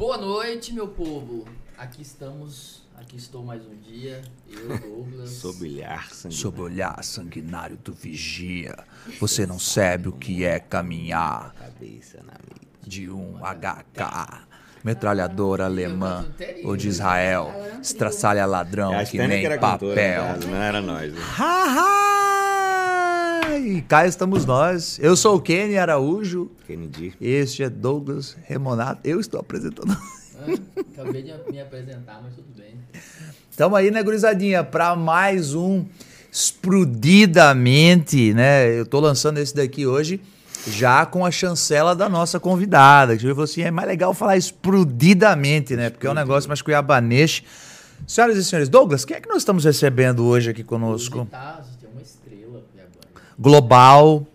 Boa noite, meu povo. Aqui estamos, aqui estou mais um dia. Eu, Douglas. Sob olhar sanguinário. Sob o olhar sanguinário do vigia, você não sabe o que é caminhar Cabeça na mente. de um HK, metralhadora alemã ou de Israel, estraçalha ladrão É que nem que cantora, papel. caso, não era nós. Né? Haha! E cá estamos nós. Eu sou o Kenny Araújo. Kennedy. Este é Douglas Remonato. Eu estou apresentando. Ah, acabei de me apresentar, mas tudo bem. Tamo aí, né, gurizadinha, pra mais um Explodidamente, né? Eu tô lançando esse daqui hoje já com a chancela da nossa convidada. Que falou assim, é mais legal falar explodidamente, né? Porque é um negócio mais cuiabanês. Senhoras e senhores, Douglas, quem é que nós estamos recebendo hoje aqui conosco? Hoje tá, tem uma estrela aqui agora. Global,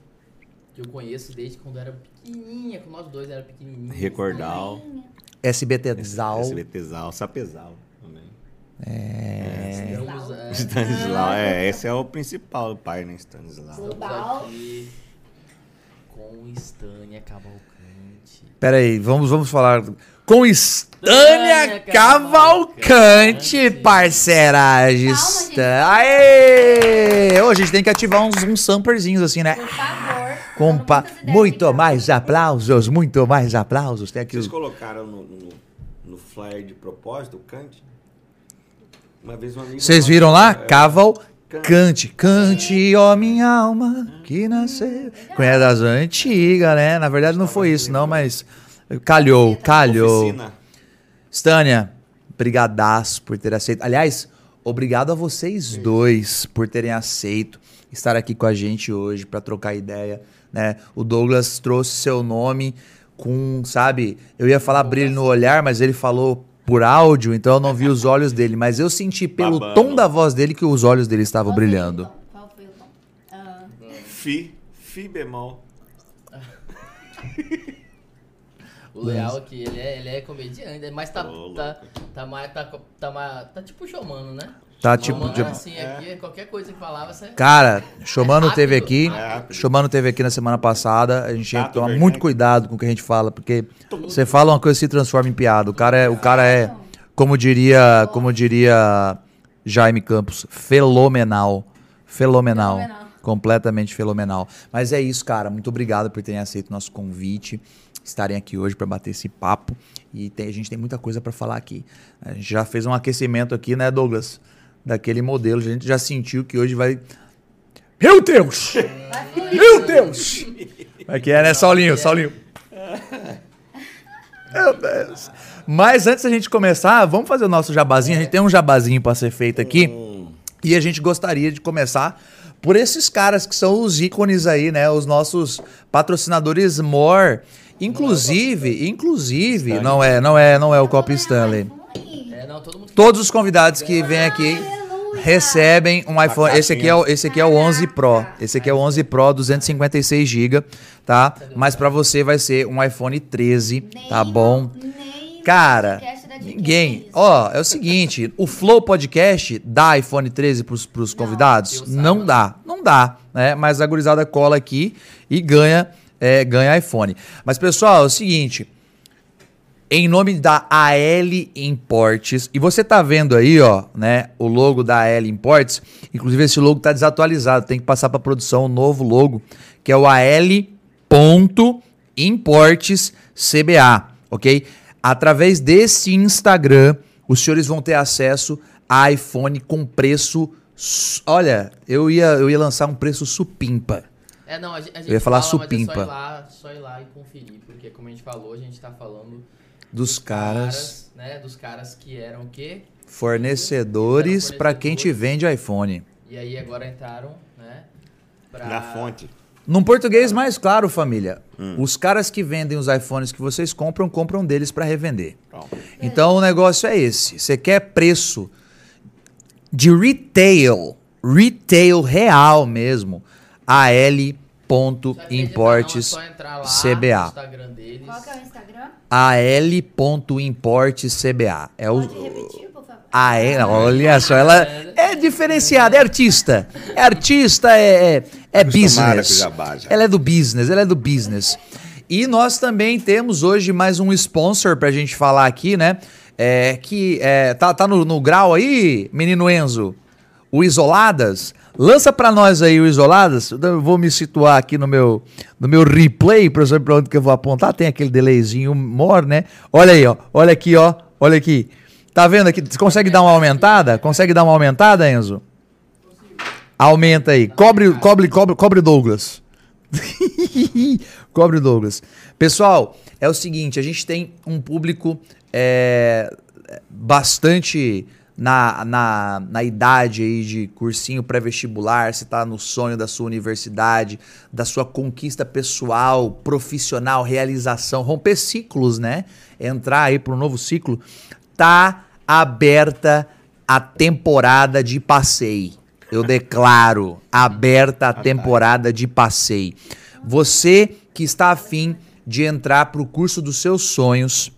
Que eu conheço desde quando era pequenininha, quando nós dois era pequenininhos. Recordal. SBTzal. SBTzal. Sapezal também. É... É, Stanislau. É, esse é o principal do pai, né? Stanislau. Global. com Stânia Cavalcante. Pera aí, vamos, vamos falar com Estânia Cavalcante, Cavalcante. parceiragem. Calma. Aê! Hoje a gente tem que ativar uns, uns samperzinhos assim, né? Por favor. Com Vamos pa- muitas ideias muito mais aplausos, muito mais aplausos. Tem aqui Vocês os... colocaram no, no, no flyer de propósito o Kant? Uma vez um amigo. Vocês viram lá? É, Cavalcante, cante, ó minha alma, que nasceu. Conhece das antigas, né? Na verdade não foi isso, não, mas calhou, calhou. Oficina. Stânia, brigadaço por ter aceito. Aliás, obrigado a vocês dois por terem aceito estar aqui com a gente hoje para trocar ideia, né? O Douglas trouxe seu nome com, sabe, eu ia falar brilho no olhar, mas ele falou por áudio, então eu não vi os olhos dele, mas eu senti pelo Babando. tom da voz dele que os olhos dele estavam Qual brilhando. Qual foi o tom? Ah, Fi. Fi bemol. O Leal aqui, ele é, ele é comediante, mas tá, Ô, tá, tá, mais, tá, tá, mais, tá tipo chamando, né? Tá tipo Chamando de- assim, aqui, qualquer coisa que falava, você... Cara, Chomano rápido, teve aqui, é. Chomano teve aqui na semana passada, a gente tinha que tomar muito cuidado com o que a gente fala, porque você fala uma coisa e se transforma em piada. O cara é, o cara é como diria, como diria Jaime Campos, fenomenal. Fenomenal. Fenomenal. Completamente fenomenal. Mas é isso, cara. Muito obrigado por terem aceito o nosso convite, estarem aqui hoje para bater esse papo. E tem- a gente tem muita coisa para falar aqui. A gente já fez um aquecimento aqui, né, Douglas? Daquele modelo. A gente já sentiu que hoje vai. Meu Deus! Meu Deus! Como é que é, né, Saulinho? Saulinho. Meu Deus. Mas antes da gente começar, vamos fazer o nosso jabazinho. A gente tem um jabazinho para ser feito aqui. E a gente gostaria de começar por esses caras que são os ícones aí, né? Os nossos patrocinadores more. Inclusive, inclusive, não é, não é, não é o Copo Stanley. É, não, todo mundo... Todos os convidados que vêm aqui recebem um iPhone. Esse aqui é o, esse aqui é o 11 Pro. Esse aqui é o 11 Pro 256 GB, tá? Mas pra você vai ser um iPhone 13, tá bom? Cara, ninguém. Ó, é o seguinte, o Flow Podcast dá iPhone 13 pros, pros convidados? Não dá, não dá, né? Mas a gurizada cola aqui e ganha, é, ganha iPhone. Mas, pessoal, é o seguinte, em nome da AL Imports, e você tá vendo aí, ó, né, o logo da AL Imports, inclusive esse logo tá desatualizado, tem que passar para produção um novo logo, que é o AL.Imports CBA, ok? Através desse Instagram, os senhores vão ter acesso a iPhone com preço, olha, eu ia, eu ia lançar um preço supimpa. É, não, a, gente- a gente ia falar fala, mas supimpa. É só ir, lá, só ir lá e conferir, porque como a gente falou, a gente tá falando Dos caras, caras, né, dos caras que eram o quê? fornecedores para quem te vende iPhone. E aí agora entraram, né, pra... Na fonte. Num português mais claro, família, os caras que vendem os iPhones que vocês compram, compram deles para revender. Então o negócio é esse. Você quer preço de retail, retail real mesmo, no CBA. Instagram deles. Qual que é o Instagram? al.imports CBA. É o Pode repetir, por favor? Ah, é? Olha só, ela é diferenciada, é artista. É artista, é, é, é business. Ela é do business, ela é do business. E nós também temos hoje mais um sponsor pra gente falar aqui, né? É, que é, tá, tá no, no grau aí, menino Enzo? O Isoladas? Lança pra nós aí o Isoladas. Eu vou me situar aqui no meu, no meu replay pra saber pra onde que eu vou apontar. Tem aquele delayzinho maior, né? Olha aí, ó. Olha aqui, ó. Olha aqui. Tá vendo aqui? Consegue dar uma aumentada? Consegue dar uma aumentada, Enzo? Aumenta aí. Cobre, cobre, cobre, cobre Douglas. cobre Douglas. Pessoal, é o seguinte, a gente tem um público é, bastante na, na, na idade aí de cursinho pré-vestibular, você tá no sonho da sua universidade, da sua conquista pessoal, profissional, realização, romper ciclos, né? Entrar aí para um novo ciclo. Tá aberta a temporada de passeio. Eu declaro aberta a temporada de passeio. Você que está afim de entrar para o curso dos seus sonhos,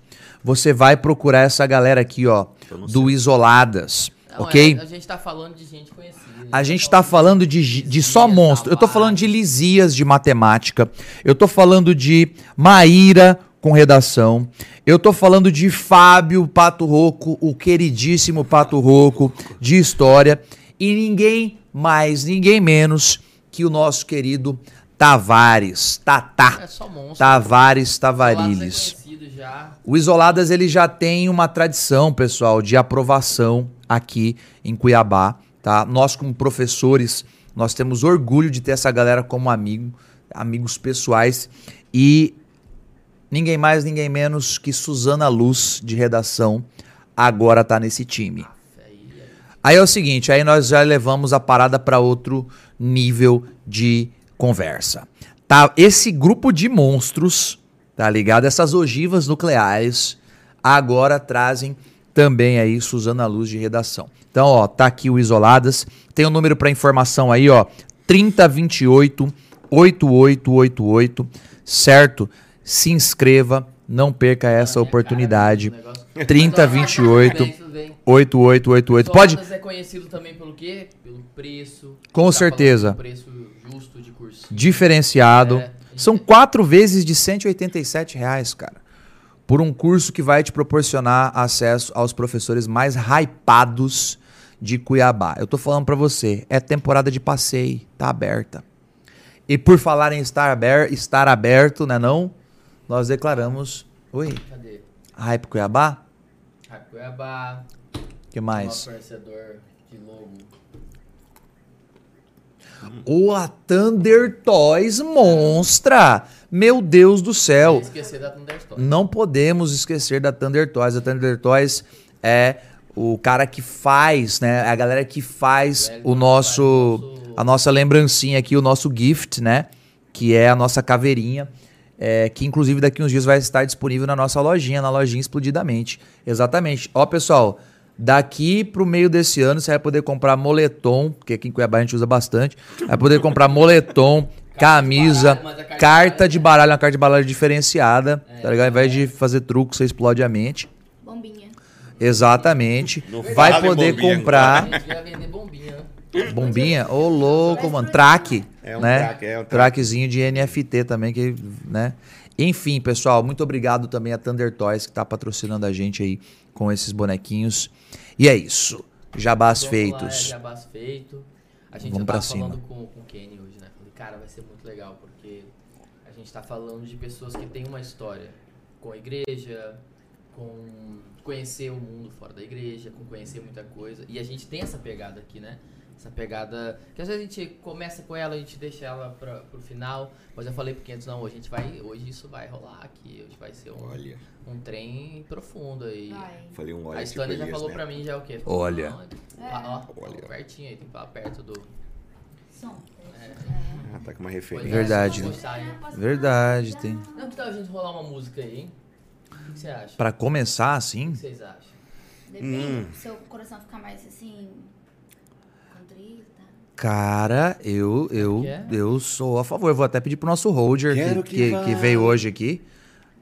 você vai procurar essa galera aqui, ó, do Isoladas, Não, ok? é, a gente tá falando de gente conhecida. A gente tá falando de, gi- de só monstro. Eu tô falando de Lisias de matemática. Eu tô falando de Maíra com redação. Eu tô falando de Fábio Pato Roco, o queridíssimo Pato Roco de história. E ninguém mais, ninguém menos que o nosso querido Tavares, Tatá. É só monstro. Tavares. É já. O Isoladas ele já tem uma tradição, pessoal, de aprovação aqui em Cuiabá, tá? Nós como professores, nós temos orgulho de ter essa galera como amigo, amigos pessoais e ninguém mais, ninguém menos que Suzana Luz de redação agora tá nesse time. Aí, Aí é o seguinte, aí nós já levamos a parada para outro nível de conversa. Tá, esse grupo de monstros, tá ligado? Essas ogivas nucleares agora trazem também aí Suzana Luz de redação. Então, ó, tá aqui o Isoladas. Tem o um número para informação aí, ó, 3028 8888, certo? Se inscreva, não perca essa oportunidade. o negócio- 3028 Tudo bem, tudo bem. 8888. Pode é conhecido também pelo quê? Pelo preço. Com Tá certeza. preço justo de curso. diferenciado. É. São quatro vezes de 187 reais, cara. Por um curso que vai te proporcionar acesso aos professores mais hypados de Cuiabá. Eu tô falando pra você, é temporada de passeio, tá aberta. E por falar em estar, aber estar aberto, né não? Nós declaramos... Oi, Cadê? Hype Cuiabá? Hype Cuiabá. que mais? Nosso fornecedor de logo. O a Thunder Toys Monstra! Meu Deus do céu! Esquecer da Thunderstone. Não podemos esquecer da Thunder Toys. A Thunder Toys é o cara que faz, né? É a galera que faz faz o nosso- a nossa lembrancinha aqui, o nosso gift, né? Que é a nossa caveirinha. é, que inclusive daqui uns dias vai estar disponível na nossa lojinha, na lojinha Explodidamente. Exatamente. Ó, pessoal, daqui pro meio desse ano você vai poder comprar moletom, que aqui em Cuiabá a gente usa bastante. Vai poder comprar moletom, camisa, baralho, mas a carta de carta baralho de é- baralho, uma carta de baralho diferenciada, É, tá ligado? Ao invés de fazer truco, você explode a mente. Bombinha. Exatamente. Não Vai fala em poder bombinha A comprar gente ia vender bombinha, bombinha. Ô, louco, mano. Track. É um né? track, é um track. Trackzinho de NFT também, que, né? Enfim, pessoal, muito obrigado também a Thunder Toys que tá patrocinando a gente aí com esses bonequinhos. E é isso. Jabás Vamos lá, é feitos. jabás feito. A gente Vamos já tava cima. falando com, com o Kenny hoje, né? Falei, cara, vai ser muito legal, porque a gente tá falando de pessoas que têm uma história com a igreja, com conhecer o mundo fora da igreja, com conhecer muita coisa. E a gente tem essa pegada aqui, né? Essa pegada. Que às vezes a gente começa com ela, a gente deixa ela pra, pro final. Mas eu falei pro Kenny, não, a gente vai. Hoje isso vai rolar aqui. Hoje vai ser um, Olha, um trem profundo aí. Vai. falei um olha A Stânia tipo já falou Neto. pra mim já o quê? Olha. Lá, ó, Olha. pertinho aí, tem que falar perto do. Som. Ah, tá com uma referência. é, Verdade. gostar, hein? Verdade, tem. Não, que tal a gente rolar uma música aí, hein? O que você acha? Pra começar O assim, que vocês acham? Depende. Hum. Seu coração ficar mais assim. Cara, eu eu é? eu sou a favor. Eu vou até pedir pro nosso Roger que, que que, que veio hoje aqui,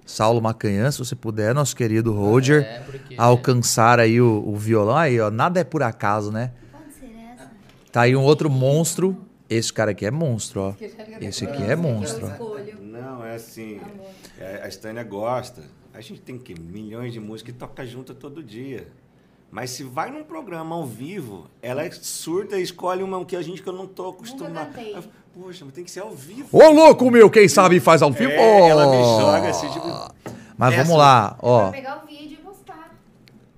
Saulo Macanhã, se você puder, nosso querido Roger, É, porque. alcançar aí o, o violão aí, ó. Nada é por acaso, né? Pode ser essa. Tá aí um outro monstro, Esse cara aqui é monstro, ó. Esse aqui é monstro. Não, é assim. Amor. é, A Stânia gosta. A gente tem que milhões de músicas e toca junto todo dia. Mas se vai num programa ao vivo, ela é surda e escolhe uma que a gente que eu não tô acostumado. Poxa, mas tem que ser ao vivo. Ô, louco meu, quem sabe faz ao vivo. É, ela me joga assim, tipo. Mas Essa- vamos lá, ó. Pegar o vídeo e postar.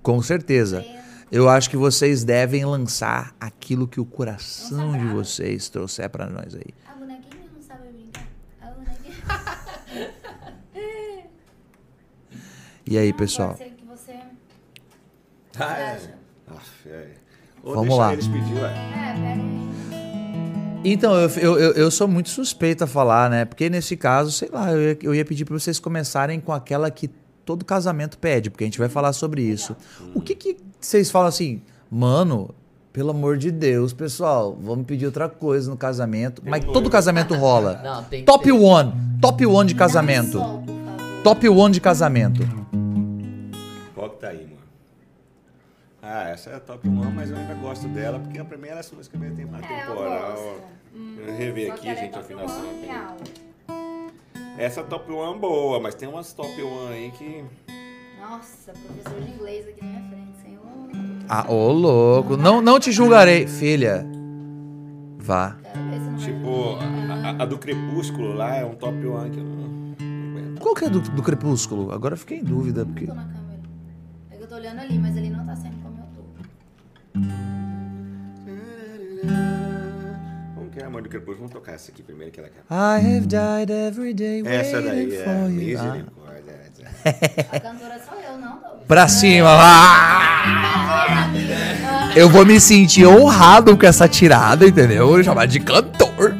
Com certeza. Eu acho que vocês devem lançar aquilo que o coração de vocês trouxer pra nós aí. A bonequinha não sabe brincar. A bonequinha. E aí, Não, pessoal? Ah, é. Aff, é. Ou Vamos deixa lá. Eles pedir, ué. É, aí. Então, eu, eu, eu, sou muito suspeito a falar, né? Porque nesse caso, sei lá, eu ia, eu ia pedir pra vocês começarem com aquela que todo casamento pede, porque a gente vai falar sobre isso. O que que vocês falam assim, mano, pelo amor de Deus, pessoal, vamos pedir outra coisa no casamento. Mas todo casamento rola. Não, tem que Top ter. one, top one de casamento. Sol. Top one de casamento. Qual que tá aí? Ah, essa é a top 1, mas eu ainda gosto dela, porque mim ela é essa música meio tempo É, eu. Hum, Eu rever aqui, é gente, a afinação. real. Essa top 1 é boa, mas tem umas top 1 aí que. Nossa, professor de inglês aqui na minha frente, senhor. Ah, ô louco. Não, não te julgarei, filha. Vá. Tipo, a, a- a do Crepúsculo lá é um top 1 que eu não. Qual que é do, do Crepúsculo? Agora eu fiquei em dúvida, porque... tô na câmera. É que eu tô olhando ali, mas ele não tá eu tô. Como que é a mãe do Crepúsculo? Vamos tocar essa aqui primeiro que ela quer. I have died every day Essa daí waiting é for you. Ah. misericórdia. essa. A cantora sou eu, não, Douglas. Pra cima. Ah! Eu vou me sentir honrado com essa tirada, entendeu? Chamar de cantor.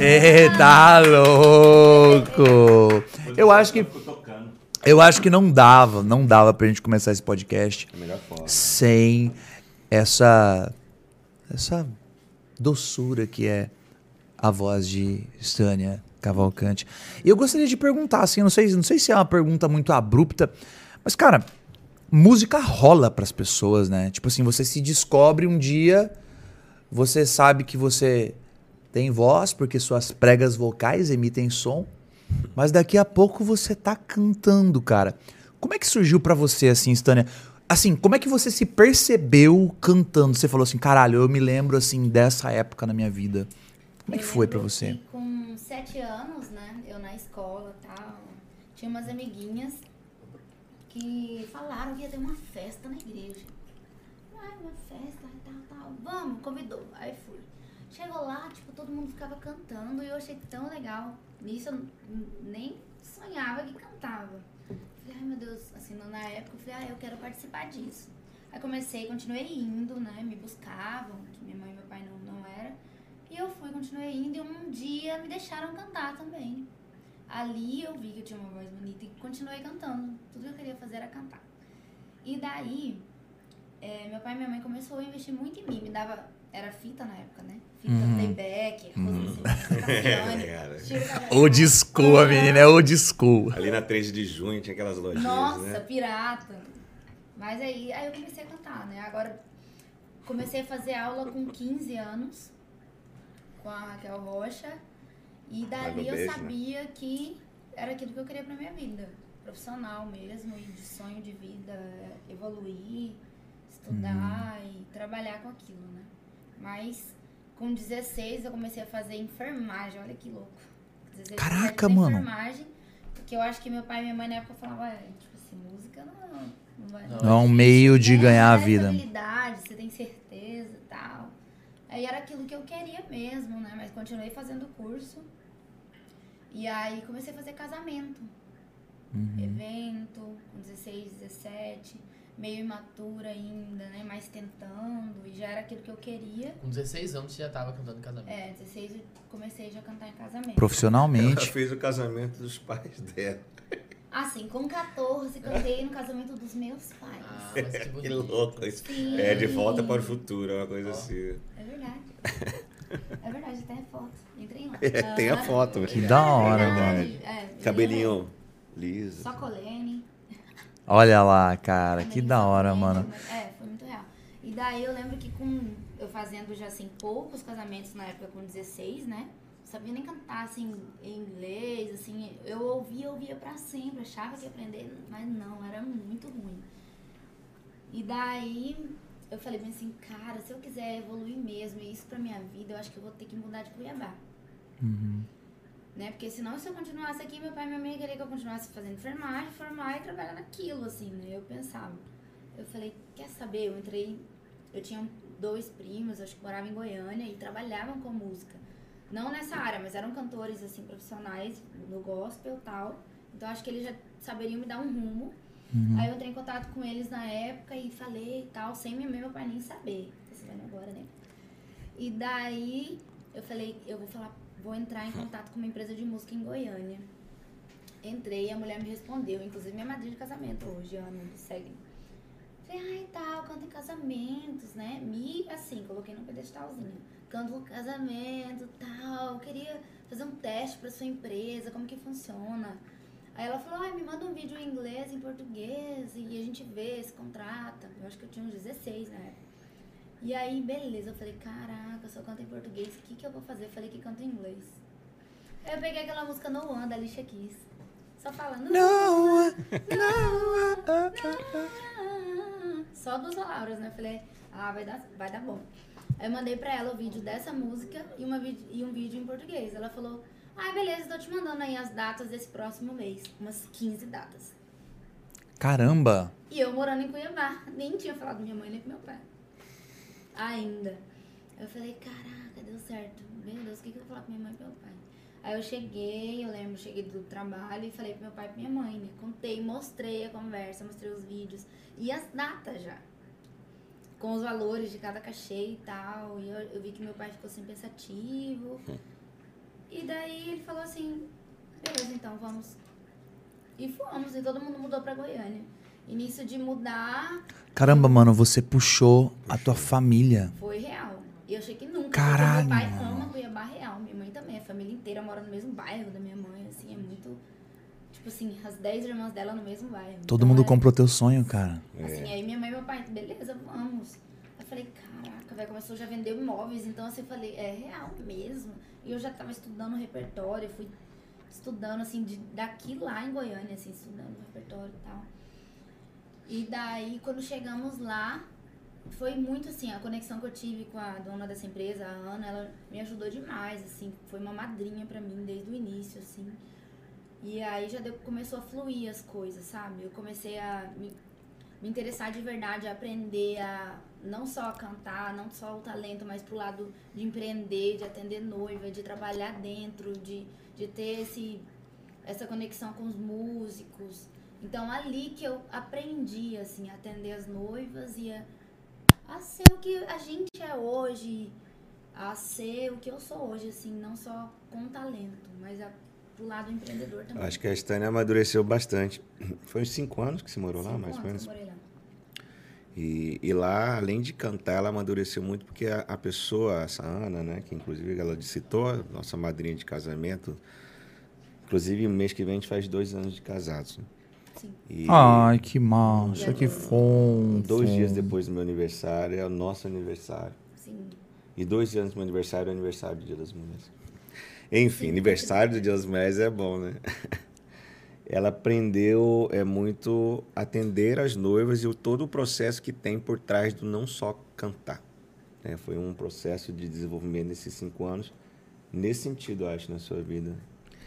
Cê tá louco. Eu acho que tocando. eu acho que não dava, não dava pra gente começar esse podcast É sem essa essa doçura que é a voz de Stânia Cavalcante. E eu gostaria de perguntar, assim, não sei, não sei se é uma pergunta muito abrupta, mas cara, música rola pras pessoas, né? Tipo assim, você se descobre um dia, você sabe que você tem voz porque suas pregas vocais emitem som, mas daqui a pouco você tá cantando, cara. Como é que surgiu pra você assim, Stânia? Assim, como é que você se percebeu cantando? Você falou assim, caralho, eu me lembro assim dessa época na minha vida. Como é que Eu foi pra lembro você? que com sete anos, né? Eu na escola e tal. Tinha umas amiguinhas que falaram que ia ter uma festa na igreja. Ai, uma festa e tal, tal. Vamos, convidou. Aí fui. Chegou lá, tipo, todo mundo ficava cantando e eu achei tão legal. Nisso eu nem sonhava que cantava. Falei, ai meu Deus, assim, na época eu falei, ah, eu quero participar disso. Aí comecei, continuei indo, né? Me buscavam, que minha mãe e meu pai não, não era. E eu fui, continuei indo e um dia me deixaram cantar também. Ali eu vi que eu tinha uma voz bonita e continuei cantando. Tudo que eu queria fazer era cantar. E daí, é, meu pai e minha mãe começou a investir muito em mim. Me dava, era fita na época, né? Fita playback, Rosana Cassiane, Cara. Chico Xavier. Old school, a menina é old school. Ali na 13 de junho tinha aquelas lojinhas, Nossa, né? pirata. Mas aí, aí eu comecei a cantar, né? Agora comecei a fazer aula com 15 anos com a Raquel Rocha. E dali eu beijo, né? sabia que era aquilo que eu queria pra minha vida. Profissional mesmo, e de sonho de vida, evoluir, estudar Uhum. e trabalhar com aquilo, né? Mas com 16 eu comecei a fazer enfermagem, olha que louco. 16 eu comecei a Caraca, mano. Enfermagem, porque eu acho que meu pai e minha mãe na época falavam, "Ué, tipo assim, música não, Não, vai, Não, Não é um meio de É, ganhar a dá vida. você tem certeza e tal. Aí era aquilo que eu queria mesmo, né? Mas continuei fazendo curso. E aí comecei a fazer casamento. Uhum. Evento, com 16, 17, meio imatura ainda, né? Mas tentando. E já era aquilo que eu queria. Com 16 anos você já tava cantando em casamento. É, 16 eu comecei já a cantar em casamento. Ela Profissionalmente. fez o casamento dos pais dela. Assim, com 14, cantei no casamento dos meus pais. Ah, mas que Que louco isso. Sim. É, de volta para o futuro, é uma coisa Ó. assim. É verdade. É verdade, tem a foto. Entrem lá. É, tem a Ah, foto. Que da hora, é mano. verdade, é, Cabelinho liso. Só colene. Olha lá, cara, que da hora, mano. É, foi muito real. E daí eu lembro que com eu fazendo já assim poucos casamentos na época com 16, né? Sabia nem cantar assim em inglês, assim, eu ouvia, ouvia pra sempre, achava que ia aprender, mas não, era muito ruim. E daí eu falei bem assim, cara, se eu quiser evoluir mesmo e isso pra minha vida, eu acho que eu vou ter que mudar de Cuiabá. Uhum. Né? Porque senão se eu continuasse aqui, meu pai e minha mãe queriam que eu continuasse fazendo enfermagem, formar e trabalhar naquilo, assim, né? Eu pensava. Eu falei, quer saber? Eu entrei, eu tinha dois primos, acho que moravam em Goiânia e trabalhavam com música. Não nessa área, mas eram cantores, assim, profissionais no gospel e tal. Então acho que eles já saberiam me dar um rumo. Aí eu entrei em contato com eles na época e falei e tal, sem minha mãe meu pai nem saber. Tô sabendo agora, né? E daí eu falei, eu vou falar, vou entrar em contato com uma empresa de música em Goiânia. Entrei e a mulher me respondeu, inclusive minha madrinha de casamento hoje, Ana, me segue. Falei, ai tal, canto em casamentos, né? Me, assim, coloquei no pedestalzinho. Canto no casamento, tal. Queria fazer um teste pra sua empresa, como que funciona. Aí ela falou, ai, me manda um vídeo em inglês, em português, e a gente vê, se contrata. Eu acho que eu tinha uns 16 na época. E aí, beleza, eu falei, caraca, eu só canto em português, o que, que eu vou fazer? Eu falei que canto em inglês. Aí eu peguei aquela música No One, da Alicia Keys. Só falando. Não, Só duas palavras, né? Eu falei, ah, vai dar, vai dar bom. Aí eu mandei pra ela o vídeo dessa música e, uma, e um vídeo em português. Ela falou, ah, beleza, tô te mandando aí as datas desse próximo mês. Umas 15 datas. Caramba. E eu morando em Cuiabá. Nem tinha falado com minha mãe nem com meu pai. Ainda. Eu falei, caraca, deu certo. Meu Deus, o que, que eu vou falar com minha mãe e meu pai? Aí eu cheguei, eu lembro, cheguei do trabalho e falei pro meu pai e pra minha mãe, né? Contei, mostrei a conversa, mostrei os vídeos e as datas já. Com os valores de cada cachê e tal. E eu, eu vi que meu pai ficou assim pensativo. E daí ele falou assim, beleza, então vamos. E fomos, e todo mundo mudou pra Goiânia. Início de mudar Caramba, mano, você puxou a tua família. foi real. E eu achei que nunca. Caralho, meu pai mano. ama Cuiabá real. Minha mãe também. A família inteira mora no mesmo bairro da minha mãe. Assim, é muito. Tipo assim, as 10 irmãs dela no mesmo bairro. Todo Então, mundo é- comprou teu sonho, cara. Assim, aí minha mãe e meu pai, beleza, vamos. Eu falei, caraca, velho, começou já a vender imóveis. Então, assim, eu falei, é real mesmo. E eu já tava estudando o repertório, fui estudando, assim, de, daqui lá em Goiânia, assim, estudando o repertório e tal. E daí, quando chegamos lá, foi muito assim, a conexão que eu tive com a dona dessa empresa, a Ana, ela me ajudou demais, assim, foi uma madrinha pra mim desde o início, assim. E aí já deu, começou a fluir as coisas, sabe? Eu comecei a me, me interessar de verdade, a aprender a não só a cantar, não só o talento, mas pro lado de empreender, de atender noiva, de trabalhar dentro, de, de ter esse, essa conexão com os músicos. Então ali que eu aprendi, assim, a atender as noivas e a, a ser o que a gente é hoje, a ser o que eu sou hoje, assim, não só com talento, mas a, pro lado empreendedor também. Acho que a Stânia amadureceu bastante. Foi uns cinco anos que você morou lá, Cinco mais ou menos. eu morei lá. E, e lá, além de cantar, ela amadureceu muito porque a, a pessoa, essa Ana, né, que inclusive ela citou, nossa madrinha de casamento, inclusive mês que vem a gente faz dois anos de casados. né? Sim. E Ai, que massa, que fofo. dois dias depois do meu aniversário é o nosso aniversário. Sim. E dois dias do meu aniversário é o aniversário do Dia das Mulheres. Enfim, Sim. aniversário do Dia das Mulheres é bom, né? Ela aprendeu é muito atender as noivas e o, todo o processo que tem por trás do não só cantar. né? Foi um processo de desenvolvimento nesses cinco anos, nesse sentido, eu acho, na sua vida,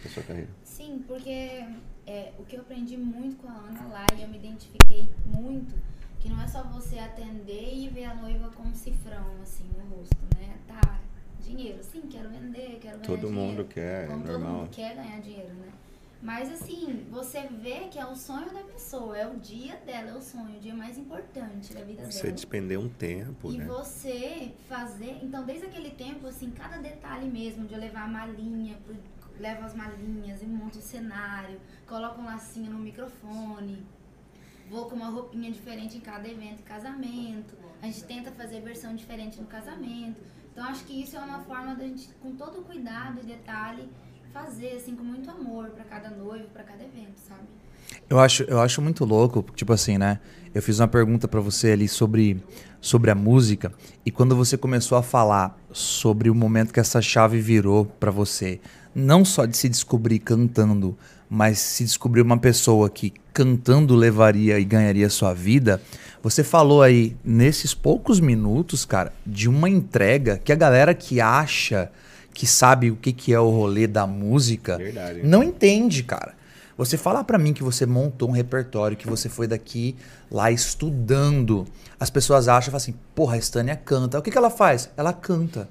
na sua carreira. Sim, porque é, o que eu aprendi muito com a Ana lá e eu me identifiquei muito, que não é só você atender e ver a noiva com um cifrão assim no rosto, né? Tá, dinheiro, sim, quero vender, quero ganhar Todo dinheiro. mundo quer, é Como todo normal. mundo quer ganhar dinheiro, né? Mas assim, você vê que é o sonho da pessoa, é o dia dela, é o sonho, o dia mais importante da vida Você dela. despender um tempo, E né? você fazer. Então, desde aquele tempo, assim, cada detalhe mesmo, de eu levar a malinha, pro, levo as malinhas e monto o cenário, coloco um lacinho no microfone, vou com uma roupinha diferente em cada evento e casamento. A gente tenta fazer versão diferente no casamento. Então, acho que isso é uma forma da gente, com todo cuidado e detalhe, fazer, assim, com muito amor para cada noivo, para cada evento, sabe? Eu acho, eu acho muito louco, tipo assim, né? Eu fiz uma pergunta pra você ali sobre, sobre a música e quando você começou a falar sobre o momento que essa chave virou pra você, não só de se descobrir cantando, mas se descobrir uma pessoa que cantando levaria e ganharia sua vida, você falou aí nesses poucos minutos, cara, de uma entrega que a galera que acha que sabe o que, que é o rolê da música Verdade. não entende, cara. Você falar pra mim que você montou um repertório, que você foi daqui lá estudando, as pessoas acham falam assim, porra, a Stânia canta. O que, que ela faz? Ela canta.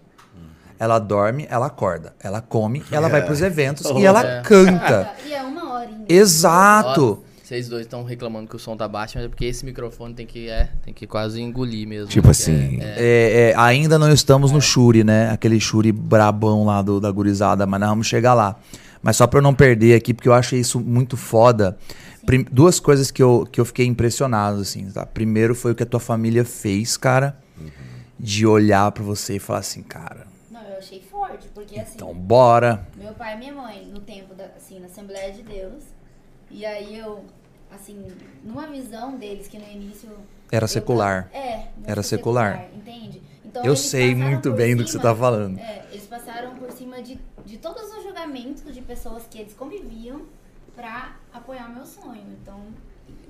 Ela dorme, ela acorda. Ela come, ela vai pros eventos e ela É. canta. E é uma horinha. Exato. Ó, Vocês dois estão reclamando que o som tá baixo, mas é porque esse microfone tem que, é, tem que quase engolir mesmo. Tipo assim, é- É, é, ainda não estamos no Shuri, né? Aquele Shuri brabão lá do, da gurizada, mas nós vamos chegar lá. Mas só pra eu não perder aqui, porque eu achei isso muito foda. Prim- duas coisas que eu, que eu fiquei impressionado, assim, tá? Primeiro foi o que a tua família fez, cara, de olhar pra você e falar assim, cara, forte, porque assim, então bora. meu pai e minha mãe, no tempo da, assim, na Assembleia de Deus, e aí eu, assim, numa visão deles que no início Era eu secular. can- É, Era secular. entende? Então, Eu sei muito bem do que você cima- tá falando. É, eles passaram por cima de, de todos os julgamentos de pessoas que eles conviviam pra apoiar o meu sonho. Então,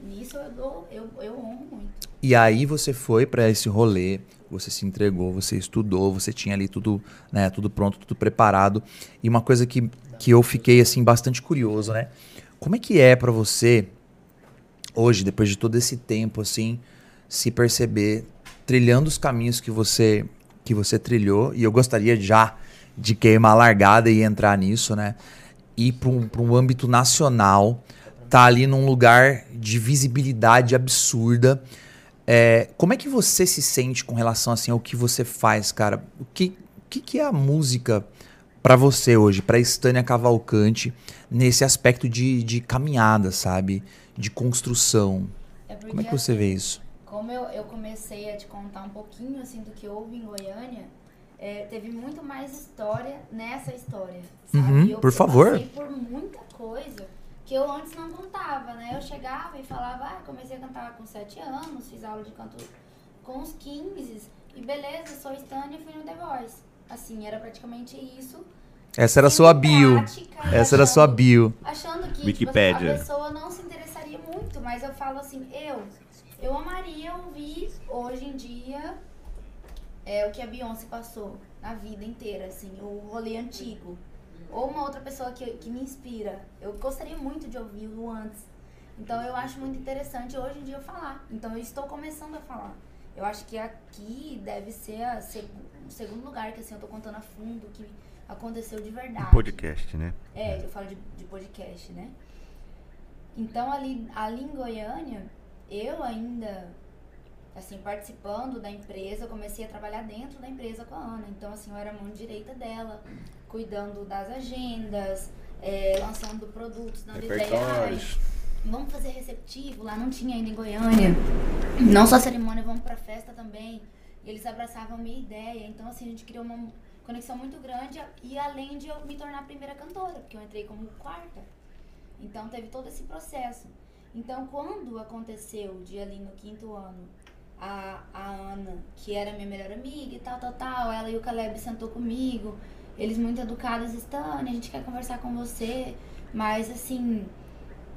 nisso eu dou, eu, eu honro muito. E aí você foi pra esse rolê, você se entregou, você estudou, você tinha ali tudo, né, tudo pronto, tudo preparado. E uma coisa que, que eu fiquei assim bastante curioso, né? Como é que é pra você hoje, depois de todo esse tempo assim, se perceber trilhando os caminhos que você que você trilhou? E eu gostaria já de queimar a largada e entrar nisso, né? Ir para um, um âmbito nacional, tá ali num lugar de visibilidade absurda. É, como é que você se sente com relação assim ao que você faz, cara? O que, o que, que é a música pra você hoje, pra Estânia Cavalcante, nesse aspecto de, de caminhada, sabe? De construção. É porque, Como é que você vê isso? Como eu, eu comecei a te contar um pouquinho assim do que houve em Goiânia, é, teve muito mais história nessa história, sabe? Uhum, eu, por eu favor. por muita coisa que eu antes não contava, né? Eu chegava e falava, ah, comecei a cantar com 7 anos, fiz aula de canto com uns 15, e beleza, sou Stânia e fui no The Voice. Assim, era praticamente isso. Essa era sua bio. prática e Essa era a sua achando- bio. achando que tipo, Wikipédia. a pessoa não se interessaria muito, mas eu falo assim, eu, eu amaria ouvir hoje em dia é, o que a Beyoncé passou na vida inteira, assim, o rolê antigo. Ou uma outra pessoa que, que me inspira. Eu gostaria muito de ouvir o antes. Então eu acho muito interessante hoje em dia eu falar. Então eu estou começando a falar. Eu acho que aqui deve ser a seg- o segundo lugar que assim eu tô contando a fundo o que aconteceu de verdade. Podcast, né? É, eu falo de, de podcast, né? Então, ali, ali em Goiânia, eu ainda, assim, participando da empresa, eu comecei a trabalhar dentro da empresa com a Ana. Então, assim, eu era mão direita dela, cuidando das agendas, é, lançando produtos, dando ideia. Ai, Repertórios. vamos fazer receptivo, lá não tinha ainda em Goiânia. Não só cerimônia, vamos pra festa também. E eles abraçavam a minha ideia. Então, assim, a gente criou uma conexão muito grande. E além de eu me tornar a primeira cantora, porque eu entrei como quarta. Então, teve todo esse processo. Então, quando aconteceu, de ali no quinto ano, a, a Ana, que era minha melhor amiga e tal, tal, tal, ela e o Caleb sentou comigo. Eles muito educados, Stane, a gente quer conversar com você, mas assim,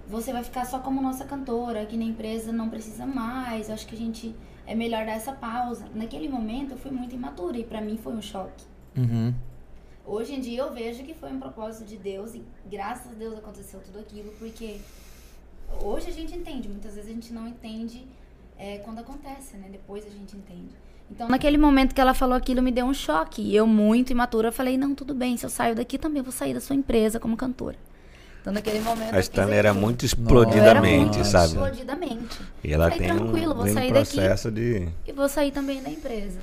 você vai ficar só como nossa cantora, aqui na empresa não precisa mais, acho que a gente é melhor dar essa pausa. Naquele momento eu fui muito imatura e pra mim foi um choque. Uhum. Hoje em dia eu vejo que foi um propósito de Deus e graças a Deus aconteceu tudo aquilo, porque hoje a gente entende, muitas vezes a gente não entende é, quando acontece, né? Depois a gente entende. Então, naquele momento que ela falou aquilo, me deu um choque. E eu, muito imatura, falei: não, tudo bem, se eu saio daqui também vou sair da sua empresa como cantora. Então, naquele momento. A Stanley era muito explodidamente, muito sabe? Explodidamente. E ela Falei, tem um, tranquilo, vou tem um sair daqui. processo de. E vou sair também da empresa.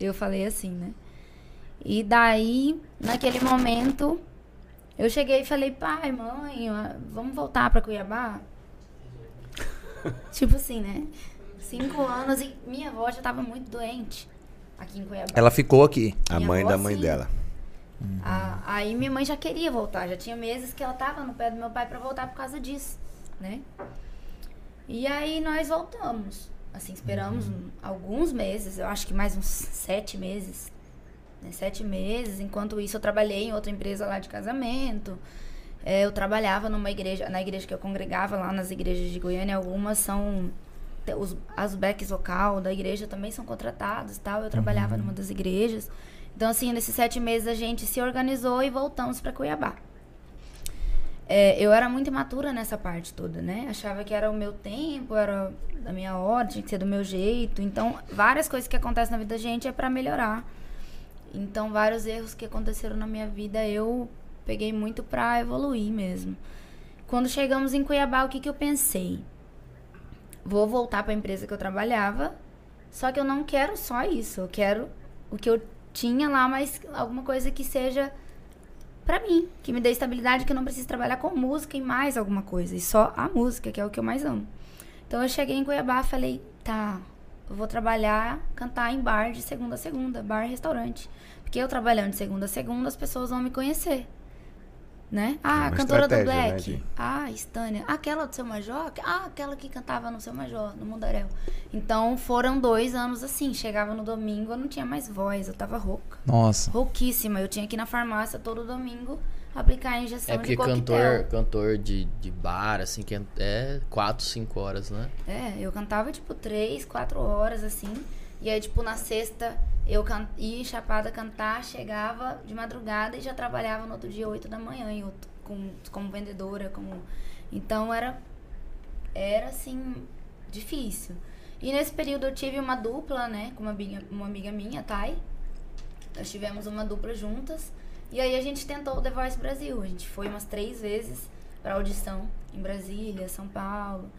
Eu falei assim, né? E daí, naquele momento, eu cheguei e falei, pai, mãe, vamos voltar pra Cuiabá? tipo assim, né? Cinco anos e minha avó já tava muito doente aqui em Cuiabá. Ela ficou aqui. A Minha mãe avó, da mãe sim. dela. A- aí minha mãe já queria voltar, já tinha meses que ela tava no pé do meu pai pra voltar por causa disso, né? E aí nós voltamos. Assim, esperamos um- alguns meses, eu acho que mais uns sete meses. Né? Sete meses. Enquanto isso, eu trabalhei em outra empresa lá de casamento. É, eu trabalhava numa igreja, na igreja que eu congregava lá nas igrejas de Goiânia, algumas são os, as backs vocal da igreja também são contratados, tal. Eu trabalhava numa das igrejas. Então assim, nesses sete meses a gente se organizou e voltamos para Cuiabá. É, eu era muito imatura nessa parte toda, né? Achava que era o meu tempo, era da minha hora, tinha que ser do meu jeito. Então, várias coisas que acontecem na vida da gente é para melhorar. Então, vários erros que aconteceram na minha vida eu peguei muito pra evoluir mesmo. Quando chegamos em Cuiabá, o que, que eu pensei? Vou voltar para a empresa que eu trabalhava, só que eu não quero só isso. Eu quero o que eu tinha lá, mas alguma coisa que seja pra mim, que me dê estabilidade, que eu não precise trabalhar com música e mais alguma coisa, e só a música, que é o que eu mais amo. Então eu cheguei em Cuiabá falei, tá, eu vou trabalhar, cantar em bar de segunda a segunda, bar restaurante. Porque eu trabalhando de segunda a segunda, as pessoas vão me conhecer. Né? Ah, uma cantora do né, Black. de- Ah, Stânia. Aquela do Seu Major? Ah, aquela que cantava no Seu Major, no Mundaréu. Então foram dois anos assim. Chegava no domingo, eu não tinha mais voz, eu tava rouca. Nossa. Rouquíssima. Eu tinha que ir na farmácia todo domingo aplicar a injeção É porque de coquetel. cantor, cantor de, de bar, assim, que é 4, 5 horas, né? É, eu cantava tipo três, quatro horas assim. E aí, tipo, na sexta eu can... ia chapada cantar, chegava de madrugada e já trabalhava no outro dia, 8 da manhã, em outro... com... como vendedora, como. Então era. Era assim, difícil. E nesse período eu tive uma dupla, né, com uma amiga, uma amiga minha, Thay. Nós tivemos uma dupla juntas. E aí a gente tentou o The Voice Brasil. A gente foi umas três vezes pra audição em Brasília, São Paulo.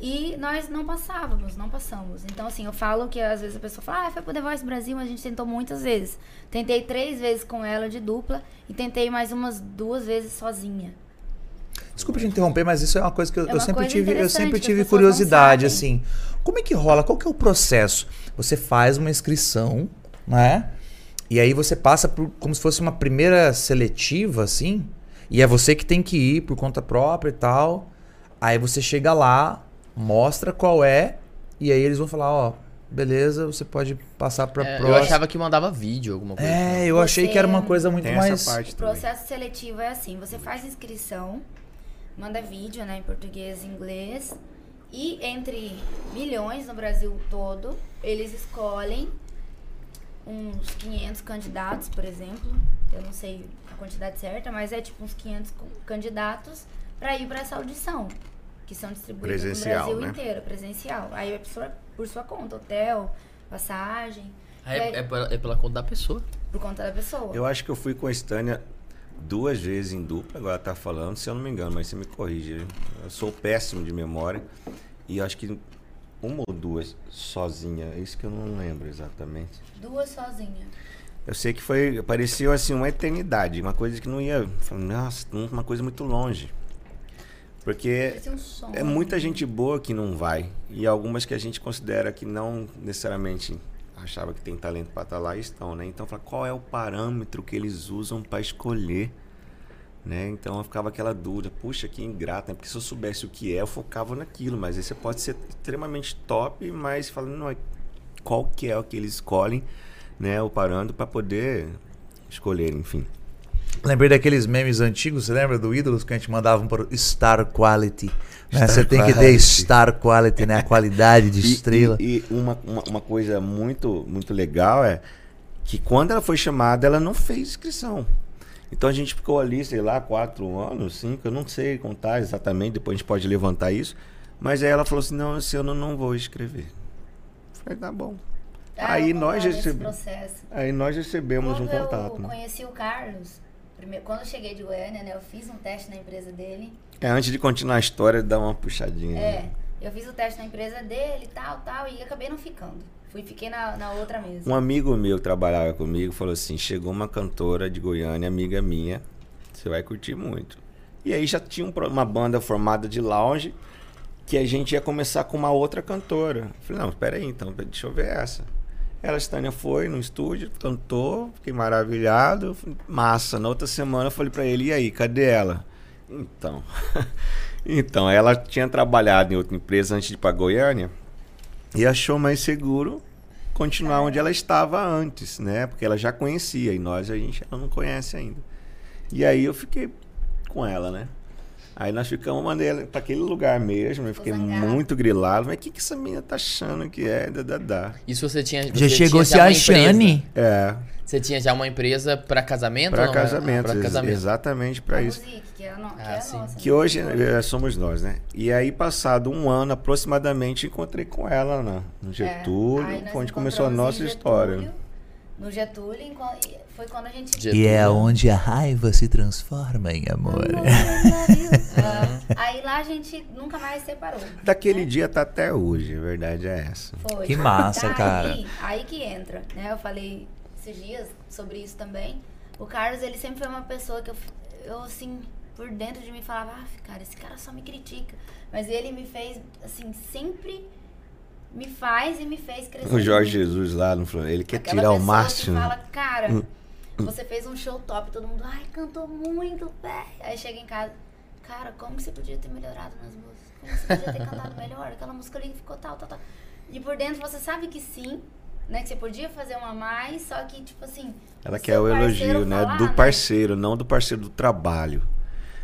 E nós não passávamos, não passamos. Então, assim, eu falo que às vezes a pessoa fala, ah, foi pro The Voice Brasil, mas a gente tentou muitas vezes. Tentei três vezes com ela de dupla e tentei mais umas duas vezes sozinha. Desculpa te interromper, mas isso é uma coisa que eu, É eu sempre tive, eu sempre tive curiosidade, assim. Como é que rola? Qual que é o processo? Você faz uma inscrição, né? E aí você passa por como se fosse uma primeira seletiva, assim. E é você que tem que ir por conta própria e tal. Aí você chega lá, mostra qual é, e aí eles vão falar, ó, beleza, você pode passar pra É, eu próxima. achava que mandava vídeo, alguma coisa. É, assim. eu achei Você- que era uma coisa muito Tem mais. essa parte O também. processo seletivo é assim: você faz inscrição, manda vídeo, né, em português e inglês, e entre milhões no Brasil todo, eles escolhem uns 500 candidatos, por exemplo. Eu não sei a quantidade certa, mas é tipo uns 500 co- candidatos para ir para essa audição, que são distribuídos Presencial, no Brasil né? inteiro, presencial. Aí é por sua, por sua conta, hotel, passagem, Ah, e É, aí- é, pela, é pela conta da pessoa. por conta da pessoa. Eu acho que eu fui com a Stânia duas vezes em dupla, agora tá falando, se eu não me engano, mas você me corrige. Eu sou péssimo de memória. E eu acho que uma ou duas sozinha, é isso que eu não lembro exatamente. Duas sozinha. Eu sei que foi, pareceu assim uma eternidade, uma coisa que não ia, nossa, uma coisa muito longe. Porque um é muita gente boa que não vai e algumas que a gente considera que não necessariamente achava que tem talento para estar lá e estão, né? Então, fala, qual é o parâmetro que eles usam para escolher, né? Então, eu ficava aquela dúvida, puxa, que ingrata, né? porque se eu soubesse o que é, eu focava naquilo, mas aí você pode ser extremamente top, mas falando, não, qual que é o que eles escolhem, né? O parâmetro para poder escolher, enfim. Lembrei daqueles memes antigos, você lembra do Ídolos que a gente mandava para o Star Quality? né? Você tem que ter Quality. Star Quality, né? A qualidade de E- estrela. E, e uma, uma, uma coisa muito, muito legal é que quando ela foi chamada, ela não fez inscrição. Então a gente ficou ali, sei lá, quatro anos, cinco, eu não sei contar exatamente, depois a gente pode levantar isso. Mas aí ela falou assim, não, esse ano eu não vou escrever. Eu falei, tá bom. Ah, aí, nós recebe... aí nós recebemos Quando um contato. eu né? conheci o Carlos, primeiro, quando eu cheguei de Goiânia, né, eu fiz um teste na empresa dele. É, antes de continuar a história, dá uma puxadinha. É, né? eu fiz o teste na empresa dele, tal, tal, e acabei não ficando. Fui, fiquei na, na outra mesa. Um amigo meu que trabalhava comigo falou assim: chegou uma cantora de Goiânia, amiga minha, você vai curtir muito. E aí já tinha um uma banda formada de lounge que a gente ia começar com uma outra cantora. Eu falei, não, espera aí, então, deixa eu ver essa. Ela, a Stânia, foi no estúdio, cantou, fiquei maravilhado, massa. Na outra semana eu falei pra ele, e aí, cadê ela? Então, então, ela tinha trabalhado em outra empresa antes de ir pra Goiânia e achou mais seguro continuar onde ela estava antes, né? Porque ela já conhecia e nós a gente não conhece ainda. E aí eu fiquei com ela, né? Aí nós ficamos para aquele lugar mesmo, eu fiquei zangado. muito grilado. Mas o que, que essa menina tá achando que é? Da, da, da. Isso você tinha. Já você chegou a tinha ser já a uma empresa? Shane? É, Você tinha já uma empresa pra casamento? para não? casamento, Pra ex- casamento. exatamente para isso. Music, que é a, no, que Ah, é nossa. Que hoje eh, somos nós, né? E aí, passado um ano aproximadamente, encontrei com ela na, no É, Getúlio, aí foi onde começou a nossa história. No Getúlio, foi quando a gente... Getúlio. E é onde a raiva se transforma em amor. Ah, aí lá a gente nunca mais separou. Daquele né? dia tá até hoje, a verdade é essa. Foi. Que massa, Daí, cara. Aí que entra, né? Eu falei esses dias sobre isso também. O Carlos, ele sempre foi uma pessoa que eu, eu assim, por dentro de mim falava, ah, cara, esse cara só me critica. Mas ele me fez, assim, sempre me faz e me fez crescer. O Jorge. Jesus lá no Flamengo, ele quer Aquela tirar o máximo. Que fala, cara, você fez um show top, todo mundo, ai, cantou muito, véi. Aí chega em casa, cara, como que você podia ter melhorado nas músicas? Como você podia ter cantado melhor? Aquela música ali ficou tal, tal, tal. E por dentro você sabe que sim, né? Que você podia fazer uma a mais, só que, tipo assim. Ela quer o elogio, né? falar, Do parceiro, não do parceiro do trabalho.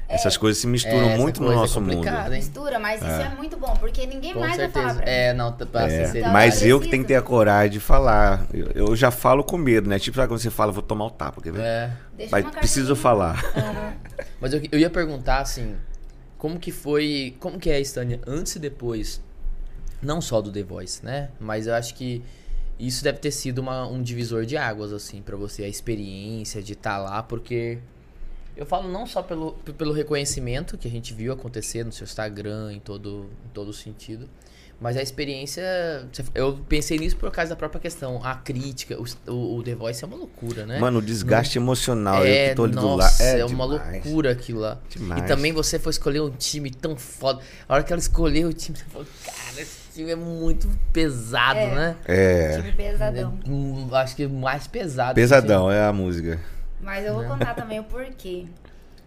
Essas coisas se misturam É, muito no é nosso mundo. hein? Mistura, mas isso é muito bom, porque ninguém Com mais vai certeza. falar pra mim. É, não, tá- pra É, sinceridade. mas eu que precisa. tenho que ter a coragem de falar. Eu, eu já falo com medo, né? Tipo, sabe quando você fala, vou tomar o tapa, quer ver? É. Deixa Mas uma preciso falar. Aham. Mas eu, eu ia perguntar assim, como que foi, como que é a Stânia antes e depois, não só do The Voice, né? Mas eu acho que isso deve ter sido uma- um divisor de águas, assim, pra você, a experiência de estar lá, porque eu falo não só pelo, pelo reconhecimento que a gente viu acontecer no seu Instagram, em todo, em todo sentido, mas a experiência, eu pensei nisso por causa da própria questão, a crítica, o, o, The Voice é uma loucura, né? Mano, o desgaste emocional, eu É, que tô ali do nossa, lado. é, uma demais. loucura aquilo lá. Demais. E também você foi escolher um time tão foda. A hora que ela escolheu o time, você falou, cara, esse time é muito pesado, É. né? É, Time pesadão. É, hum, acho que mais pesado. pesadão, é a música. Mas eu vou Né? contar também o porquê.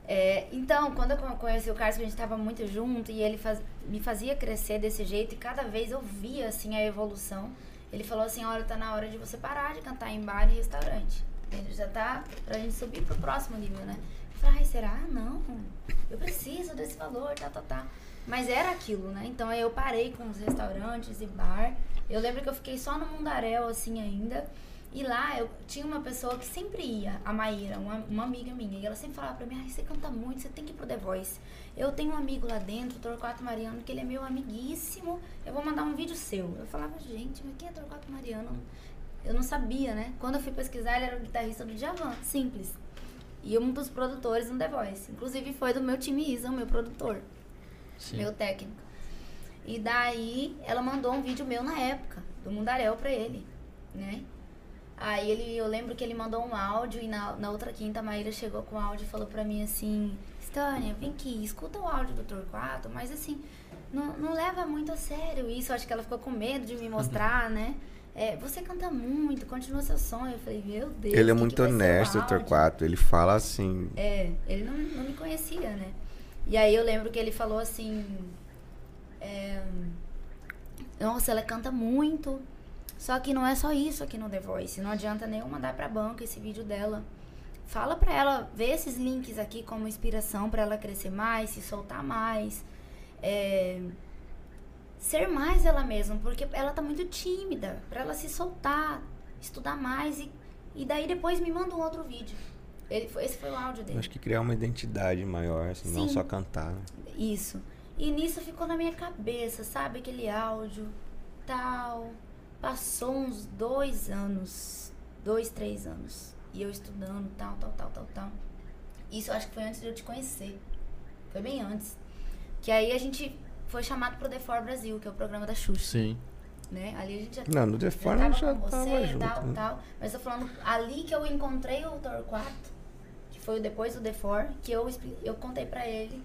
É, então, quando eu conheci o Carlos, a gente tava muito junto e ele faz- me fazia crescer desse jeito e cada vez eu via assim a evolução. Ele falou assim: olha, tá na hora de você parar de cantar em bar e restaurante. Ele já tá pra gente subir pro próximo nível, né? Eu falei, ai, será? Não, eu preciso desse valor, tá, tá, tá. Mas era aquilo, né? Então aí eu parei com os restaurantes e bar. Eu lembro que eu fiquei só no Mundaréu, assim, ainda. E lá eu tinha uma pessoa que sempre ia, a Maíra, uma, uma amiga minha, e ela sempre falava pra mim, ai, você canta muito, você tem que ir pro The Voice. Eu tenho um amigo lá dentro, o Torquato Mariano, que ele é meu amiguíssimo, eu vou mandar um vídeo seu. Eu falava, gente, mas quem é Torquato Mariano? Eu não sabia, né? Quando eu fui pesquisar, ele era o guitarrista do Djavan, simples. E um dos produtores no The Voice. Inclusive foi do meu time Isa, o meu produtor, Sim. meu técnico. E daí ela mandou um vídeo meu na época, do Mundaréu pra ele, né? Aí ele, eu lembro que ele mandou um áudio e na, na outra quinta a Maíra chegou com o áudio e falou pra mim assim, Stânia, vem aqui, escuta o áudio do Torquato, mas assim, não, não leva muito a sério isso, acho que ela ficou com medo de me mostrar, né? É, você canta muito, continua seu sonho. Eu falei, meu Deus. Ele é muito que honesto, o? Torquato. Ele fala assim. É, ele não, não me conhecia, né? E aí eu lembro que ele falou assim. é, Nossa, ela canta muito. Só que não é só isso aqui no The Voice. Não adianta nem eu mandar pra banca esse vídeo dela. Fala pra ela ver esses links aqui como inspiração pra ela crescer mais, se soltar mais. É, ser mais ela mesma, porque ela tá muito tímida. Pra ela se soltar, estudar mais e E daí depois me manda um outro vídeo. Ele, esse foi o áudio dele. Acho que criar uma identidade maior, assim, não só cantar. né? Isso. E nisso ficou na minha cabeça, sabe? Aquele áudio, tal. Passou uns dois anos, dois, três anos. E eu estudando, tal, tal, tal, tal, tal. Isso eu acho que foi antes de eu te conhecer. Foi bem antes. Que aí a gente foi chamado pro The For Brasil, que é o programa da Xuxa, Sim. né? Ali a gente já Não, no The já Forma tava já com tava você, junto. tal, né? tal. Mas eu falando, ali que eu encontrei o Torquato, que foi depois do The For, que eu, eu contei pra ele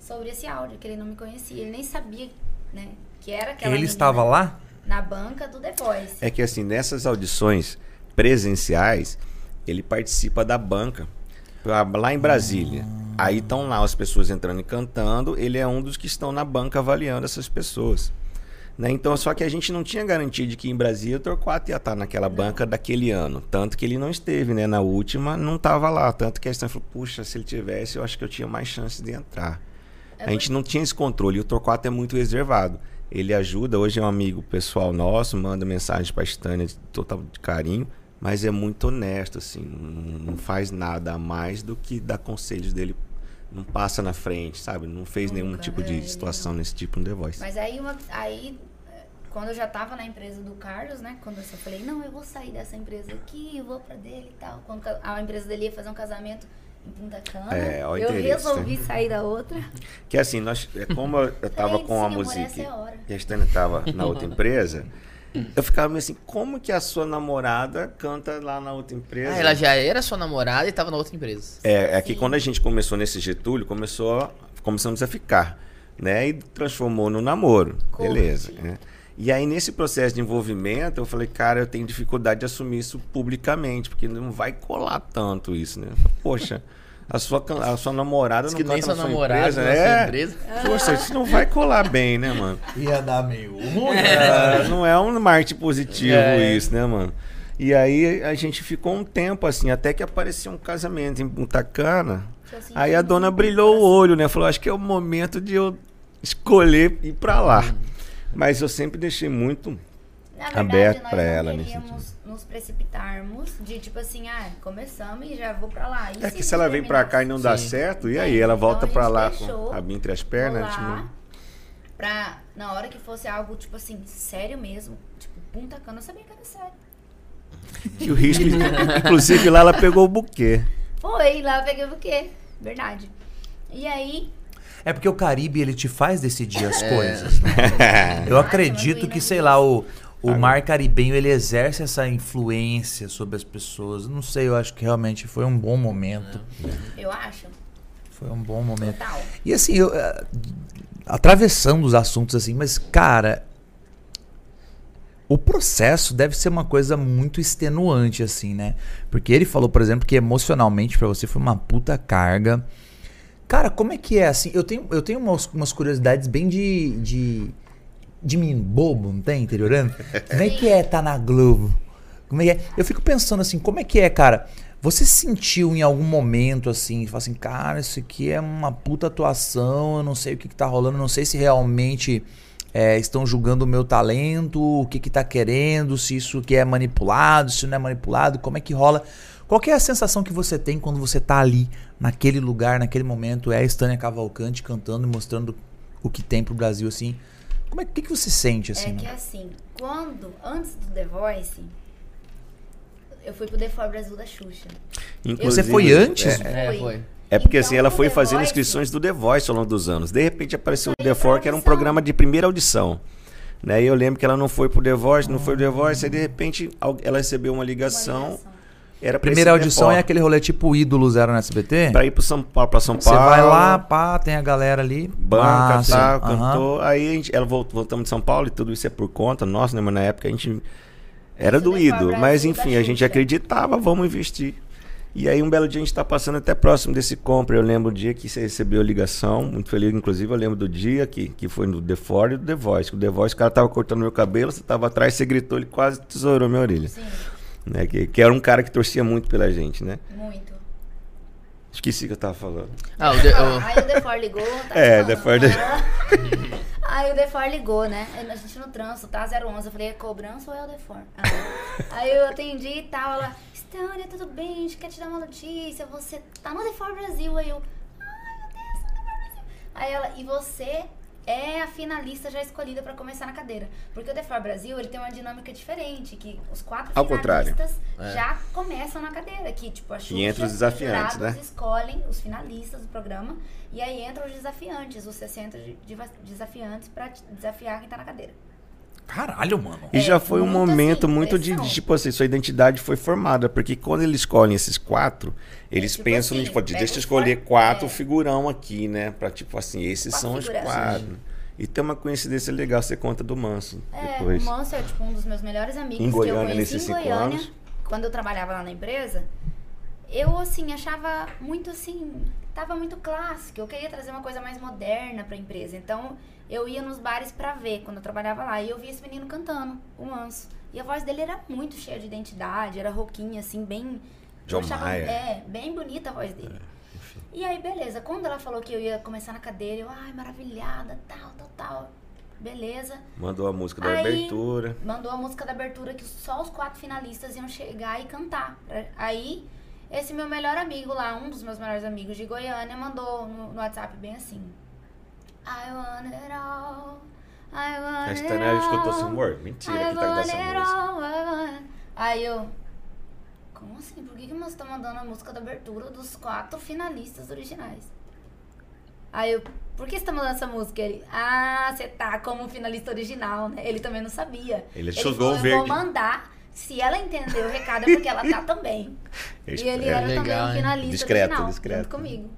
sobre esse áudio, que ele não me conhecia. Ele nem sabia, né, que era aquela Ele menina estava lá? Na banca do The Voice. É que assim, nessas audições presenciais, ele participa da banca. Lá em Brasília. Aí estão lá as pessoas entrando e cantando, ele é um dos que estão na banca avaliando essas pessoas. Né? Então, só que a gente não tinha garantia de que em Brasília o Torquato ia estar naquela banca daquele ano. Tanto que ele não esteve, né? Na última, não estava lá. Tanto que a gente falou, puxa, se ele tivesse, eu acho que eu tinha mais chance de entrar. É A gente não tinha esse controle. E o Torquato é muito reservado. Ele ajuda, hoje é um amigo pessoal nosso, manda mensagem pra Stânia de total de carinho, mas é muito honesto, assim, não não faz nada a mais do que dar conselhos dele. Não passa na frente, sabe? Não fez nenhum Nunca, tipo é, de situação nesse tipo no The Voice. Mas aí, uma, aí, quando eu já tava na empresa do Carlos, né? Quando eu só falei, não, eu vou sair dessa empresa aqui, eu vou pra dele e tal. Quando a empresa dele ia fazer um casamento Punta Cana, É, eu resolvi né? sair da outra. Que assim, nós, é como eu, tava com a música é e a Stânia tava na outra empresa, eu ficava meio assim, como que a sua namorada canta lá na outra empresa? Ah, ela já era sua namorada e tava na outra empresa. É, é que Sim. quando a gente começou nesse Getúlio, começou, começamos a ficar, né? E transformou no namoro, beleza. né? E aí nesse processo de envolvimento, eu falei, cara, eu tenho dificuldade de assumir isso publicamente, porque não vai colar tanto isso, né? Poxa, a sua, a sua namorada Diz não que nem sua na sua namorada empresa, na sua é? empresa. Poxa, isso não vai colar bem, né, mano? Ia dar meio ruim. É, não é um marketing positivo É. isso, né, mano? E aí a gente ficou um tempo assim, até que apareceu um casamento em Punta Cana. Senti Aí a dona brilhou o coração. olho, né? Falou, acho que é o momento de eu escolher ir pra lá. Mas eu sempre deixei muito. Verdade, aberto nós não ela nesse queríamos nos precipitarmos de tipo assim, ah, começamos e já vou pra lá. E É que se ela vem pra cá e não dá Sim. certo, e É, aí ela então volta a pra gente lá com a entre as pernas. Lá tipo, pra, na hora que fosse algo, tipo assim, sério mesmo, tipo, Punta Cana, eu sabia que era sério. que o risco. Inclusive lá ela pegou o buquê. Foi, lá eu peguei o quê? Verdade. E aí, É porque o Caribe, ele te faz decidir as É. coisas. né? Eu acredito que, sei lá, o, o mar caribenho, ele exerce essa influência sobre as pessoas. Não sei, eu acho que realmente foi um bom momento. eu acho, Foi um bom momento. total. E assim, eu, eh, atravessando os assuntos assim, mas cara, o processo deve ser uma coisa muito extenuante assim, né? Porque ele falou, por exemplo, que emocionalmente pra você foi uma puta carga. Cara, como é que é assim? Eu tenho, eu tenho umas, umas curiosidades bem de, de de menino bobo, não tem, interiorano? Como é que é estar na Globo? Como é que é? Eu fico pensando assim, como é que é, cara? Você sentiu em algum momento assim, fala assim, cara, isso aqui é uma puta atuação, eu não sei o que, que tá rolando, não sei se realmente é, estão julgando o meu talento, o que que tá querendo, se isso que é manipulado, se não é manipulado, como é que rola? Qual que é a sensação que você tem quando você tá ali, naquele lugar, naquele momento, é a Estânia Cavalcante cantando e mostrando o que tem pro Brasil, assim? Como é que, que você sente, assim? É que assim, quando, antes do The Voice, eu fui pro The For Brasil da Xuxa. Você Inclusive, foi antes? É, É, Fui. foi. é porque Então, assim, ela o foi fazendo Voice- inscrições do The Voice ao longo dos anos. De repente apareceu o The For, que era um programa de primeira audição. Né? E eu lembro que ela não foi pro The Voice, não foi pro The Voice, aí de repente ela recebeu uma Uma ligação. Era Primeira audição é aquele rolê tipo ídolos era no SBT? Pra ir pro São Paulo, pra São Você Paulo. vai lá, pá, tem a galera ali. Banca, aham. cantou. Aí a gente, ela voltou, voltamos de São Paulo e tudo isso é por conta nossa, né? Mas na época a gente era doído. Mas enfim, a gente acreditava, vamos investir. E aí um belo dia a gente tá passando até próximo desse compra. Eu lembro o dia que você recebeu a ligação, muito feliz, inclusive eu lembro do dia que, que foi no The Ford e do The Voice. Que o The Voice, o cara tava cortando meu cabelo, você tava atrás, você gritou, ele quase tesourou minha orelha. Sim, Né? Que, que era um cara que torcia muito pela gente, né? muito. Esqueci o que eu tava falando. Ah, o, de- Ah, o- aí o The For ligou. Tá É, falando. The For- Aí o The For ligou, né? A gente no trânsito, tá? 011. Eu falei, é cobrança ou é o The For? Ah. Aí eu atendi e tal. Ela, Tânia, tudo bem? A gente quer te dar uma notícia. Você tá no The For Brasil. Aí eu, ai meu Deus, The For Brasil. Aí ela, e você é a finalista já escolhida pra começar na cadeira. Porque o The Brasil, ele tem uma dinâmica diferente, que os quatro Ao contrário. finalistas É. já começam na cadeira. Que, tipo, a Xuxa entra os desafiantes, jurados né? escolhem os finalistas do programa. E aí entram os desafiantes, os 60 de- de- desafiantes pra te- desafiar quem tá na cadeira. Caralho, mano. E É, já foi um muito, momento assim, muito de, de, tipo assim, sua identidade foi formada, porque quando eles escolhem esses quatro, eles tipo pensam, assim, tipo, deixa eu escolher quatro- quatro é. figurão aqui, né? Pra, tipo assim, esses Quatro são os quatro. E tem uma coincidência legal, você conta do Manso É, depois. o Manso é tipo um dos meus melhores amigos Em que Goiânia, eu conheci nesses em cinco Goiânia, anos? quando eu trabalhava lá na empresa. Eu, assim, achava muito assim, tava muito clássico. Eu queria trazer uma coisa mais moderna pra empresa. Então, eu ia nos bares pra ver quando eu trabalhava lá. E eu via esse menino cantando, o Manso. E a voz dele era muito cheia de identidade, era rouquinha, assim, bem. John Mayer. É, bem bonita a voz dele. E aí, beleza. Quando ela falou que eu ia começar na cadeira, eu, ai, maravilhada, tal, tal, tal. Beleza. Mandou a música da Aí- abertura. Mandou a música da abertura que só os quatro finalistas iam chegar e cantar. Aí, esse meu melhor amigo lá, um dos meus melhores amigos de Goiânia, mandou no, no WhatsApp bem assim. I want it all. I want it Stânia escutou assim, all. amor, mentira I que tá want dessa it música. all, I want- Aí eu. Como assim? Por que, que você tá mandando a música da abertura dos quatro finalistas originais? Aí eu. Por que você tá mandando essa música? Ele. Ah, você tá como finalista original, né? Ele também não sabia. Ele falou, jogou eu verde. vou mandar. Se ela entender o recado é porque ela tá também. E ele É, era legal, também o hein? finalista Discreto, original, discreto. junto comigo.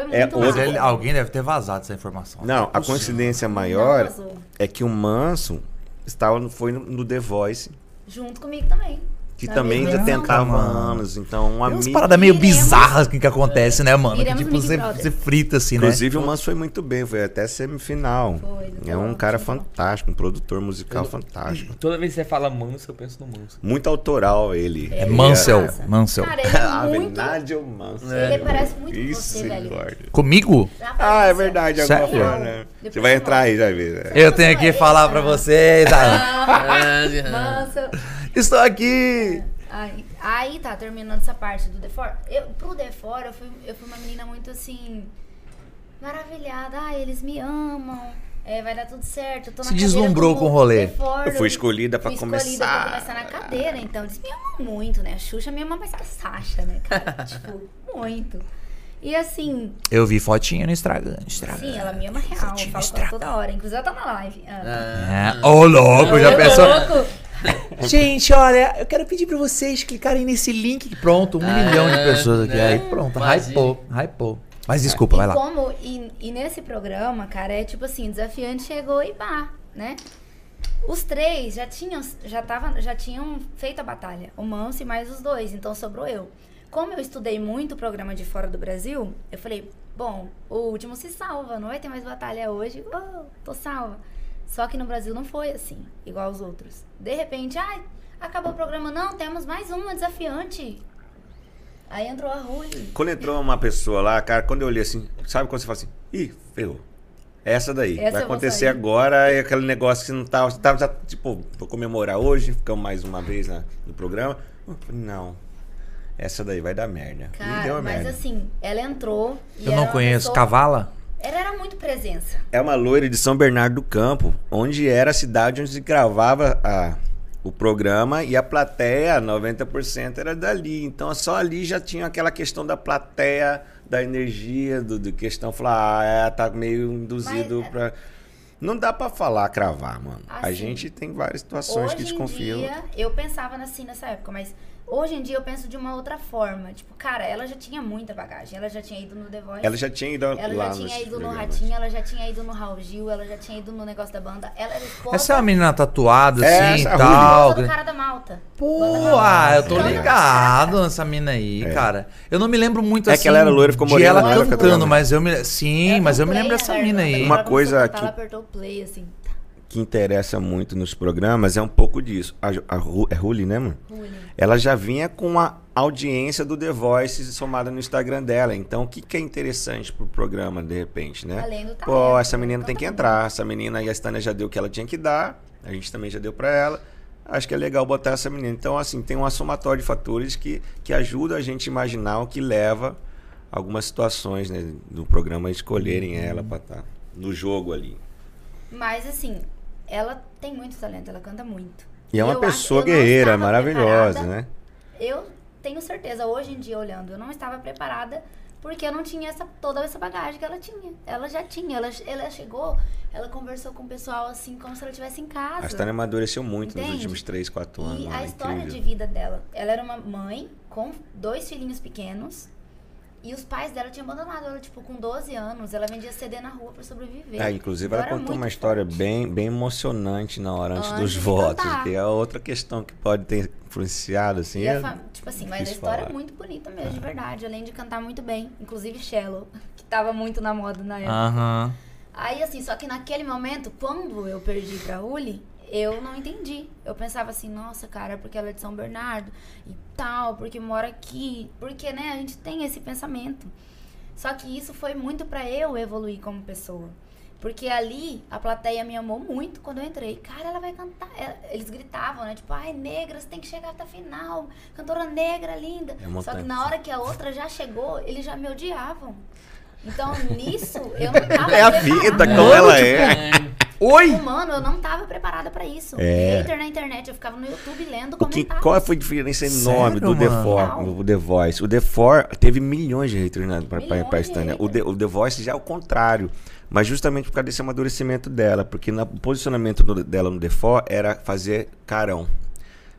Foi muito É, massa. Mas outro- ele- alguém deve ter vazado essa informação. Não, a Possível. coincidência maior é que o Manso estava, no- foi no, no The Voice, Junto comigo também. Que Na também mesma já tentava mano. anos. Então, um Tem umas amigo. paradas meio Iremos- bizarras que, que acontece, né, mano? Que tipo, você, você frita assim, né? Inclusive, o Manso foi muito bem, foi até semifinal. Foi, É um cara fantástico, um produtor musical Eu- fantástico. Toda vez que você fala manso, eu penso no manso. Muito autoral ele. É Ele Mansell, massa. Mansell. Cara, ele é Ave muito... Manso. Ele parece muito com Isso, você, velho. Comigo? Ah, é verdade, Sério? agora. Né? Você vai entrar aí, já vi. né? Eu tenho que falar pra vocês. ah, Manso. Estou aqui. Aí, aí tá, terminando essa parte do The For. Eu, pro The For, eu fui, eu fui uma menina muito assim. Maravilhada. Ah, eles me amam. É, vai dar tudo certo. Eu tô na Se cadeira deslumbrou com o rolê. The For, Eu fui escolhida pra fui escolhida começar. pra começar na cadeira. Então, eles me amam muito, né? A Xuxa me ama mais que a Sasha, né, cara? tipo, muito. E assim, Eu vi fotinha no Instagram. Sim, ela me ama real. Eu Fotinha falo Instagram. toda hora. Inclusive, ela tá na live. Ah. É. Ô, louco, já Ô, pensou? louco. Gente, olha, eu quero pedir pra vocês clicarem nesse link. Pronto, um milhão de pessoas aqui. né? Aí pronto, hypou, hypou. Mas desculpa, vai e lá. como, e, e nesse programa, cara, é tipo assim, desafiante chegou e pá, né? Os três já tinham, já, tava, já tinham feito a batalha. O Manso e mais os dois, então sobrou eu. Como eu estudei muito o programa de fora do Brasil, eu falei, bom, o último se salva, não vai ter mais batalha hoje, oh, tô salva. Só que no Brasil não foi assim, igual os outros. De repente, ai, acabou o programa, não, temos mais uma desafiante. Aí entrou a Rui. Quando entrou uma pessoa lá, cara, quando eu olhei assim, sabe quando você fala assim, ih, ferrou. Essa daí. Essa vai acontecer sair. agora, é aquele negócio que não tava, tava já, tipo, vou comemorar hoje, ficamos mais uma vez na- no programa. Eu falei, Não, essa daí vai dar merda. Cara, mas merda. assim, ela entrou e Eu não conheço pessoa- Cavala. Ela era muito presença. É uma loira de São Bernardo do Campo, onde era a cidade onde se gravava a- o programa e a plateia, 90% era dali. Então só ali já tinha aquela questão da plateia, da energia, do, do questão falar, ah, é, tá meio induzido Mas, é- pra. Não dá pra falar, cravar, mano. a Assim, gente tem várias situações que desconfiam. dia, eu pensava assim nessa época, mas hoje em dia eu penso de uma outra forma. Tipo, cara, ela já tinha muita bagagem. Ela já tinha ido no The Voice. Ela já tinha ido Ela lá já tinha ido no. Ratinho, ela já tinha ido no Raul Gil, ela já tinha ido no negócio da banda. Ela era esposa, Essa é uma menina tatuada, É, assim e essa tal. do cara da Malta. Pô, ah, eu tô ligado nessa mina aí, cara. Eu não me lembro muito É assim. que ela era loira, ficou morena, ela cantando, morena. mas eu me. Sim, Ela mas eu me lembro dessa mina aí. Uma ela coisa a que- Ela apertou o play, assim. que interessa muito nos programas é um pouco disso. A, a, Ru- é Ruli, né, mano? Ruli. Ela já vinha com a audiência do The Voice somada no Instagram dela. Então, o que, que é interessante pro programa, de repente, né? Além do Pô, talento, essa menina tem que entrar. Essa menina, e a Stânia já deu o que ela tinha que dar. A gente também já deu pra ela. acho que é legal botar essa menina. Então, assim, tem uma somatória de fatores que, que ajuda a gente a imaginar o que leva algumas situações né, do programa a escolherem ela para estar no jogo ali. Mas assim, ela tem muito talento, ela canta muito. E é uma Eu pessoa guerreira, maravilhosa, né? Eu tenho certeza, hoje em dia, olhando, eu não estava preparada porque eu não tinha essa, toda essa bagagem que ela tinha. Ela já tinha, ela, ela chegou, ela conversou com o pessoal assim, como se ela estivesse em casa. A Stana amadureceu muito nos Entende? últimos 3, 4 anos. E mano, a é história incrível. de vida dela, ela era uma mãe com dois filhinhos pequenos. E os pais dela tinham abandonado ela, tipo, com 12 anos. Ela vendia CD na rua pra sobreviver. É, inclusive Então ela era contou uma história forte. bem, bem emocionante na hora antes, Antes dos votos, cantar. que é outra questão que pode ter influenciado, assim. E a é- Tipo assim, mas a história falar. é muito bonita mesmo, de verdade. Além de cantar muito bem. Inclusive Shallow, que tava muito na moda na época. Aham. Aí, assim, só que naquele momento, quando eu perdi pra Uli, eu não entendi. Eu pensava assim, nossa, cara, porque ela é de São Bernardo e tal, porque mora aqui. Porque, né, a gente tem esse pensamento. Só que isso foi muito pra eu evoluir como pessoa. Porque ali a plateia me amou muito quando eu entrei. Cara, ela vai cantar. Eles gritavam, né? Tipo, ai, negra, você tem que chegar até a final. Cantora negra, linda. É Só que na hora que a outra já chegou, eles já me odiavam. Então, nisso, eu não tava É a vida como ela é. Oi! Mano, eu não tava preparada pra isso. É. Hater na internet, eu ficava no YouTube lendo O que, qual foi a diferença enorme Sério, do The? For, do The Voice? O The For teve milhões de haters né, pra, pra, Milhões pra de Stânia. O. The, o The Voice já é o contrário. Mas justamente por causa desse amadurecimento dela. Porque no posicionamento do- dela no The For era fazer carão.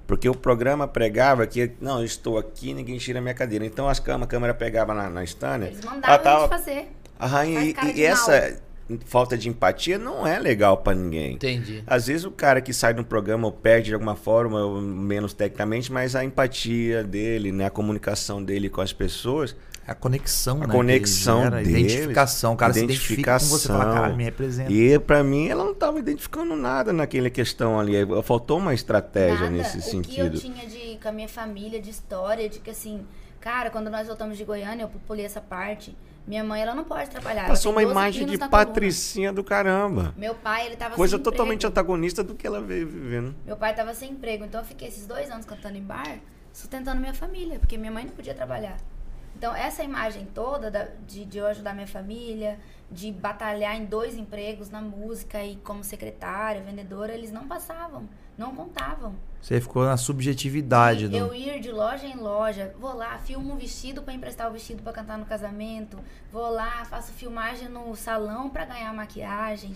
Porque o programa pregava que, não, eu estou aqui, ninguém tira minha cadeira. Então as cama, a câmera pegava na, na Stânia. Eles mandavam a tava- gente fazer. a rainha, Faz e, e essa falta de empatia não é legal pra ninguém. Entendi. Às vezes o cara que sai de um programa ou perde de alguma forma, ou menos tecnicamente, mas a empatia dele, né, a comunicação dele com as pessoas, A conexão, né? a conexão ele gera, deles, identificação. O cara se identifica com você fala, identificação. cara, me representa. E pra mim ela não estava identificando nada naquela questão ali. Faltou uma estratégia Nada. nesse o sentido. que eu tinha de, com a minha família, de história, de que assim, cara, quando nós voltamos de Goiânia, eu pulei essa parte. Minha mãe, ela não pode trabalhar. Passou uma tem 12 imagem de na coluna. patricinha do caramba. Meu pai, ele tava Coisa totalmente emprego. antagonista do que ela veio vivendo. Meu pai tava sem emprego, então eu fiquei esses dois anos cantando em bar, sustentando minha família, porque minha mãe não podia trabalhar. Então, essa imagem toda da- de, de eu ajudar minha família, de batalhar em dois empregos na música e como secretária, vendedora, eles não passavam, não contavam. Você ficou na subjetividade do. Eu ir de loja em loja, vou lá, filmo um vestido pra emprestar o vestido pra cantar no casamento, vou lá, faço filmagem no salão pra ganhar maquiagem,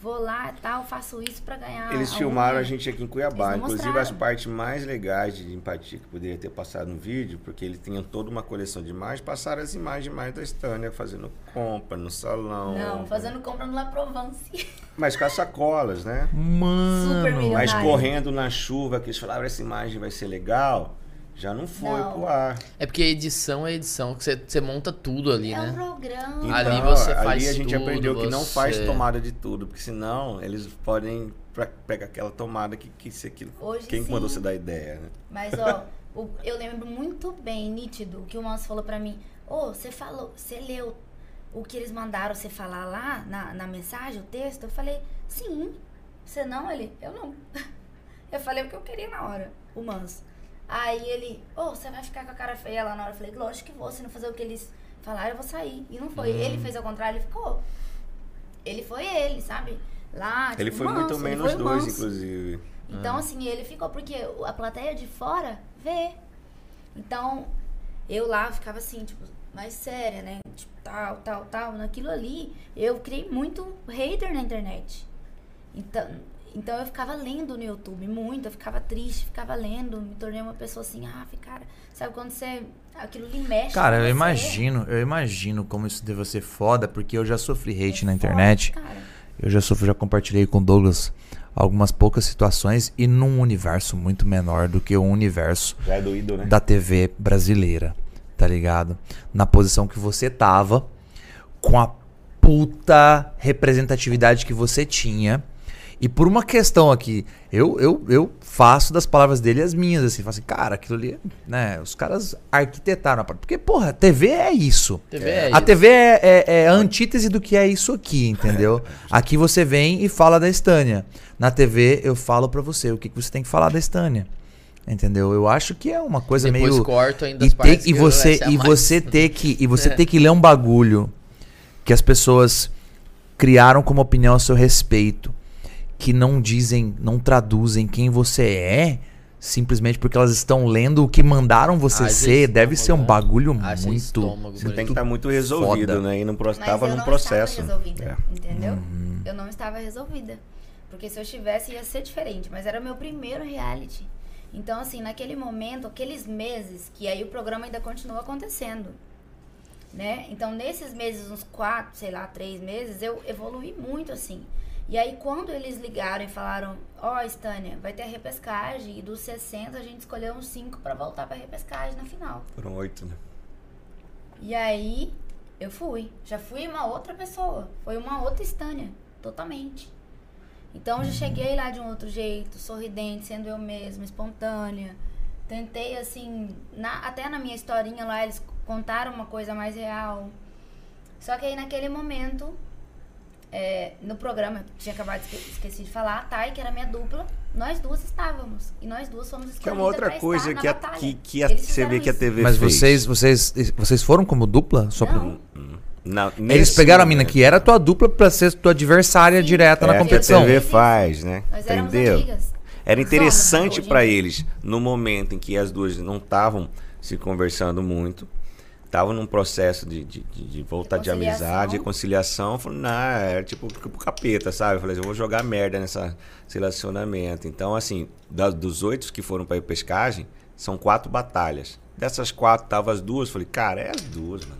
vou lá, tal, faço isso pra ganhar Eles filmaram a gente aqui em Cuiabá. Inclusive as partes mais legais de empatia que poderia ter passado no vídeo, porque eles tinham toda uma coleção de imagens, passaram as imagens mais da Stânia fazendo compra no salão. Não, fazendo compra no La Provence. Mas com as sacolas, né? Super Mano. milionário. Mas correndo na chuva, que eles falaram, essa imagem vai ser legal, já não foi Não. pro ar. É porque edição é edição, que você, você monta tudo ali, É um né? programa. Ali Então, você ali faz a gente tudo, aprendeu que não faz você- tomada de tudo, porque senão eles podem pegar aquela tomada que, que, se aquilo, Hoje quem sim. mandou você dar ideia, né? Mas, ó, eu lembro muito bem, nítido, que o Manso falou pra mim: Ô, você falou, você leu o que eles mandaram você falar lá na, na mensagem, o texto? Eu falei: sim. Você não? Ele: eu não. Eu falei o que eu queria na hora, o Manso. Aí ele: Ô, você vai ficar com a cara feia lá na hora? Eu falei: lógico que vou, se não fazer o que eles falaram, eu vou sair. E não foi. Ele fez ao contrário, ele ficou. Ele foi ele, sabe? Lá, Ele tipo, foi manso, muito ele menos dois, manso. inclusive. Então, assim, ele ficou, porque a plateia de fora vê. Então, eu lá ficava assim, tipo, mais séria, né? Tipo, tal, tal, tal. Naquilo ali, eu criei muito hater na internet. Então, então eu ficava lendo no YouTube muito, eu ficava triste, ficava lendo, me tornei uma pessoa assim, ah, cara, sabe quando você. Aquilo lhe mexe. Cara, com eu você? imagino, eu imagino como isso deve ser foda, porque eu já sofri hate É na internet. cara. Eu já sofri, já compartilhei com o Douglas algumas poucas situações e num universo muito menor do que o universo Já é doído, né? da TV brasileira, tá ligado? Na posição que você tava, com a puta representatividade que você tinha E por uma questão aqui, eu, eu, eu faço das palavras dele as minhas, assim, falo assim, cara, aquilo ali, né? Os caras arquitetaram a parte. Porque, porra, TV é isso. TV é a isso. TV é, é- é a antítese do que é isso aqui, entendeu? Aqui você vem e fala da Estânia. Na TV eu falo pra você o que, que você tem que falar da Estânia. Entendeu? Eu acho que é uma coisa Depois meio. corto ainda E, as ter- partes e que você, é a e mais. você ter que e você É. ter que ler um bagulho que as pessoas criaram como opinião a seu respeito, que não dizem, não traduzem quem você é, simplesmente porque elas estão lendo o que mandaram você Haja ser, deve ser um né? bagulho muito estômago, Você tem que estar muito resolvido, Foda. né? E não pro... Mas tava eu num não processo. estava resolvida, É. entendeu? Uhum. Eu não estava resolvida. Porque se eu estivesse, ia ser diferente. Mas era o meu primeiro reality. Então, assim, naquele momento, aqueles meses, que aí o programa ainda continua acontecendo. Né? Então, nesses meses, uns quatro, sei lá, três meses, eu evoluí muito, assim. E aí, quando eles ligaram e falaram, ó, oh, Stânia, vai ter a repescagem, e dos 60 a gente escolheu uns 5 pra voltar pra repescagem na final. Foram oito, né? E aí, eu fui. Já fui uma outra pessoa. Foi uma outra Estânia, totalmente. Então, eu já cheguei lá de um outro jeito, sorridente, sendo eu mesma, espontânea. Tentei, assim, na- até na minha historinha lá, eles contaram uma coisa mais real. Só que aí, naquele momento, é, no programa, tinha acabado de esque- esqueci de falar, a Thay, que era minha dupla, nós duas estávamos. E nós duas fomos escolhidas Que é uma outra coisa que, a, que, que a- você vê que a isso. TV Mas fez. vocês, vocês, vocês foram como dupla? Só pra- Não. Não, Eles pegaram a mina momento. que era tua dupla pra ser tua adversária Sim. direta é, na que competição. a TV faz, né? Nós éramos Entendeu? amigas. Era interessante para eles, no momento em que as duas não estavam se conversando muito, estavam num processo de, de, de- voltar de amizade, reconciliação. Falei, não, era tipo pro capeta, sabe? Eu falei, eu vou jogar merda nessa, nesse relacionamento. Então, assim, da- dos oito que foram pra pescagem, são quatro batalhas. Dessas quatro, tava as duas. Falei, cara, é as duas, mano.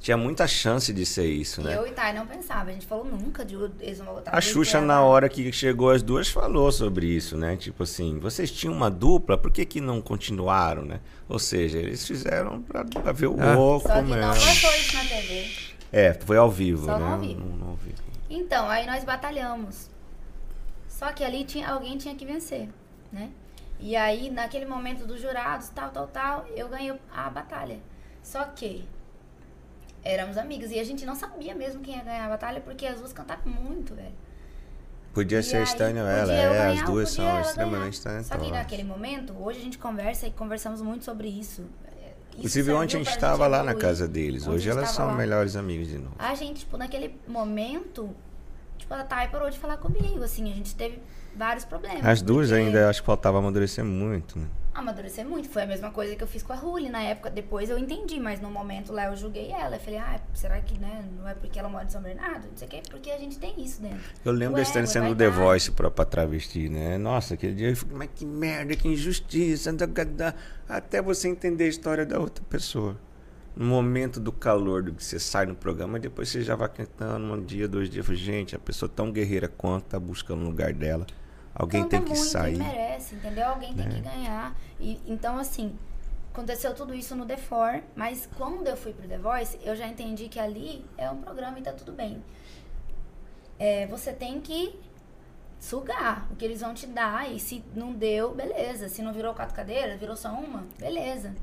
Tinha muita chance de ser isso, né? Eu e Thay não pensava. A gente falou nunca de eles vão voltar. A Xuxa, na hora que chegou as duas, falou sobre isso, né? Tipo assim, vocês tinham uma dupla, por que, que não continuaram, né? Ou seja, eles fizeram pra, pra ver o Ah. que mesmo. não passou isso na TV. É, foi ao vivo, Só né? ao vivo. Não- não ao vivo. Então, aí nós batalhamos. Só que ali tinha, alguém tinha que vencer, né? E aí, naquele momento dos jurados, tal, tal, tal, eu ganhei a batalha. Só que éramos amigas. E a gente não sabia mesmo quem ia ganhar a batalha, porque as duas cantavam muito, velho. Podia E ser aí, estranho ela, é, ganhar, as duas são extremamente ganhar. Só que talentosas. naquele momento, hoje a gente conversa e conversamos muito sobre isso. Isso Inclusive ontem a gente estava lá na casa deles. Hoje elas são lá. melhores amigas de novo. A gente, tipo, naquele momento, tipo, a Thay parou de falar comigo, assim, a gente teve vários problemas. As duas porque ainda acho que faltava amadurecer muito, né? Amadurecer muito, foi a mesma coisa que eu fiz com a Ruli na época, depois eu entendi, mas no momento lá eu julguei ela, eu falei, ah, será que, né, não é porque ela mora em São Bernardo, não sei o quê, porque a gente tem isso dentro. Eu lembro da vai sendo. The Voice pra, pra travesti, né? Nossa, aquele dia eu fiquei, mas que merda, que injustiça. Até você entender a história da outra pessoa. No momento do calor do que você sai no programa, depois você já vai cantando um dia, dois dias. Falei, gente, a pessoa tão guerreira quanto tá buscando o lugar dela. Alguém tem que muito, sair. merece, entendeu? Alguém tem que ganhar. E, então, assim, aconteceu tudo isso no The Four, mas quando eu fui pro The Voice, eu já entendi que ali é um programa e tá tudo bem. É, você tem que sugar o que eles vão te dar. E se não deu, beleza. Se não virou quatro cadeiras, virou só uma, beleza.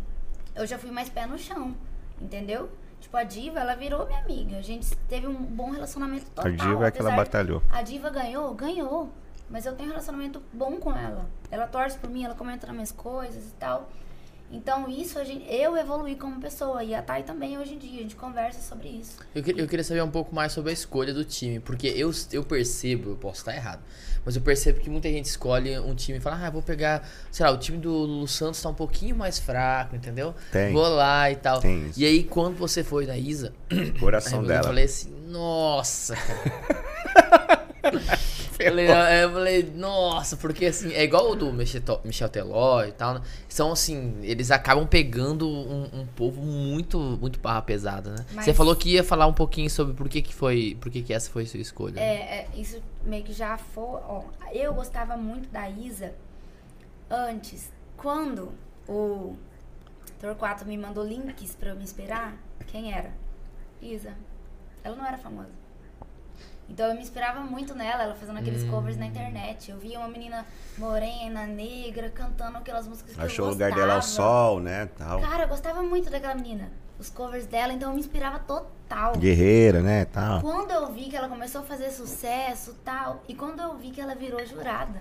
Eu já fui mais pé no chão, entendeu? Tipo, a diva, ela virou minha amiga. A gente teve um bom relacionamento total. A diva é que ela batalhou. a diva ganhou? Ganhou. Mas eu tenho um relacionamento bom com ela. Ela torce por mim, ela comenta nas minhas coisas e tal. Então, isso a gente, eu evoluí como pessoa. E a Thay também hoje em dia. A gente conversa sobre isso. Eu, que- eu queria saber um pouco mais sobre a escolha do time, porque eu, eu percebo, eu posso estar errado, mas eu percebo que muita gente escolhe um time e fala, ah, vou pegar, sei lá, o time do Lulu Santos tá um pouquinho mais fraco, entendeu? Tem. Vou lá e tal. Tem isso. E aí, quando você foi na Isa, Coração aí eu dela. falei assim, nossa, falei, é, eu falei, nossa, porque assim, é igual o do Michel, To- Michel Teló e tal, né? São assim, eles acabam pegando um, um povo muito, muito barra pesada, né? Mas- Você falou que ia falar um pouquinho sobre por que que foi, por que que essa foi a sua escolha. né? É, é, isso meio que já foi. Ó, eu gostava muito da Isa antes. Quando o Torquato me mandou links pra eu me esperar, quem era? Isa. Ela não era famosa. Então eu me inspirava muito nela, ela fazendo aqueles covers Hum. na internet. Eu via uma menina morena, negra, cantando aquelas músicas que Achou eu o lugar dela ao gostava. sol, né? Tal. Cara, eu gostava muito daquela menina. Os covers dela, então eu me inspirava total. Guerreira, né? Tal. Quando eu vi que ela começou a fazer sucesso tal, e quando eu vi que ela virou jurada,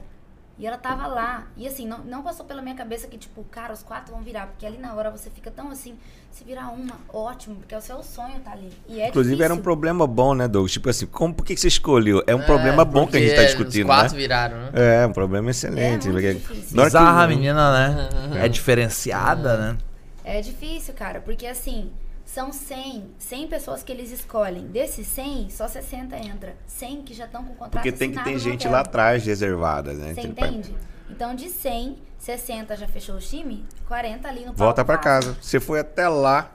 e ela tava lá, e assim, não, não passou pela minha cabeça que, tipo, cara, os quatro vão virar, porque ali na hora você fica tão assim, se virar uma, ótimo, porque é o seu sonho tá ali. E é Inclusive era um difícil. problema bom, né, Douglas? Tipo assim, como, por que que você escolheu? É um problema bom que a gente tá discutindo, Os quatro né? viraram, né? É, um problema É excelente. muito porque difícil. que- Bizarra a menina, né? É diferenciada, né? É difícil, cara, porque assim, são 100, 100 pessoas que eles escolhem. Desses 100, só 60 entra. 100 que já estão com contrato Porque tem que ter gente lá atrás reservada, né? Você entende? Então, de 100, 60 já fechou o time, 40 ali no palco Volta pra passa. casa. Você foi até lá,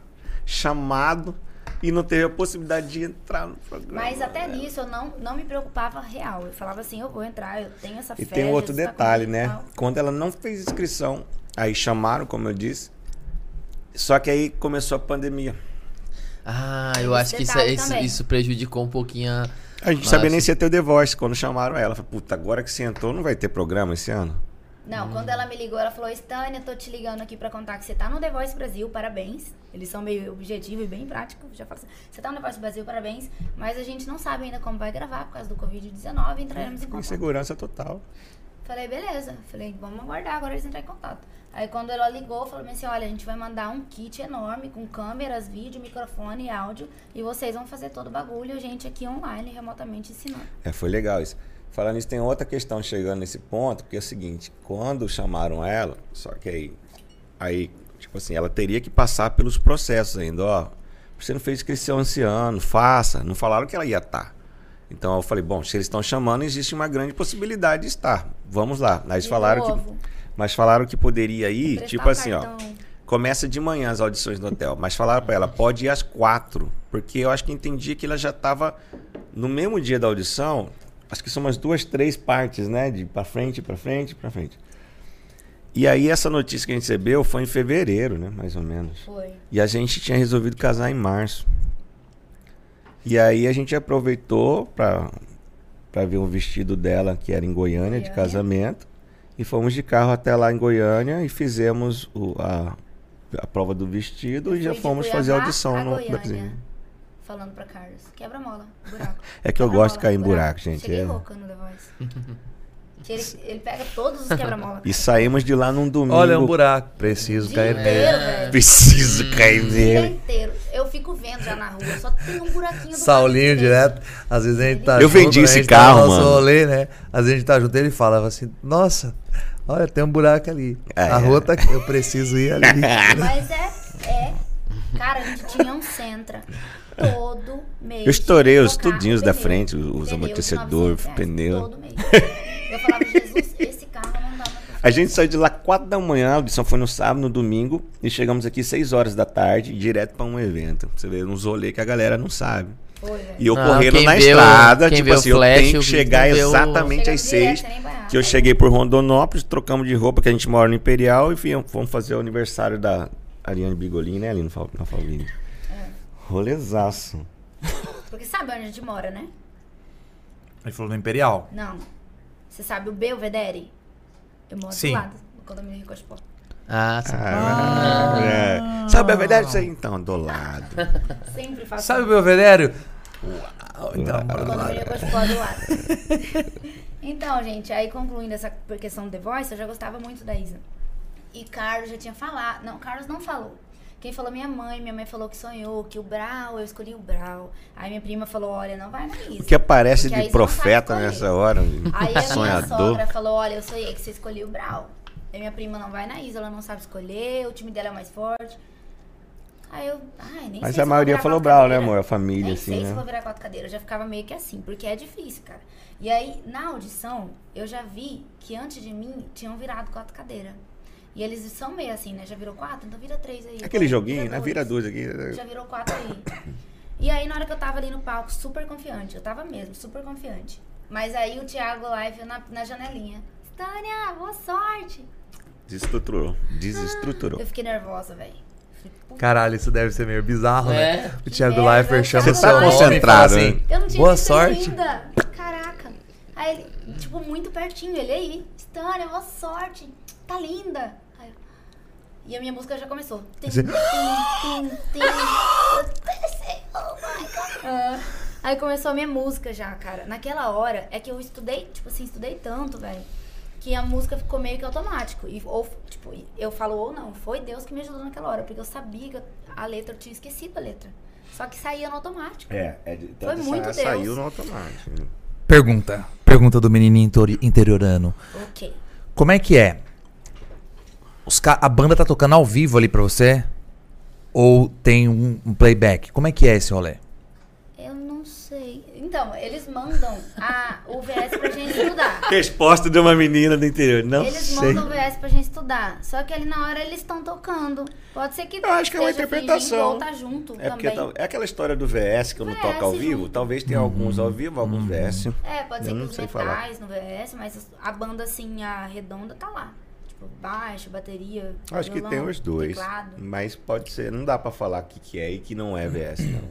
chamado, e não teve a possibilidade de entrar no programa. Mas até né? nisso eu não, não me preocupava real. Eu falava assim, eu vou entrar, eu tenho essa E fé. tem um outro tá detalhe, e né? Quando ela não fez inscrição, aí chamaram, como eu disse. Só que aí começou a pandemia. Ah, eu acho que isso, isso, também. isso prejudicou um pouquinho a. A gente Mas- sabia nem se ia ter o divórcio quando chamaram ela. Falei, puta, agora que você entrou, não vai ter programa esse ano? Não, quando ela me ligou, ela falou, Stânia, tô te ligando aqui pra contar que você tá no The Voice Brasil, parabéns. Eles são meio objetivos e bem práticos. Já falo assim, você tá no The Voice Brasil, parabéns. Mas a gente não sabe ainda como vai gravar por causa do Covid-19, entraremos em Com contato. insegurança total. Falei, beleza. Falei, vamos aguardar agora eles entrarem em contato. Aí quando ela ligou, falou assim, olha, a gente vai mandar um kit enorme com câmeras, vídeo, microfone áudio. E vocês vão fazer todo o bagulho, a gente aqui online, remotamente ensinando. É, foi legal isso. Falando nisso, tem outra questão chegando nesse ponto, porque é o seguinte, quando chamaram ela, só que aí, aí, tipo assim, ela teria que passar pelos processos ainda, ó. Você não fez inscrição esse ano, faça. Não falaram que ela ia estar. Então eu falei, bom, se eles estão chamando, existe uma grande possibilidade de estar. Vamos lá. De falaram novo. que. Mas falaram que poderia ir, Prestar tipo assim, ó. cartão. Começa de manhã as audições no hotel, mas falaram pra ela, pode ir às quatro, porque eu acho que entendi que ela já tava no mesmo dia da audição, acho que são umas duas, três partes, né, de pra frente, pra frente, pra frente. E aí essa notícia que a gente recebeu foi em fevereiro, né, mais ou menos. Foi. E a gente tinha resolvido casar em março. E aí a gente aproveitou pra, pra ver um vestido dela que era em Goiânia, de Goiânia. casamento. E fomos de carro até lá em Goiânia e fizemos o- a, a prova do vestido Eu e já de fomos fazer a Cuiabá audição a no Goiânia, Brasil. Falando pra Carlos, quebra a mola, buraco. É que eu Quebra-mola, gosto de cair em buraco, gente. Cheguei é. rouca no The Voice. Que ele, ele pega todos os quebra-mola. E saímos de lá num domingo. Olha um buraco. Preciso dia cair nele. Preciso cair O dia nele. inteiro. Eu fico vendo já na rua, só tem um buraquinho do Saulinho direto. Às vezes a gente tá Eu junto, vendi né? esse tá carro, nosso mano. rolê, né? Às vezes a gente tá junto, ele falava assim, nossa, olha, tem um buraco ali. É. a rua tá aqui, eu preciso ir ali. Mas é, é. Cara, a gente tinha um Sentra. Todo mês. Eu estourei os tudinhos da frente, os amortecedores, 900 reais, pneu. Todo mês. Eu falava, Jesus, esse carro não dá pra A gente saiu de lá 4 da manhã, a audição foi no sábado, no domingo, e chegamos aqui 6 horas da tarde, direto pra um evento. Você vê uns rolês que a galera não sabe. E eu Não, correndo na o- estrada, tipo assim, eu flash, tenho o que chegar exatamente às direto, 6. nem banhar. Que eu cheguei por Rondonópolis, trocamos de roupa, que a gente mora no Imperial, e fomos fazer o aniversário da Ariane Bigolini, né, ali no, Falvini. Rolezaço. Porque sabe onde a gente mora, né? Ele falou no Imperial. Não. Você sabe o Belvedere? Eu moro Sim. do lado, no condomínio Rico Esporte. Ah, sim. Ah, é. Sabe a verdade isso aí? Então, do lado. Sempre faço Sabe o Belvedere? Uau, então, mora do lado. Condomínio Rico Esporte do lado. Então, gente, aí concluindo essa questão do The Voice, eu já gostava muito da Isa. E Carlos já tinha falado. Não, Carlos não falou. Quem falou minha mãe, minha mãe falou que sonhou, que o Brau, eu escolhi o Brau. Aí minha prima falou, olha, não vai na Isa. O que aparece de profeta nessa hora, Aí a minha sogra falou, olha, eu sonhei que você escolheu o Brau. Aí minha prima não vai na Isa, ela não sabe escolher, o time dela é mais forte. Aí eu, ai, nem sei Mas se a vou maioria falou Brau, né, amor? A família, Nem assim, sei se né? vou virar quatro cadeiras, eu já ficava meio que assim, porque é difícil, cara. E aí, na audição, eu já vi que antes de mim tinham virado quatro cadeiras. E eles são meio assim, né? Já virou quatro, então vira três aí. Aquele Vira joguinho, né? dois. Vira duas aqui. Já virou quatro aí. E aí, na hora que eu tava ali no palco, super confiante. Eu tava mesmo, super confiante. Mas aí o Thiago Live na, na janelinha. Tânia, boa sorte. Desestruturou. Desestruturou. Eu fiquei nervosa, velho. Caralho, isso deve ser meio bizarro, né? É. O Thiago merda, Leifert chama o Você seu nome e fala concentrado, assim, né? Eu não tinha boa visto sorte. ainda. Caraca. Aí ele, tipo, muito pertinho, ele aí. Stânia, boa sorte. Tá linda. Aí E a minha música já começou. Tim, tim, tim, oh my God. Ah, Aí começou a minha música já, cara. Naquela hora, é que eu estudei, tipo assim, estudei tanto, velho. Que a música ficou meio que automático. E, ou, tipo, eu falo ou não, foi Deus que me ajudou naquela hora. Porque eu sabia que a letra, eu tinha esquecido a letra. Só que saía no automático. É, é de, Foi muito Deus. saiu no automático. Pergunta. Pergunta do menininho interiorano. Ok. Como é que é? Os ca- a banda tá tocando ao vivo ali pra você? Ou tem um, um playback? Como é que é esse rolê? Eu não sei. Então, eles mandam a, o VS pra gente estudar. Resposta de uma menina do interior. Não eles sei. mandam o VS pra gente estudar. Só que ali na hora eles estão tocando. Pode ser que Eu acho que é uma interpretação. tá junto É porque também. tal- é aquela história do VS que eu não toco ao vivo. junto. Talvez tenha alguns ao vivo, alguns VS. É, pode ser Eu que não os sei falar. metais no VS, mas a banda assim, a redonda tá lá. Baixo, bateria. Acho que violão, tem os dois. Teclado. Mas pode ser. Não dá pra falar o que, que é e que não é VS. Não.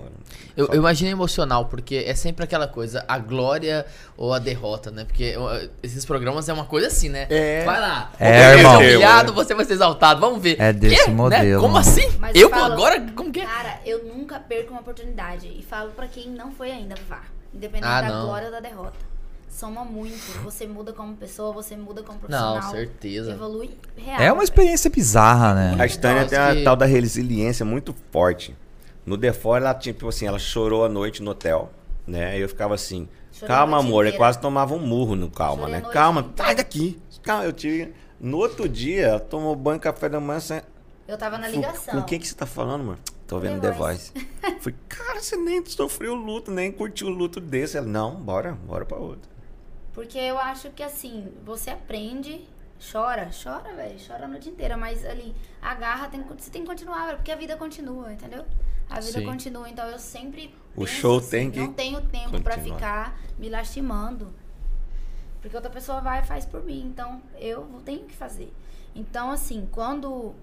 Eu, Só- eu imagino emocional, porque é sempre aquela coisa, a glória ou a derrota, né? Porque esses programas é uma coisa assim, né? É. Vai lá. É, você irmão. ser humilhado, né? você vai ser exaltado. Vamos ver. É desse Quê? Né? modelo, Como mano. assim? Mas eu falo- agora? Como que é? Cara, eu nunca perco uma oportunidade. E falo pra quem não foi ainda, vá. Independente Ah, da não. glória ou da derrota. Soma muito. Você muda como pessoa, você muda como profissional. Não, certeza. Evolui real. É uma experiência bizarra, né? A Stânia Nossa, tem a que- tal da resiliência muito forte. No The Four, ela, tipo assim, ela chorou a noite no hotel, né? E eu ficava assim, Chorei calma, amor. Eu quase tomava um murro no calma, Chorei né? Calma, inteira. sai daqui. Calma, eu tive... No outro dia, ela tomou banho, café da manhã, assim, Eu tava na ligação. Com quem que você tá falando, mano? Tô vendo The The Voice. Falei, cara, você nem sofreu luto, nem curtiu o luto desse. Ela, não, bora, bora pra outra. Porque eu acho que assim, você aprende, chora, chora, velho, chora a noite inteira, mas ali, agarra, tem, você tem que continuar, velho, porque a vida continua, entendeu? A vida Sim. continua, então eu sempre. O show assim, tem que Não tenho tempo pra continuar. ficar me lastimando. Porque outra pessoa vai e faz por mim, então eu tenho que fazer. Então, assim, quando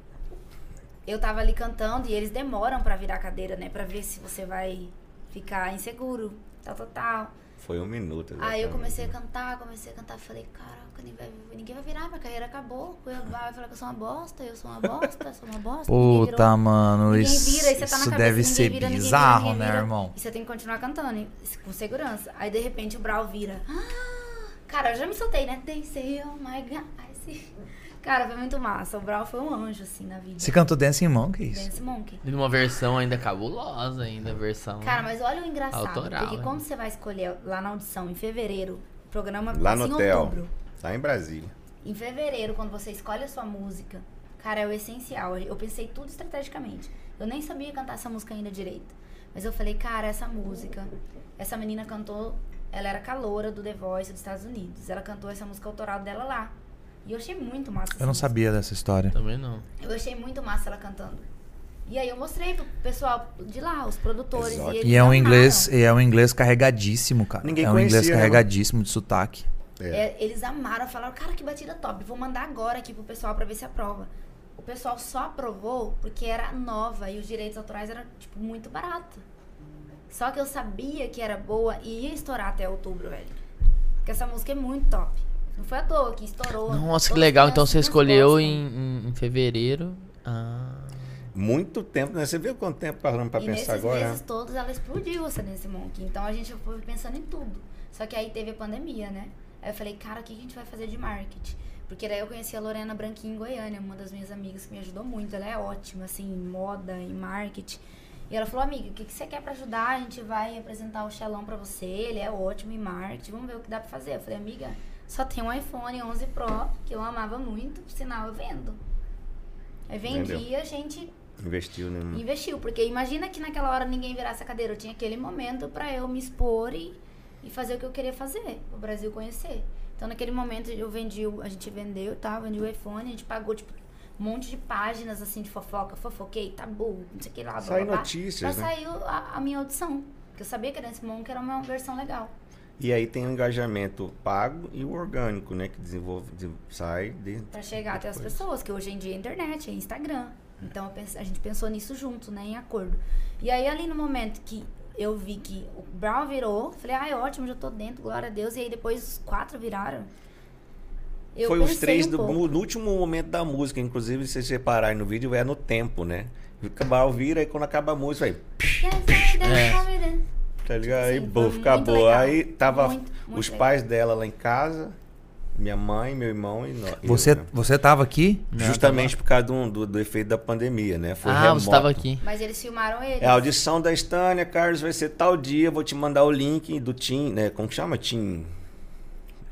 eu tava ali cantando e eles demoram pra virar a cadeira, né, pra ver se você vai ficar inseguro, tal, tal, tal. Foi um minuto. Aí eu exatamente. comecei a cantar, comecei a cantar, falei, caraca, ninguém vai, ninguém vai virar, minha carreira acabou. Cuiabá vai falar que eu sou uma bosta, eu sou uma bosta, sou uma bosta. Puta, virou. mano, isso, vira, e você tá na isso cabeça, deve ser vira, bizarro, né, vira. irmão? E você tem que continuar cantando, e- com segurança. Aí de repente o Brau vira. Ah, cara, eu já me soltei, né? They say, oh my god. I see. Cara, foi muito massa. O Brau foi um anjo, assim, na vida. Você cantou Dancing Monkeys? Dance Monkey. E numa versão ainda cabulosa, ainda, versão. Cara, mas olha o engraçado. Autoral, porque né? quando você vai escolher lá na audição, em fevereiro, o programa Lá no em hotel. outubro. Tá em Brasília. Em fevereiro, quando você escolhe a sua música, cara, é o essencial. Eu pensei tudo estrategicamente. Eu nem sabia cantar essa música ainda direito. Mas eu falei, cara, essa música, essa menina cantou, ela era caloura do The Voice dos Estados Unidos. Ela cantou essa música autoral dela lá. E eu achei muito massa. Eu não música. sabia dessa história. Também não. Eu achei muito massa ela cantando. E aí eu mostrei pro pessoal de lá, os produtores. E, eles E é um amaram. inglês, e é um inglês carregadíssimo, cara. Ninguém é um inglês conhecia, né? carregadíssimo de sotaque. É. É, eles amaram, falaram, cara, que batida top. Vou mandar agora aqui pro pessoal pra ver se aprova. O pessoal só aprovou porque era nova e os direitos autorais eram, tipo, muito barato. Só que eu sabia que era boa e ia estourar até outubro, velho. Porque essa música é muito top. Não foi à toa que estourou. Nossa, que legal. Então você escolheu em, em, em fevereiro. Ah. Muito tempo, né? Você viu quanto tempo parando pra e pensar nesses agora? meses todos ela explodiu essa Dance Monkey. Então a gente foi pensando em tudo. Só que aí teve a pandemia, né? Aí eu falei, cara, o que a gente vai fazer de marketing? Porque daí eu conheci a Lorena Branquinho em Goiânia, uma das minhas amigas que me ajudou muito. Ela é ótima, assim, em moda, em marketing. E ela falou, amiga, o que, que você quer pra ajudar? A gente vai apresentar o Xelão pra você, ele é ótimo em marketing, vamos ver o que dá pra fazer. Eu falei, amiga, só tem um iPhone 11 Pro, que eu amava muito, por sinal eu vendo. Aí vendi Vendeu. a gente Investiu, né? investiu. Porque imagina que naquela hora ninguém virasse a cadeira. Eu tinha aquele momento pra eu me expor e, e fazer o que eu queria fazer, o Brasil conhecer. Então naquele momento eu vendi, a gente vendeu, tá? Vendi o iPhone, a gente pagou tipo um monte de páginas assim de fofoca, fofoquei, tabu, não sei o que lá, blá, Sai blá, notícias, Pra né? sair a, a minha audição. Porque eu sabia que a Dance Monk era uma versão legal. E aí tem o engajamento pago e o orgânico, né? Que desenvolve, de- sai de. Pra chegar até as pessoas, que hoje em dia é internet, é Instagram. Então a gente pensou nisso junto, né? Em acordo. E aí ali no momento que eu vi que o Brown virou, falei, ai, ótimo, já tô dentro, glória a Deus. E aí depois os quatro viraram. Eu Foi os três um do, pouco. no, no último momento da música. Inclusive, se vocês repararem no vídeo, é no tempo, né? O cabal vira e quando acaba a música, vai. É. Tá ligado? Aí, Assim, buf, acabou. legal. Aí tava Muito, muito os legal. pais dela lá em casa, minha mãe, meu irmão e nós. eu, Você, né? você tava aqui? Justamente por causa do, do, do efeito da pandemia, né? Foi ah, remoto. você tava aqui. Mas eles filmaram ele. É a audição da Estânia, Carlos, vai ser tal dia, vou te mandar o link do Tim, né? Como que chama? Tim.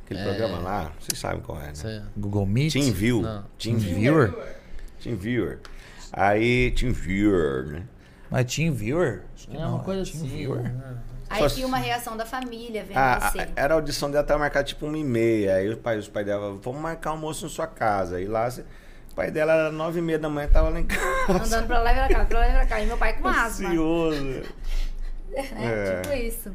Aquele É. programa lá, vocês sabem qual é, né? Aí. Google Meet? Team View. Não. Team View. Viewer? Team Viewer. Aí, Team Viewer, né? Mas Team Viewer? Acho que É uma coisa Team assim. Viewer. né? Aí Só- filma a reação da família vendo Ah, você. era a audição dela, tava marcada tipo uma e meia. Aí os pais, os pais dela, vamos marcar almoço na sua casa. E lá, o pai dela era nove e meia da manhã, tava lá em casa. Andando pra lá e pra cá, pra lá e pra cá. E meu pai com asma. Ansioso. Né? É. Tipo isso.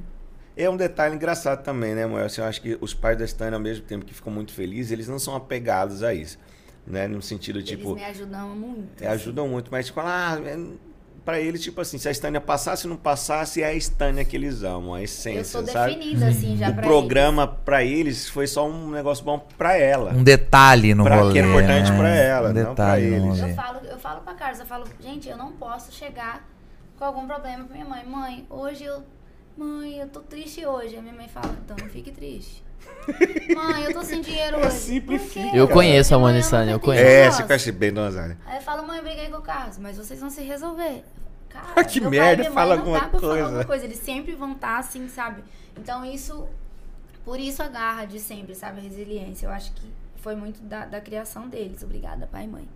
É um detalhe engraçado também, né, Moel? Assim, eu acho que os pais da Stânia, ao mesmo tempo que ficam muito felizes, eles não são apegados a isso. Né? No sentido, tipo, Eles me ajudam muito. é, ajudam muito, mas tipo, ah, pra eles, tipo assim, se a Stânia passasse ou não passasse, é a Stânia que eles amam, a Eu essência, sou sabe? definida, assim, já O pra programa pra eles foi só um negócio bom pra ela. Um detalhe no Pra- rolê. que é importante né? pra ela, um não eles. Eu falo, eu falo pra Carlos, eu falo, gente, eu não posso chegar com algum problema pra minha mãe. Mãe, hoje eu. Mãe, eu tô triste hoje. A minha mãe fala, então não fique triste. mãe, eu tô sem dinheiro hoje. simplifica. Por quê? Eu conheço a Sânia, não eu conheço. É, você conhece bem, Dona Zara. Aí eu falo, mãe, eu briguei com o Carlos, mas vocês vão se resolver. Cara, Que meu pai e merda, fala alguma coisa. alguma coisa. Eles sempre vão estar assim, sabe? Então isso, por isso a garra de sempre, sabe? A resiliência. Eu acho que foi muito da, da criação deles. Obrigada, pai e mãe.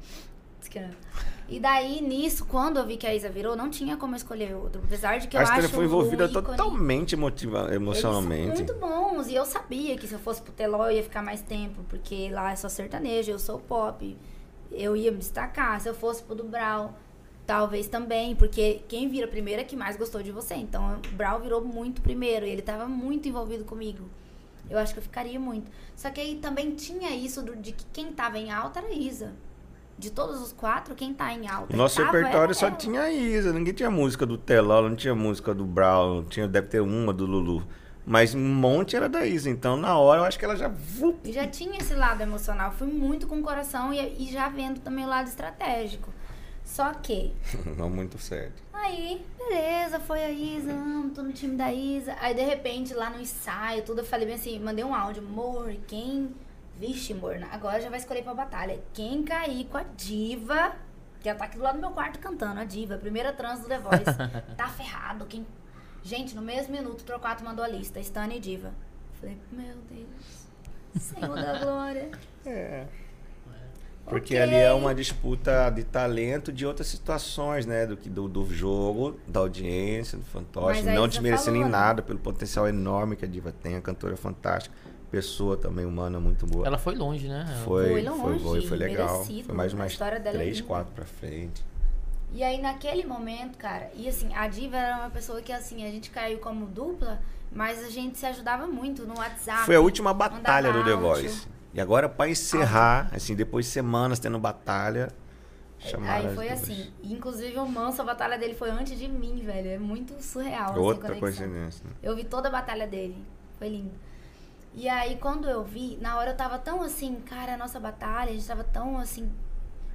E daí, nisso, quando eu vi que a Isa virou, não tinha como escolher outro. Apesar de que a eu acho foi envolvida totalmente emotiva, emocionalmente. eles são muito bons. E eu sabia que se eu fosse pro Teló eu ia ficar mais tempo, porque lá é só sertanejo, eu sou pop. Eu ia me destacar. Se eu fosse pro do Brau, talvez também, porque quem vira primeiro é que mais gostou de você. Então o Brau virou muito primeiro e ele tava muito envolvido comigo. Eu acho que eu ficaria muito. Só que aí também tinha isso do- de que quem tava em alta era a Isa. De todos os quatro, quem tá em alta. O nosso tava repertório era só tinha a Isa, ninguém tinha música do Teló, não tinha música do Brown, tinha, deve ter uma do Lulu. Mas um monte era da Isa, então na hora eu acho que ela já. já tinha esse lado emocional. Fui muito com o coração e, e já vendo também o lado estratégico. Só que, Não muito certo. aí, beleza, foi a Isa, amo, tô no time da Isa. Aí, de repente, lá no ensaio, tudo, eu falei bem assim, mandei um áudio, amor, quem... Vixe, amor, agora já vai escolher pra batalha. Quem cair com a diva, que ela tá aqui do lado do meu quarto cantando, a diva, a primeira trans do The Voice, tá ferrado. Quem... Gente, no mesmo minuto, o Trocato mandou a lista, Stana e Diva. Falei, meu Deus, Senhor da Glória. É. Porque Ok. ali é uma disputa de talento de outras situações, né? Do, que do, do jogo, da audiência, do fantoche. Não desmerecendo em falou, né? nada pelo potencial enorme que a diva tem, a cantora é fantástica, pessoa também humana muito boa. Ela foi longe, né? Foi, Foi foi, longe, foi, foi legal. merecido. Foi mais A umas história dela é três, linda. quatro pra frente. E aí, naquele momento, cara, e assim, a Diva era uma pessoa que, assim, a gente caiu como dupla, mas a gente se ajudava muito no WhatsApp. Foi a última batalha do The. Voice. E agora, pra encerrar, assim, depois de semanas tendo batalha, chamaram Aí foi assim. E, Inclusive, o Manso, a batalha dele foi antes de mim, velho. É muito surreal. assim, Outra conexão. coincidência. né? Eu vi toda a batalha dele. Foi lindo. E aí, quando eu vi, na hora eu tava tão assim, cara, a nossa batalha, a gente tava tão assim,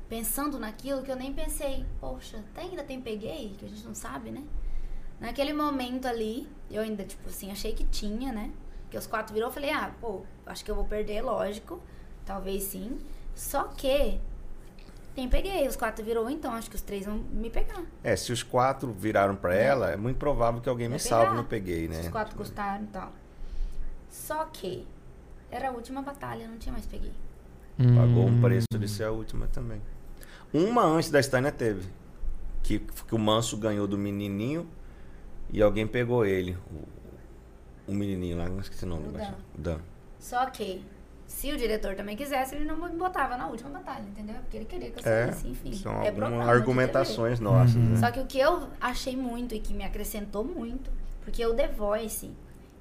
pensando naquilo que eu nem pensei, poxa, até ainda tem peguei, que a gente não sabe, né? Naquele momento ali, eu ainda, tipo assim, achei que tinha, né? Que os quatro virou, eu falei, ah, pô, acho que eu vou perder, lógico. Talvez sim. Só que tem peguei, os quatro virou, então acho que os três vão me pegar. É, se os quatro viraram pra É. ela, é muito provável que alguém me salve no peguei, né? Se os quatro custaram e tal. Só que era a última batalha, não tinha mais peguei. Pagou Hum. um preço de ser a última também. Uma antes da Stânia teve. Que, que o Manso ganhou do menininho e alguém pegou ele. O, o menininho lá, não esqueci o nome. O Dan. Dan. Só que, se o diretor também quisesse, ele não me botava na última batalha, entendeu? Porque ele queria que eu É, saísse, enfim. são é algumas argumentações nossas, Uhum. né? Só que o que eu achei muito e que me acrescentou muito, porque o The Voice,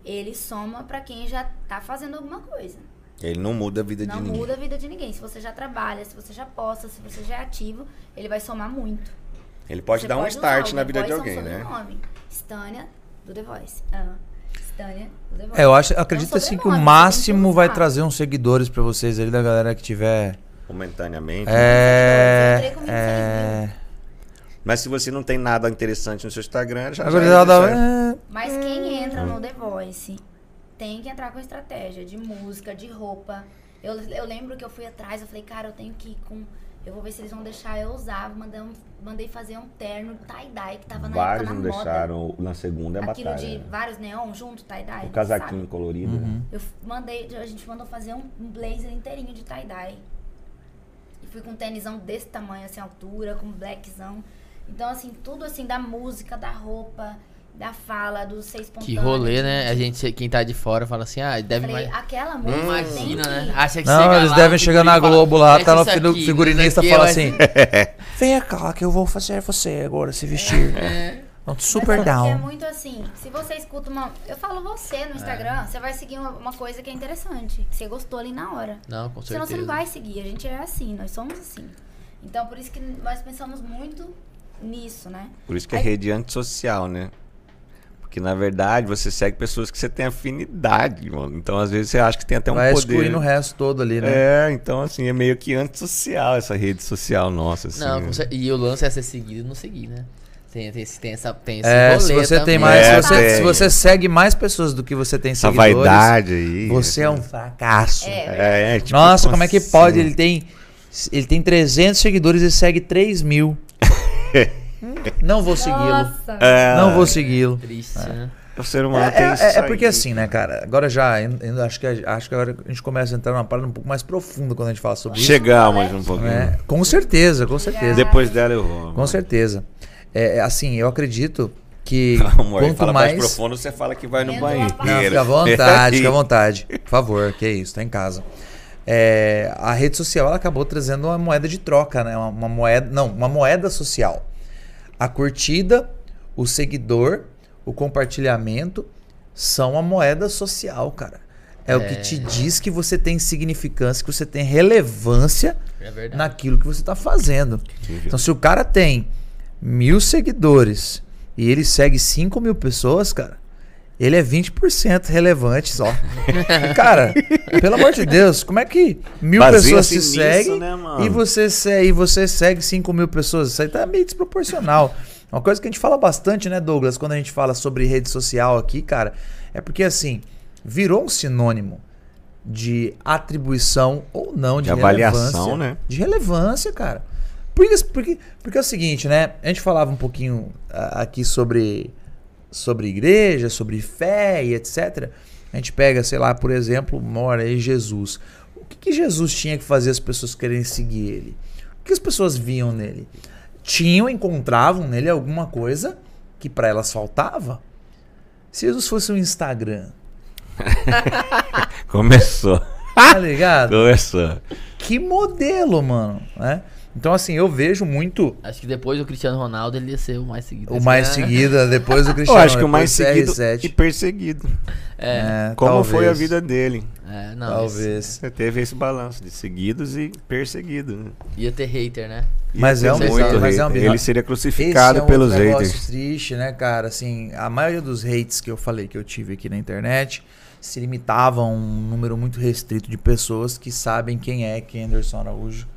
ele soma pra quem já tá fazendo alguma coisa. Ele não muda a vida Não de ninguém. muda a vida de ninguém. Se você já trabalha, se você já posta, se você já é ativo, ele vai somar muito. Ele pode Você dar um usar start na vida de é um alguém, né? Stânia do The Voice. Ah, Stânia do The Voice. É, eu acho, eu É um acredito assim que o máximo vai trazer uns seguidores pra vocês ali da galera que tiver. Momentaneamente. É. Com 26 É. Mas se você não tem nada interessante no seu Instagram, já, já já é dá. é, Mas quem entra no The Voice tem que entrar com estratégia de música, de roupa. Eu, eu lembro que eu fui atrás, eu falei, cara, eu tenho que ir com. Eu vou ver se eles vão deixar eu usar. Mandei, um- mandei fazer um terno tie-dye que tava na Vários época não na moda. deixaram. Na segunda é Aquilo batalha. de né? vários neon junto, tie-dye. O casaquinho colorido. Uhum. né? Eu f- mandei, a gente mandou fazer um um blazer inteirinho de tie-dye. E fui com um tênisão desse tamanho, assim, altura, com blackzão. Então, assim, tudo assim, da música, da roupa, da fala, dos seis pontos. Que rolê, né? A gente, quem tá de fora fala assim, ah, deve Falei, mais. aquela música Imagina, tem né? que... Acha que Não, eles lá, devem chegar na Globo lá, tá no "Mexe isso figu- aqui, figurinista fala assim: ser-" Vem cá que eu vou fazer você agora se vestir. É. Então, Mas super é porque É down. muito assim, se você escuta uma... Eu falo você no Instagram, você vai seguir uma, uma coisa que é interessante. Que você gostou ali na hora. Não, com Senão certeza. você não vai seguir. A gente é assim, nós somos assim. Então, por isso que nós pensamos muito nisso, né? Por isso que é Aí- rede antissocial, né? Porque na verdade você segue pessoas que você tem afinidade, mano. Então às vezes você acha que tem até um Vai poder. excluindo o resto todo ali, né? É, então assim, é meio que antissocial essa rede social nossa. Assim, Não, né? e o lance é ser seguido e não seguir, né? Tem, tem, esse- tem essa. Tem esse É, se rolê você tem mais. É, se, você, tem. se você segue mais pessoas do que você tem Essa seguidores, vaidade aí. você é um fracasso. É, É, é, tipo, Nossa, como é que assim? pode? Ele tem, ele tem 300 seguidores e segue 3 mil. Não vou segui-lo. É, Não vou segui-lo. Triste, né? O ser humano É, tem é- isso. é aí. porque assim, né, cara? Agora já, acho que, acho que agora a gente começa a entrar numa parada um pouco mais profunda quando a gente fala sobre isso. Chegamos um pouquinho. né? Com certeza, com certeza. Depois dela eu vou. Com certeza. É, é, assim, eu acredito que Amor, quanto fala mais... mais. profundo, você fala que vai no banheiro. Não, fica à vontade, fica à vontade. Por favor, que isso, tá em casa. É, a rede social ela acabou trazendo uma moeda de troca, né? Uma, uma moeda, não, uma moeda social. A curtida, o seguidor, o compartilhamento são a moeda social, cara. É, o que É. te diz que você tem significância, que você tem relevância É naquilo que você está fazendo. Então, se o cara tem mil seguidores e ele segue 5 mil pessoas, cara, ele é 20% relevante só. cara, pelo amor de Deus, como é que mil pessoas se nisso, seguem né, e, você se- e você segue 5 mil pessoas? Isso aí tá meio desproporcional. Uma coisa que a gente fala bastante, né, Douglas, quando a gente fala sobre rede social aqui, cara, é porque assim, virou um sinônimo de atribuição ou não de, De avaliação, né? De relevância, cara. Porque, porque, porque é o seguinte, né? A gente falava um pouquinho ah, aqui sobre, sobre igreja, sobre fé e etc. A gente pega, sei lá, por exemplo, mora aí Jesus. O que, que Jesus tinha que fazer as pessoas quererem seguir ele? O que as pessoas viam nele? Tinham, encontravam nele alguma coisa que para elas faltava? Se Jesus fosse um Instagram, Começou. tá ligado? Começou. que modelo, mano, né? Então, assim, eu vejo muito Acho que depois do Cristiano Ronaldo ele ia ser o mais seguido. o mais seguido, depois do Eu Cristiano acho que o mais seguido e CR7. perseguido. É, É, Como foi a talvez. vida dele? é, não. Talvez. Você teve esse balanço de seguidos e perseguidos. Né? Ia ter hater, né? Mas é um- muito mas é um-. Ele seria Esse crucificado é um pelos haters. triste, né, cara? Assim, a maioria dos hates que eu falei que eu tive aqui na internet se limitavam a um número muito restrito de pessoas que sabem quem é Kenderson Araújo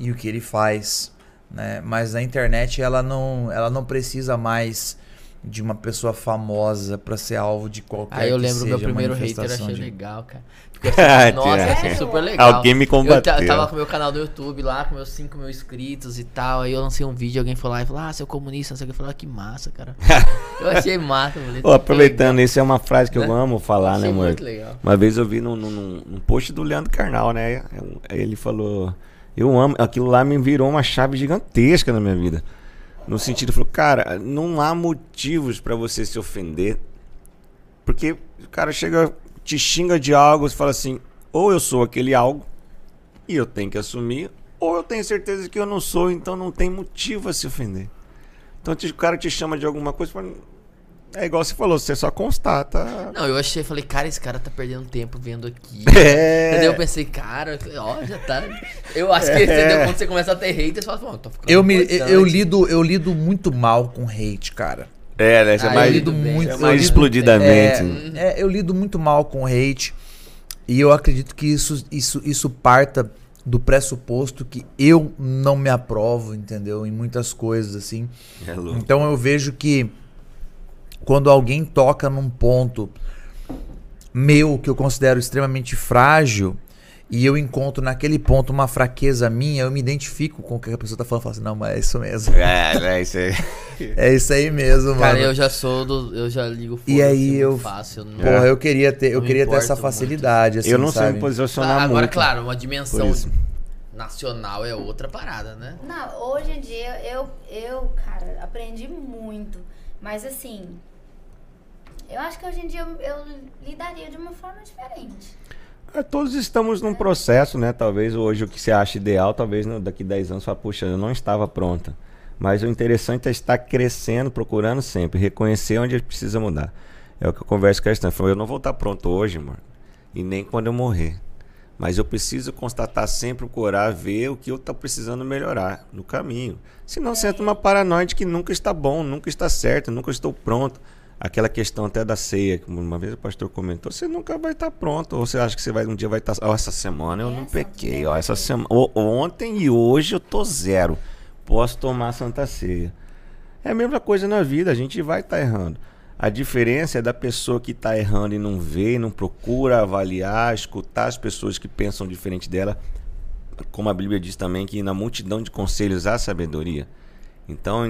e o que ele faz, né? Mas a internet ela não, ela não precisa mais de uma pessoa famosa pra ser alvo de qualquer Aí eu que lembro meu primeiro hater, eu achei de- legal, cara. Eu achei, nossa, eu achei Sério? super legal. Alguém me Eu combateu. tava com meu canal do YouTube lá, com meus 5 mil inscritos e tal. Aí eu lancei um vídeo, alguém foi lá e falou, ah, seu comunista, não sei o que. Eu falei, ah, que massa, cara. eu achei massa, moleque. Ô, aproveitando, isso é uma frase que eu Né? amo falar, né, legal. Uma vez eu vi num, num, num post do Leandro Carnal, né? Ele falou: Eu amo. Aquilo lá me virou uma chave gigantesca na minha vida. No sentido, falou, cara, não há motivos pra você se ofender. Porque o cara chega, te xinga de algo, você fala assim: ou eu sou aquele algo e eu tenho que assumir, ou eu tenho certeza que eu não sou, então não tem motivo a se ofender. Então o cara te chama de alguma coisa, fala, É igual você falou, você só constata. Não, eu achei, falei, cara, esse cara tá perdendo tempo vendo aqui. É. Entendeu? Eu pensei, cara, ó, já tá. Eu acho que, entendeu? Quando você começa a ter haters, você fala, pô, tô ficando Eu, me, eu, eu lido, eu lido muito mal com hate, cara. É, né? Você é Ah, mais, eu lido muito- é eu mais lido- explodidamente. É, é, eu lido muito mal com hate. E eu acredito que isso, isso, isso parta do pressuposto que eu não me aprovo, entendeu? Em muitas coisas, assim. É louco. Então eu vejo que quando alguém toca num ponto meu que eu considero extremamente frágil e eu encontro naquele ponto uma fraqueza minha, eu me identifico com o que a pessoa tá falando, falo assim, não, mas é isso mesmo. É, né? Isso aí. É isso aí mesmo, Cara, mano. eu já sou do. Eu já ligo foda E aí eu- fácil. Não, Porra, eu queria ter, eu queria ter essa facilidade, assim, eu não sei sabe? me posicionar Ah, Agora, muito. claro, uma dimensão nacional é outra parada, né? Não, hoje em dia eu, eu, cara, aprendi muito. Mas assim, eu acho que hoje em dia eu, eu lidaria de uma forma diferente. É, Todos estamos num processo, né? Talvez hoje o que você acha ideal, talvez no- daqui 10 anos você fala, puxa, eu não estava pronta. Mas o interessante é estar crescendo, procurando sempre, reconhecer onde precisa mudar. É o que eu converso com a Stan. Eu não vou estar pronto hoje, mano. E nem quando eu morrer. Mas eu preciso constatar sempre, procurar ver o que eu estou precisando melhorar no caminho. Senão você entra numa paranoia de que nunca está bom, nunca está certo, nunca estou pronto. Aquela questão até da ceia, que uma vez o pastor comentou, você nunca vai estar pronto. Ou você acha que você vai um dia vai estar. Ó, essa semana eu não pequei. Ó, essa semana. o- Ontem e hoje eu tô zero. Posso tomar Santa Ceia. É a mesma coisa na vida, a gente vai estar errando. A diferença é da pessoa que está errando e não vê, não procura avaliar, escutar as pessoas que pensam diferente dela, como a Bíblia diz também, que na multidão de conselhos há sabedoria. Então,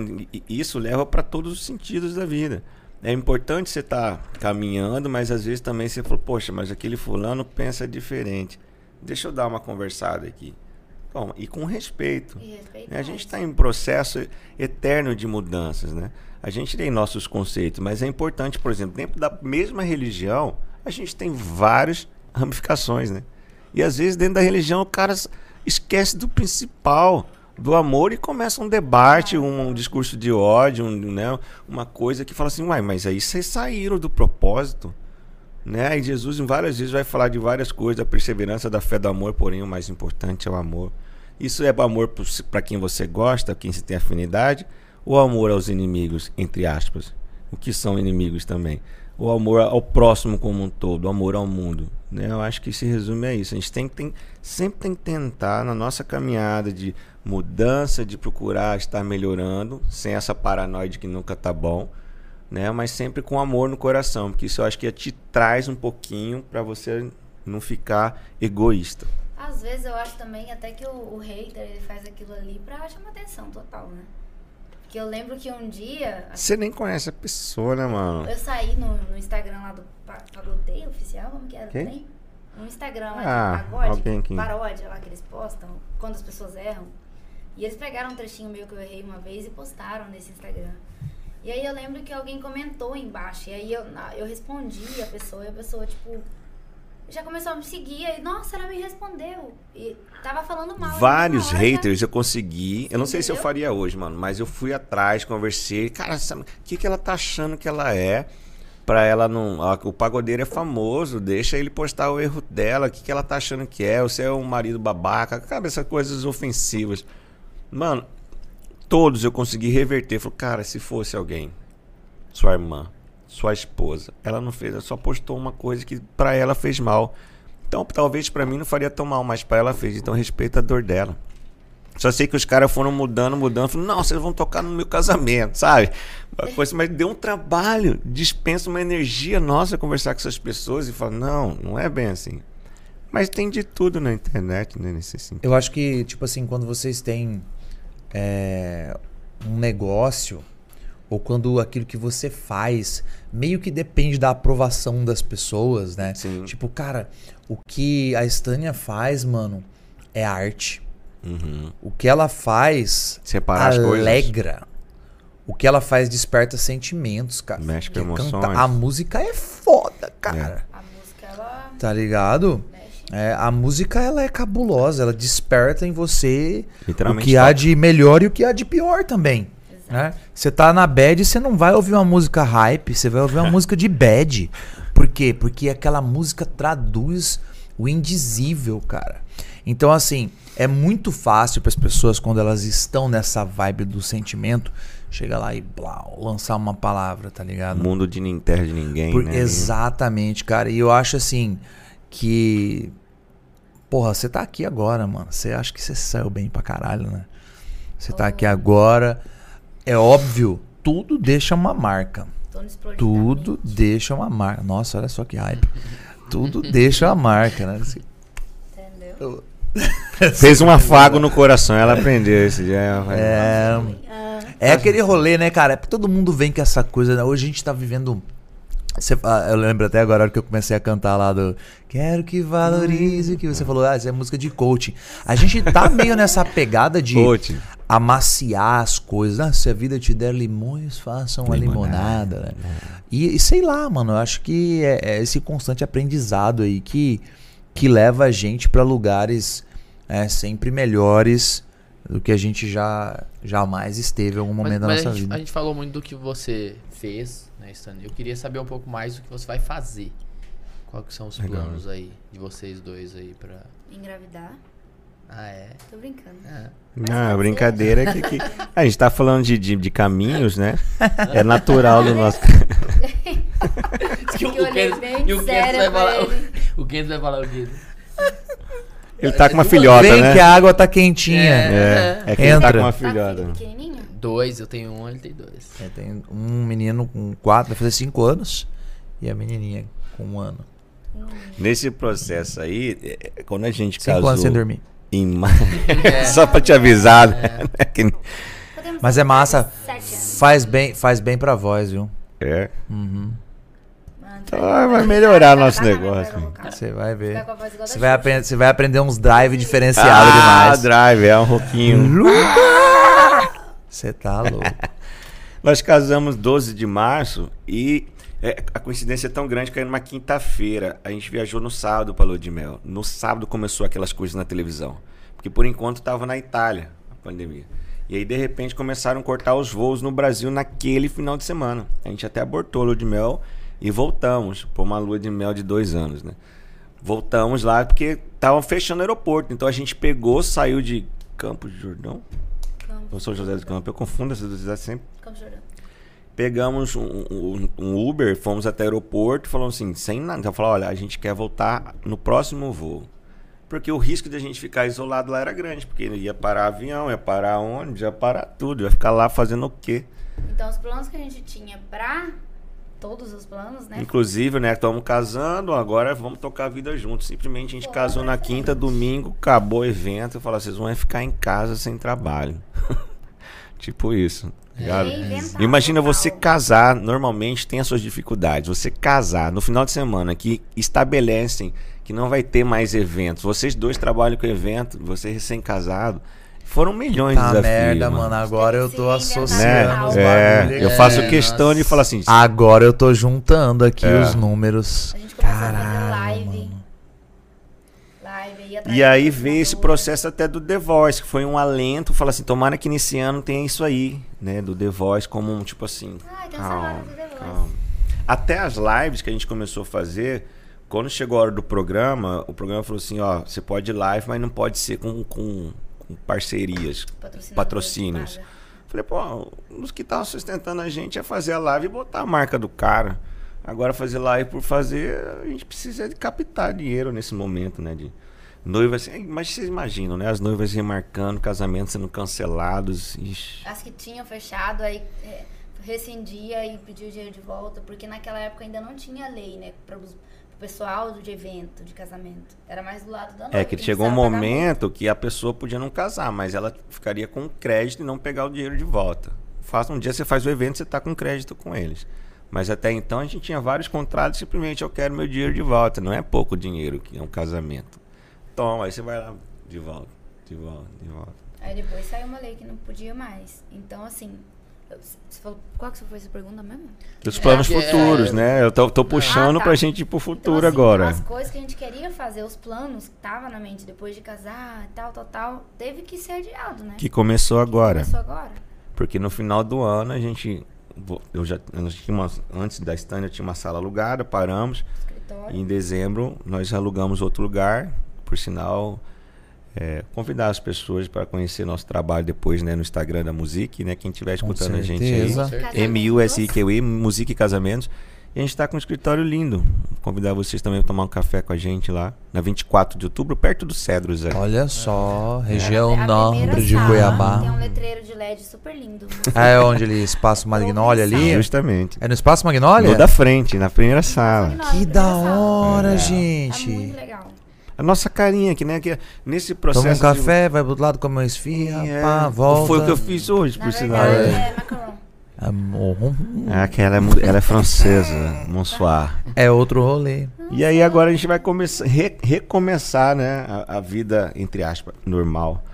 isso leva para todos os sentidos da vida. É importante você estar caminhando, mas às vezes também você fala, poxa, mas aquele fulano pensa diferente. Deixa eu dar uma conversada aqui. Bom, e com respeito. E. Né? A gente está em processo eterno de mudanças, né? A gente tem nossos conceitos, mas é importante, por exemplo, dentro da mesma religião, a gente tem várias ramificações, né? E às vezes dentro da religião o cara esquece do principal, do amor e começa um debate, um, um discurso de ódio, um, né? uma coisa que fala assim, uai, mas aí vocês saíram do propósito. Né? E Jesus em várias vezes vai falar de várias coisas, da perseverança, da fé, do amor, porém o mais importante é o amor. Isso é amor para quem você gosta, quem você tem afinidade, ou amor aos inimigos, entre aspas, o que são inimigos também. O amor ao próximo como um todo, o amor ao mundo. Né? Eu acho que se resume a isso. A gente tem, tem, sempre tem que tentar, na nossa caminhada de mudança, de procurar estar melhorando, sem essa paranoia de que nunca tá bom, né? mas sempre com amor no coração, porque isso eu acho que te traz um pouquinho para você não ficar egoísta. Às vezes eu acho também até que o, o hater ele faz aquilo ali pra chamar atenção total, né? Porque eu lembro que um dia Você nem conhece a pessoa, né, mano? eu saí no, no Instagram lá do Pa- Pagodeio oficial, como que era? Quem? Tem? No Instagram lá Ah, de pagode, alguém que- paródia lá que eles postam, quando as pessoas erram. E eles pegaram um trechinho meu que eu errei uma vez e postaram nesse Instagram. E aí eu lembro que alguém comentou embaixo, e aí eu, eu respondi a pessoa, e a pessoa, tipo, já começou a me seguir, aí, nossa, ela me respondeu. E tava falando mal. e Vários já- haters eu consegui. Eu não sei se eu faria hoje, mano, mas eu fui atrás, conversei. Cara, o que, que ela tá achando que ela é? Pra ela não. o pagodeiro é famoso, deixa ele postar o erro dela. O que, que ela tá achando que é? Você é um marido babaca. Cabe essas coisas ofensivas. Mano, todos eu consegui reverter. Falei, cara, se fosse alguém, sua irmã, sua esposa, ela não fez, ela só postou uma coisa que pra ela fez mal. Então, talvez pra mim não faria tão mal, mas pra ela fez. Então, respeita a dor dela. Só sei que os caras foram mudando, mudando. Falaram, não, vocês vão tocar no meu casamento, sabe? Uma coisa, mas deu um trabalho. Dispensa uma energia nossa conversar com essas pessoas e falar, não, não é bem assim. Mas tem de tudo na internet, né? Nesse sentido. Eu acho que, tipo assim, quando vocês têm é, um negócio, ou quando aquilo que você faz meio que depende da aprovação das pessoas, né? Sim. Tipo, cara, o que a Estânia faz, mano, é arte. Uhum. O que ela faz Separar alegra. O que ela faz desperta sentimentos, cara. Mexe com Porque emoções. A música é foda, cara. A música, ela Tá ligado? mexe. É, a música ela é cabulosa, ela desperta em você o que há de melhor e o que há de pior também. né? Você tá na bad, você não vai ouvir uma música hype, você vai ouvir uma música de bad. Por quê? Porque aquela música traduz o indizível, cara. Então, assim, é muito fácil para as pessoas, quando elas estão nessa vibe do sentimento, chegar lá e blau, lançar uma palavra, tá ligado? Mundo de nin- terra de ninguém, Por- né? Exatamente, cara. E eu acho assim que. Porra, você tá aqui agora, mano. Você acha que você saiu bem pra caralho, né? Você tá aqui agora. É óbvio, tudo deixa uma marca. Tô no explodidamente. Tudo deixa uma marca. Nossa, olha só que hype. Tudo deixa uma marca, né? Entendeu? Fez um afago no coração, ela aprendeu esse dia. É. Ah, É aquele rolê, né, cara? É porque todo mundo vem com essa coisa. né? Hoje a gente tá vivendo. Você, eu lembro até agora a hora que eu comecei a cantar lá do Quero que valorize o que você falou. Ah, isso é música de coaching. A gente tá meio nessa pegada de Coaching. amaciar as coisas. Ah, se a vida te der limões, faça uma limonada. né? E, e sei lá, mano, eu acho que é, é esse constante aprendizado aí que, que leva a gente pra lugares é, sempre melhores do que a gente já jamais esteve em algum Mas, momento da mas nossa a, gente, vida. a gente falou muito do que você fez, né, Stanley? Eu queria saber um pouco mais do que você vai fazer. Quais são os Legal. planos aí de vocês dois aí pra. engravidar. Ah, é? Tô brincando. É. Não, a brincadeira é que, que- a gente tá falando de, de, de caminhos, né? É natural do nosso. Que eu olhei bem e o séria vai falar. O Kento vai falar o quê? Ele tá com uma filhota, Vem né? que a água tá quentinha. É, é que ele tá Entra. com uma Tá filho filhota. pequenininho? Dois, eu tenho um, ele tem dois. É, tem um menino com quatro, vai fazer cinco anos. E a menininha com um ano. Nesse processo aí, é, é, quando a gente Cinco casou anos sem dormir. Em ma- Só pra te avisar, né? Que- Mas é massa. Faz bem, faz bem pra voz, viu? É. Uhum. Então vai- vai melhorar nosso negócio. Você vai ver. Você vai, aprender, você vai aprender uns drive diferenciados Ah, demais. drive, é um roquinho. Você tá louco. Nós casamos 12 de março e é, a coincidência é tão grande que era numa quinta-feira. A gente viajou no sábado para Lua de Mel. No sábado começou aquelas coisas na televisão. Porque por enquanto estava na Itália a pandemia. E aí de repente começaram a cortar os voos no Brasil naquele final de semana. A gente até abortou a Lua de Mel e voltamos para uma Lua de Mel de dois anos, né? Voltamos lá porque estavam fechando o aeroporto. Então a gente pegou, saiu de Campos de Jordão. Campos Eu sou José dos Campos, eu confundo essas duas cidades sempre. Campos Jordão. Pegamos um, um- um Uber, fomos até o aeroporto, falamos assim, sem nada. Então, falou, olha, a gente quer voltar no próximo voo. Porque o risco de a gente ficar isolado lá era grande, porque ia parar avião, ia parar ônibus, ia parar tudo, ia ficar lá fazendo o quê? Então, os planos que a gente tinha pra todos os planos, né? Inclusive, né, estamos casando, agora vamos tocar a vida juntos. Simplesmente a gente Pô, casou na quinta, domingo, acabou o evento, eu falei, vocês vão ficar em casa sem trabalho. tipo isso. Ligado? Reinventar Imagina você casar, normalmente tem as suas dificuldades. Você casar no final de semana que estabelecem que não vai ter mais eventos. Vocês dois trabalham com evento, você recém-casado. Foram milhões de Tá desafios. merda, mano. Agora eu tô reinventar associando Né? bagulho É, eu faço É, questão nossa. de falar assim. Agora eu tô juntando aqui É. os números. A gente começou a fazer Caralho, live. mano. Atrás E aí veio esse processo até do The Voice, que foi um alento, falar assim, tomara que nesse ano tenha isso aí, né, do The Voice como um tipo assim, calma, do The Voice. calma. Até as lives que a gente começou a fazer, quando chegou a hora do programa, o programa falou assim, ó, você pode ir live, mas não pode ser com, com, com parcerias, patrocínios. paga. Falei, pô, os que estavam sustentando a gente é fazer a live e botar a marca do cara. Agora fazer live por fazer, a gente precisa de captar dinheiro nesse momento, né? De noivas, mas vocês imaginam, né? As noivas remarcando, casamentos sendo cancelados. Ixi. As que tinham fechado, aí é, rescindia e pediu o dinheiro de volta, porque naquela época ainda não tinha lei, né? Para o pessoal de evento, de casamento. Era mais do lado da noiva. É que chegou um momento que a pessoa podia não casar, mas ela ficaria com crédito e não pegar o dinheiro de volta. Faça um dia você faz o evento, você está com crédito com eles. Mas até então a gente tinha vários contratos, simplesmente eu quero meu dinheiro de volta. Não é pouco dinheiro que é um casamento. Toma, aí você vai lá de volta, de volta, de volta. Aí depois saiu uma lei que não podia mais. Então, assim, eu- você falou, qual que foi essa pergunta mesmo? Dos planos que é- futuros, né? Eu tô, tô puxando Ah, tá. pra gente ir pro futuro então, assim, agora. As coisas que a gente queria fazer, os planos que tava na mente depois de casar, tal, tal, tal, teve que ser adiado, né? Que começou agora. Começou agora. Porque no final do ano a gente. Eu já, nós tinha uma- antes da stand eu tinha uma sala alugada, paramos. Escritório. Em dezembro nós alugamos outro lugar, por sinal, é, convidar as pessoas para conhecer nosso trabalho depois né, no Instagram da Musique, né? Quem estiver escutando a gente aí. Musique e Casamentos. E a gente está com um escritório lindo. Convidar vocês também a tomar um café com a gente lá, na 24 de outubro, perto do Cedros. É. Olha só, região A norte primeira de sala Cuiabá. Tem um letreiro de LED super lindo. Ah, é onde ele Espaço Magnólia ali? Justamente. É no Espaço Magnólia? No da frente, na primeira sala. Magnólia, Que primeira da sala. hora, É. Tá gente. muito legal. A nossa carinha aqui, né? Que nesse processo. Toma um de- café, vai pro outro lado, come uma esfirra, É, pá, volta. Foi o que eu fiz hoje, por sinal. É. é macarrão. Amor. É que ela é, ela é francesa, Monsoir. É outro rolê. E aí agora a gente vai começar, re- recomeçar, né, a, a vida, entre aspas, normal.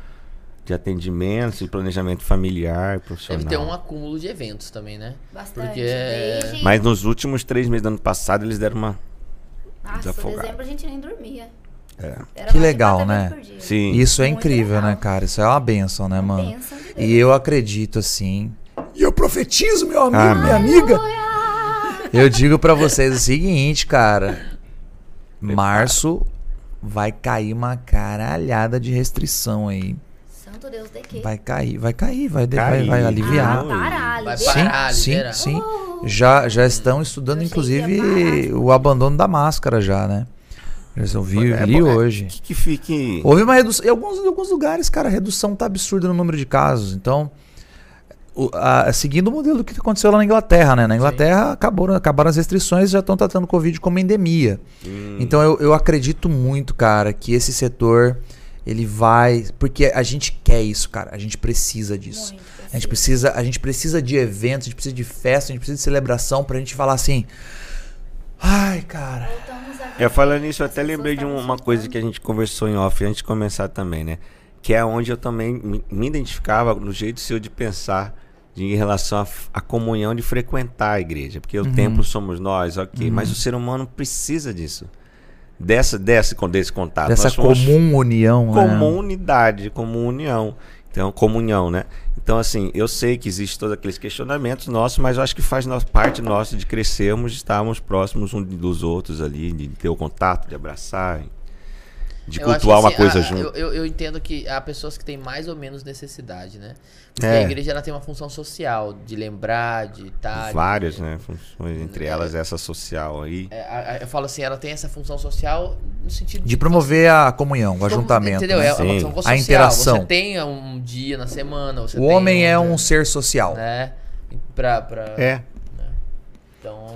De atendimento, de planejamento familiar, profissional. Deve ter um acúmulo de eventos também, né? Bastante. Porque é-. Mas nos últimos três meses do ano passado, eles deram uma... Nossa, desafogado. dezembro a gente nem dormia. É. Que legal, né? Sim. Isso é Muito incrível, legal. né, cara? Isso é uma benção, né, mano? De Deus. E eu acredito assim. E eu profetizo, meu amigo, Ah, minha amiga. Eu digo pra vocês o seguinte, cara. Março vai cair uma caralhada de restrição aí. Santo Deus de quê? Vai cair, vai cair, vai, vai, Cair. vai aliviar. Ah, parar, Vai. Sim, sim, sim. Já, já estão estudando, inclusive, o abandono da máscara já, né? Eu vi, É, li é, hoje. Que, que fique... Houve uma redução. Em alguns, em alguns lugares, cara, a redução tá absurda no número de casos. Então, o- a- seguindo o modelo que aconteceu lá na Inglaterra, né? Na Inglaterra acabou, acabaram as restrições e já estão tratando o Covid como endemia. Hum, Então eu, eu acredito muito, cara, que esse setor ele vai. Porque a gente quer isso, cara. A gente precisa disso. Muito, A gente precisa, a gente precisa de eventos, a gente precisa de festa, a gente precisa de celebração pra gente falar assim. Ai, cara. Eu falando nisso, eu até lembrei de uma coisa que a gente conversou em off antes de começar também, né? Que é onde eu também me, identificava no jeito seu de pensar de, em relação à comunhão de frequentar a igreja. Porque Uhum. o templo somos nós, ok. Mas o ser humano precisa disso. Dessa, dessa, desse contato. Dessa comum união, né? comunidade, como união. Então, comunhão, né? Então, assim, eu sei que existem todos aqueles questionamentos nossos, mas eu acho que faz parte nossa de crescermos, estarmos próximos uns dos outros ali, de ter o contato, de abraçar, de Eu acho cultuar que, uma assim, coisa a- junto. Eu, eu, eu entendo que há pessoas que têm mais ou menos necessidade, né? Porque É. a igreja ela tem uma função social, de lembrar, de estar. Várias, né? Funções, entre elas essa social aí. É, a- a- eu falo assim, ela tem essa função social no sentido De promover a comunhão, o ajuntamento. Entendeu? né? É uma função A social. interação. Você tem um dia na semana. Você O tem homem é um um ser social. Né? Pra, pra, É. Então.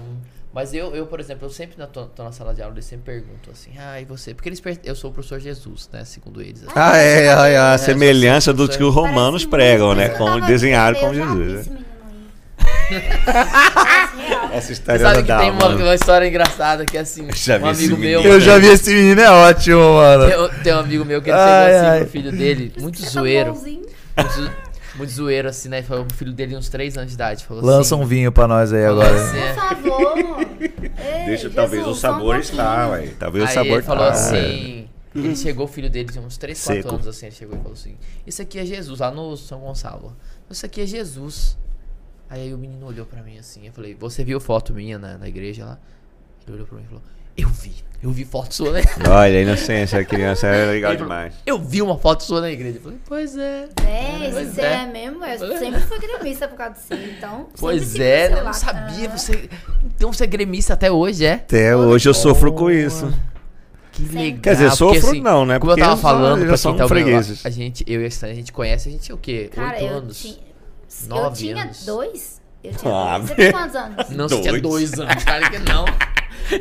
Mas eu, eu, por exemplo, eu sempre na, tô, tô na sala de aula, eles sempre perguntam assim, ah, e você? Porque eles per- eu sou o professor Jesus, né? Segundo eles. assim. Ah, é, é, a É, semelhança do que os romanos Parece pregam, né? Como desenharam como Jesus. né? Essa Você história sabe não que dá, tem uma, uma história engraçada que é assim, Já um amigo meu. Eu já vi esse menino, é ótimo, mano. Tem, tem um amigo meu que ele Ai, chegou assim ai. pro filho dele, muito Você tá zoeiro. Muito, muito zoeiro, assim, né? Falou pro filho dele, uns 3 anos de idade. Falou Lança assim, um vinho pra nós aí agora. assim, é. Por favor. Ei, Deixa, talvez o Jesus, só um sabor está, ué. Talvez o Aí sabor ele falou tá. assim. Ele chegou, o filho dele tinha uns 3, 4 Seco. anos assim, ele chegou e falou assim: Isso aqui é Jesus, lá no São Gonçalo. Isso aqui é Jesus. Aí o menino olhou pra mim assim, eu falei, você viu foto minha na, na igreja lá? Ele olhou pra mim e falou, eu vi, eu vi foto sua, né? Olha, a inocência, a criança é legal falou, demais. Eu vi uma foto sua na igreja. Eu falei, pois é. É, Pois se você é. é mesmo, eu sempre fui gremista por causa de você, então. Pois é, né? eu não sabia. Ah. Você. Então você é gremista até hoje, é? Até hoje eu sofro com isso. Que legal. Quer dizer, porque, sofro assim, não, né? Como eu Porque tava falando, pra quem tá ouvindo, fregueses. a, a gente, eu e a Stan, a gente conhece, a gente é o quê? Cara, Oito eu anos? tinha. Eu Nove tinha anos. dois. Eu tinha Ah, dois. Você tem quantos anos? Não, você tinha Dois. dois anos. Claro que não.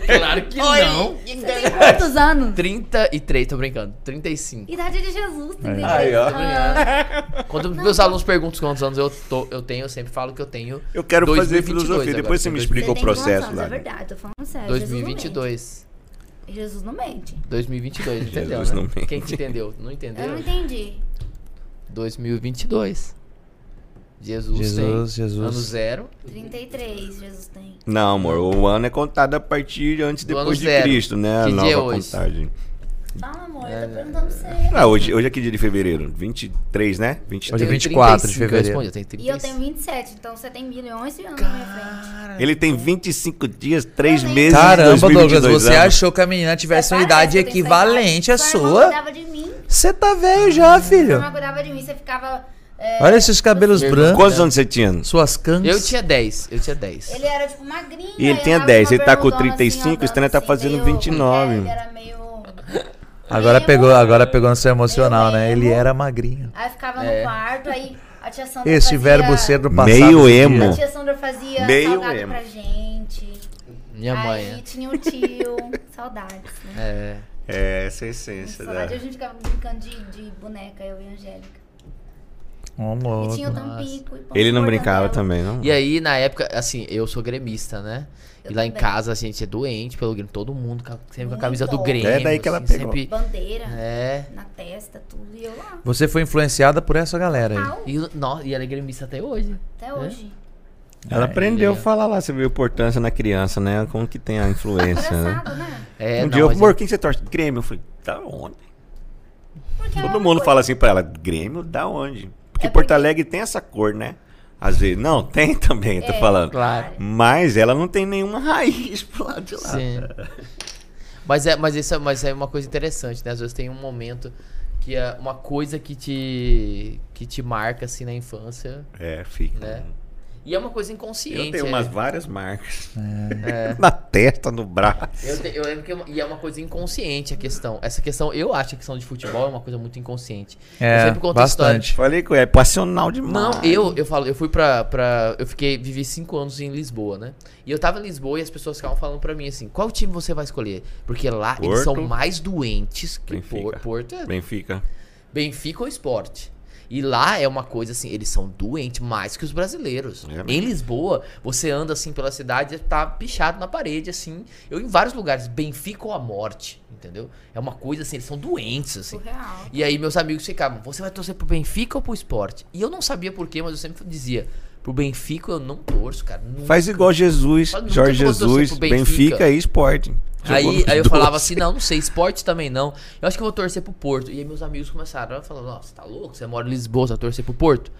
Claro que não. Você tem quantos anos? 33, tô brincando. 35. Idade de Jesus, 33 Aí, ó. Ah, Quando meus alunos perguntam quantos anos eu, tô, eu tenho, eu sempre falo que eu tenho Eu quero fazer 2022 filosofia, agora, depois você me tem explica o tem processo anos? lá. É verdade, tô falando sério. 2022. Jesus não mente. 2022, entendeu? Jesus né? não mente. Quem que entendeu? Não entendeu? Eu não entendi. 2022. Jesus, Jesus, tem Jesus. ano zero. 33, Jesus tem. Não, amor, o ano é contado a partir antes e Do depois de zero. Cristo, né? A Que nova dia é hoje? contagem. Fala, amor, É. eu tô perguntando pra você. Ah, hoje, hoje é que dia de fevereiro? 23, né? 23. Hoje é Tenho 24 de 35, eu fevereiro. respondi, eu tenho E eu 35. tenho 27, então você tem milhões de anos na minha frente. Ele tem 25 dias, 3 Eu meses Caramba, de 2022 Douglas, você anos. achou que a menina tivesse uma Você idade eu equivalente à. Sua de. Você tá velho já, filho. irmã cuidava de mim, você ficava... é, Olha esses cabelos Meu brancos, Quantos anos você tinha? suas canas. Eu tinha 10, eu tinha 10. Ele era, tipo, magrinho. E ele aí tinha eu tava 10, com uma ele tá com bermudona 35, assim, o Stanley tá assim, fazendo meio- 29. Ele era meio... Agora meio- pegou, agora pegou no seu emocional, né? Ele era magrinho. Aí ficava É. no quarto, aí a tia Sandra Esse fazia... verbo ser do passado. Meio emo. A tia Sandra fazia Meio salgado emo. pra gente. Minha mãe, Aí né? tinha o tio. Saudades, né? É. É, essa é a essência. Saudade, Da... a gente ficava brincando de, de boneca, eu e a Angélica. E tinha o. Tampico. e Ele não brincava mortadela. também, não? E aí, na época, assim, eu sou gremista, né? Eu e lá em casa a gente é doente pelo Grêmio. Todo mundo sempre com a camisa do Grêmio. É daí que ela assim, pegou. Sempre... Bandeira É. na testa, tudo. E eu lá. Você foi influenciada por essa galera aí. E, no, e ela é gremista até hoje. até hoje. Ela aprendeu a é. falar lá, você viu a importância na criança, né? Como que tem a influência, né? Né? É, um não, dia eu amor, quem você torce? Grêmio. Eu falei, da onde? Porque é Todo mundo coisa- fala assim pra ela, Grêmio, da onde? Porque É Porto Alegre tem essa cor, né? Às vezes. Não, tem também, eu tô É, falando. Claro. Mas ela não tem nenhuma raiz pro lado de lá. Sim. mas, é, mas, isso é, mas é uma coisa interessante, né? Às vezes tem um momento que é uma coisa que te, que te marca, assim, na infância, É, fica. né? E é uma coisa inconsciente. Eu tenho é. umas várias marcas. É. Na testa, no braço. Eu, te- eu lembro que é uma- e é uma coisa inconsciente a questão. Essa questão, eu acho que a questão de futebol é uma coisa muito inconsciente. eu É, sempre conto a história. bastante. Falei que é passional demais. Não, eu, eu falo, eu fui pra, pra. Eu fiquei, vivi cinco anos em Lisboa, né? E eu tava em Lisboa e as pessoas ficavam falando pra mim assim: qual time você vai escolher? Porque lá eles são Porto. mais doentes que o Benfica. Por- Porto. É Benfica. Benfica ou esporte. E lá é uma coisa assim, eles são doentes mais que os brasileiros. É em Lisboa, você anda assim pela cidade e tá pichado na parede, assim. Eu em vários lugares, Benfica ou a morte, entendeu? É uma coisa assim, eles são doentes, assim. Surreal. E aí meus amigos ficavam, você vai torcer pro Benfica ou pro esporte? E eu não sabia porquê, mas eu sempre dizia, pro Benfica eu não torço, cara. nunca. Faz igual Jesus, Jorge Jesus, Benfica. Benfica e Esporte. Jogou Aí, aí eu falava assim, não, não sei, esporte também não. Eu acho que eu vou torcer pro Porto. E aí meus amigos começaram a falar, nossa, tá louco? Você mora em Lisboa, você vai torcer pro Porto?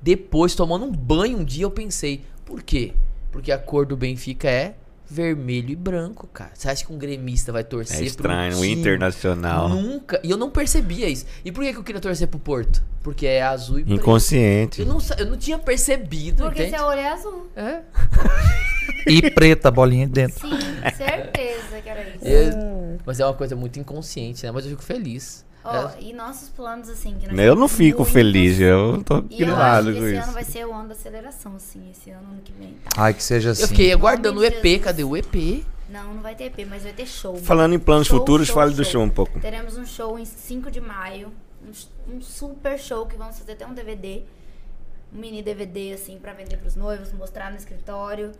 Depois, tomando um banho um dia, eu pensei, por quê? Porque a cor do Benfica é vermelho e branco, cara. Você acha que um gremista vai torcer É pro estranho, o time? internacional. Nunca. E eu não percebia isso. E por que, que eu queria torcer pro Porto? Porque é azul e preto. Inconsciente. Eu não, eu não tinha percebido, Porque entende? seu olho é azul. É. E preta, bolinha de dentro. Sim, certeza que era isso. Eu- Mas é uma coisa muito inconsciente, né? Mas eu fico feliz. Ó, É. e nossos planos, assim, que nós Eu não fico muitos, feliz, eu tô grilado com esse isso. ano vai ser o ano da aceleração, assim, esse ano, ano que vem. Tá? Ai, que seja assim. Eu fiquei aguardando o EP, Jesus. cadê o EP? Não, não vai ter EP, mas vai ter show. Falando em planos Show, futuros, show, fale do show. show um pouco. Teremos um show em 5 de maio. Um, um super show que vamos fazer até um DVD. Um mini DVD, assim, pra vender pros noivos, mostrar no escritório.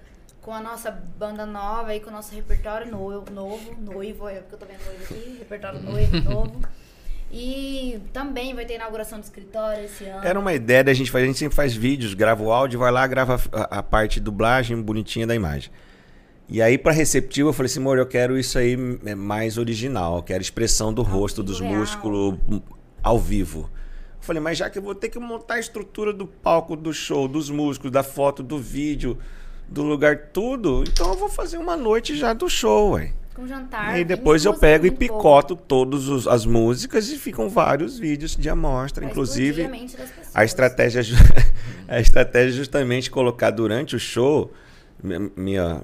Com a nossa banda nova e com o nosso repertório no- novo. Noivo, é porque eu tô vendo noivo aqui. Repertório noivo, novo. E também vai ter inauguração do escritório esse ano. Era uma ideia da gente fazer, a gente sempre faz vídeos, grava o áudio, vai lá, grava a, a parte de dublagem bonitinha da imagem. E aí, pra receptivo, eu falei assim, amor, eu quero isso aí é, mais original, eu quero expressão do rosto, dos real. músculos hum, ao vivo. Eu falei, mas já que eu vou ter que montar a estrutura do palco, do show, dos músicos, da foto, do vídeo, do lugar, tudo, então eu vou fazer uma noite já do show, ué. Com E jantar. tem depois eu pego e picoto todas as músicas e ficam vários vídeos de amostra, inclusive... a estratégia, a estratégia é justamente colocar durante o show, mi- minha,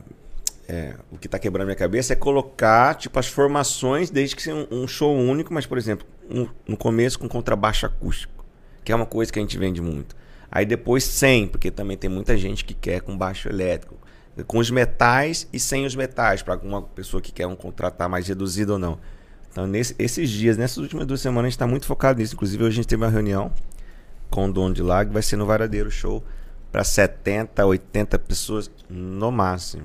é, o que está quebrando minha cabeça é colocar tipo as formações, desde que seja um, um show único, mas por exemplo, um- no começo com contrabaixo acústico, que é uma coisa que a gente vende muito. Aí depois sem, porque também tem muita gente que quer com baixo elétrico, com os metais e sem os metais, para alguma pessoa que quer um contratar mais reduzido ou não. Então, nesse- esses dias, nessas últimas duas semanas, a gente está muito focado nisso. Inclusive, hoje a gente teve uma reunião com o dono de lá, que vai ser no Varadeiro Show para 70, 80 pessoas no máximo.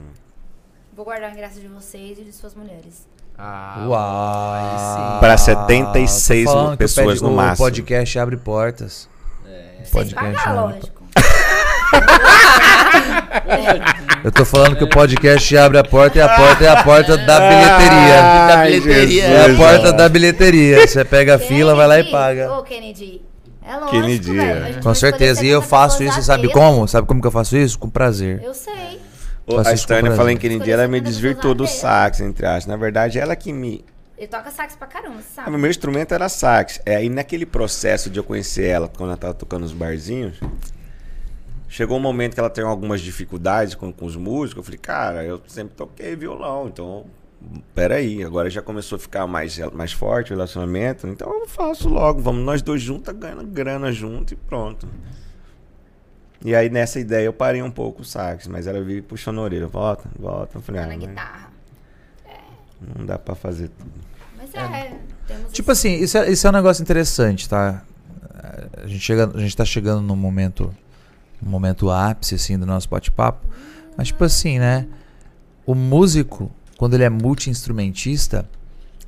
Vou guardar a graça de vocês e de suas mulheres. Ah, Uau. Pra 76 Tô falando que o pessoas no o máximo. podcast abre portas. É. Sem Podcast, pagar, né? lógico. Eu tô falando que o podcast abre a porta e a porta é a porta da bilheteria. Da bilheteria. É a porta da bilheteria. Você pega a fila, vai lá e Kennedy, paga. Ô, Kennedy. É lógico, Kennedy, velho. é. A gente Com vai escolher certeza. E eu 70 faço isso, sabe como? Sabe como que eu faço isso? Com prazer. Eu sei. Ô, Faço A isso com Stânia prazer. falando que dia ela me desvirtuou do 50 sax, entre aspas. Na verdade, ela que me. Ele toca sax pra caramba, você Ah, sabe? O meu instrumento era sax. É, aí naquele processo de eu conhecer ela, quando ela tava tocando nos barzinhos, chegou um momento que ela tem algumas dificuldades com, com os músicos. Eu falei, cara, eu sempre toquei violão, então. Peraí, agora já começou a ficar mais, mais forte o relacionamento, então eu faço logo, vamos nós dois juntos, ganhando grana junto e pronto. E aí nessa ideia eu parei um pouco o sax, mas ela veio puxando a orelha, volta, volta. Eu falei, Tá ah, na mas guitarra. não dá pra fazer tudo. Mas é, temos Tipo assim, isso é, isso é um negócio interessante, tá? A gente, chega, a gente tá chegando num momento, num momento ápice, assim, do nosso bate-papo. Mas, tipo assim, né? O músico, quando ele é multi-instrumentista,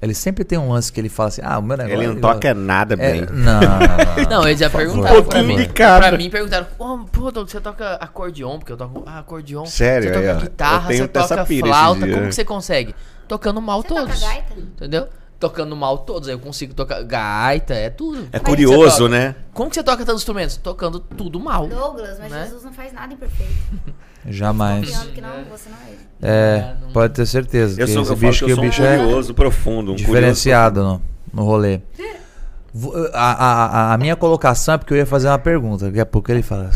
ele sempre tem um lance que ele fala assim, ah, o meu negócio... Ele não eu- toca nada É, bem. não, não, não. Não, eles já perguntaram Um pra mim. de cada. Pra mim perguntaram, oh, pô, você toca acordeon? Porque eu toco ah, acordeon. Sério, Você toca guitarra, Eu tenho você toca flauta, como que você consegue? Tocando mal Você todos. toca gaita? Entendeu? Tocando mal todos, aí eu consigo tocar gaita, é tudo. É que curioso, né? Como que você toca tantos instrumentos? Tocando tudo mal. Douglas, mas Né? Jesus não faz nada imperfeito. Jamais. Confiando que não, você não é ele. É, pode ter certeza. Eu que sou, esse eu bicho que eu que o sou um bicho é curioso profundo. Um diferenciado no, no rolê. Vo- A, a, a- minha colocação é porque eu ia fazer uma pergunta. Daqui a pouco ele fala: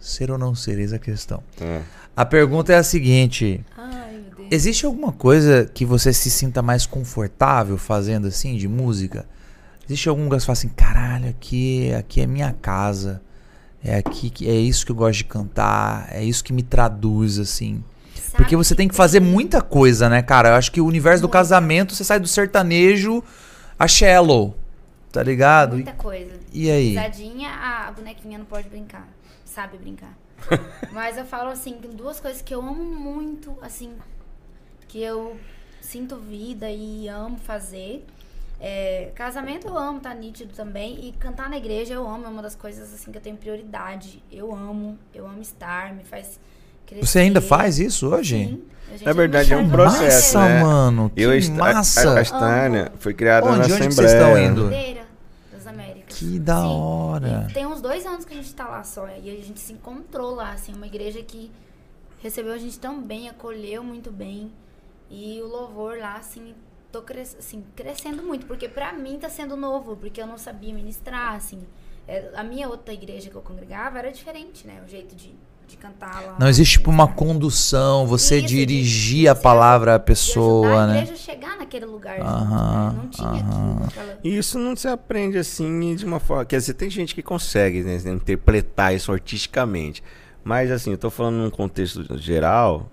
ser ou não ser, eis a questão. curioso. É. A pergunta é a seguinte: Ai. Existe alguma coisa que você se sinta mais confortável fazendo assim, de música? Existe algum lugar que você fala assim: caralho, aqui, aqui é minha casa. É aqui que é isso que eu gosto de cantar, é isso que me traduz assim. Porque Sabe você tem que fazer muita coisa, né, cara? Eu acho que o universo do Muita. casamento, você sai do sertanejo a shallow, tá ligado? Muita coisa. E aí? Pisadinha, a bonequinha não pode brincar. Sabe brincar. Mas eu falo assim, que duas coisas que eu amo muito, assim, que eu sinto vida e amo fazer. É, casamento eu amo, tá nítido também. E cantar na igreja eu amo, é uma das coisas assim que eu tenho prioridade. Eu amo, eu amo estar, me faz crescer. Você ainda faz isso hoje? Sim. A gente Na verdade, é um processo, Massa, né? mano. Que Eu, massa. A, a Stânia foi criada Onde? na Onde Assembleia. vocês estão indo? Bandeira das Américas. Que da Sim. hora. E tem uns dois anos que a gente tá lá só. E a gente se encontrou lá, assim, uma igreja que recebeu a gente tão bem, acolheu muito bem. E o louvor lá, assim, tô cres assim, crescendo muito. Porque pra mim tá sendo novo, porque eu não sabia ministrar, assim. É, a minha outra igreja que eu congregava era diferente, né? O jeito de, de cantar lá. Não existe tipo uma condução, você Isso, de- dirigir a palavra à pessoa, a né? igreja a chegar naquele lugar. né? Não tinha aham. aquilo. Aquela... E isso não se aprende assim de uma forma. Quer dizer, tem gente que consegue né, interpretar isso artisticamente. Mas assim, eu tô falando num contexto geral,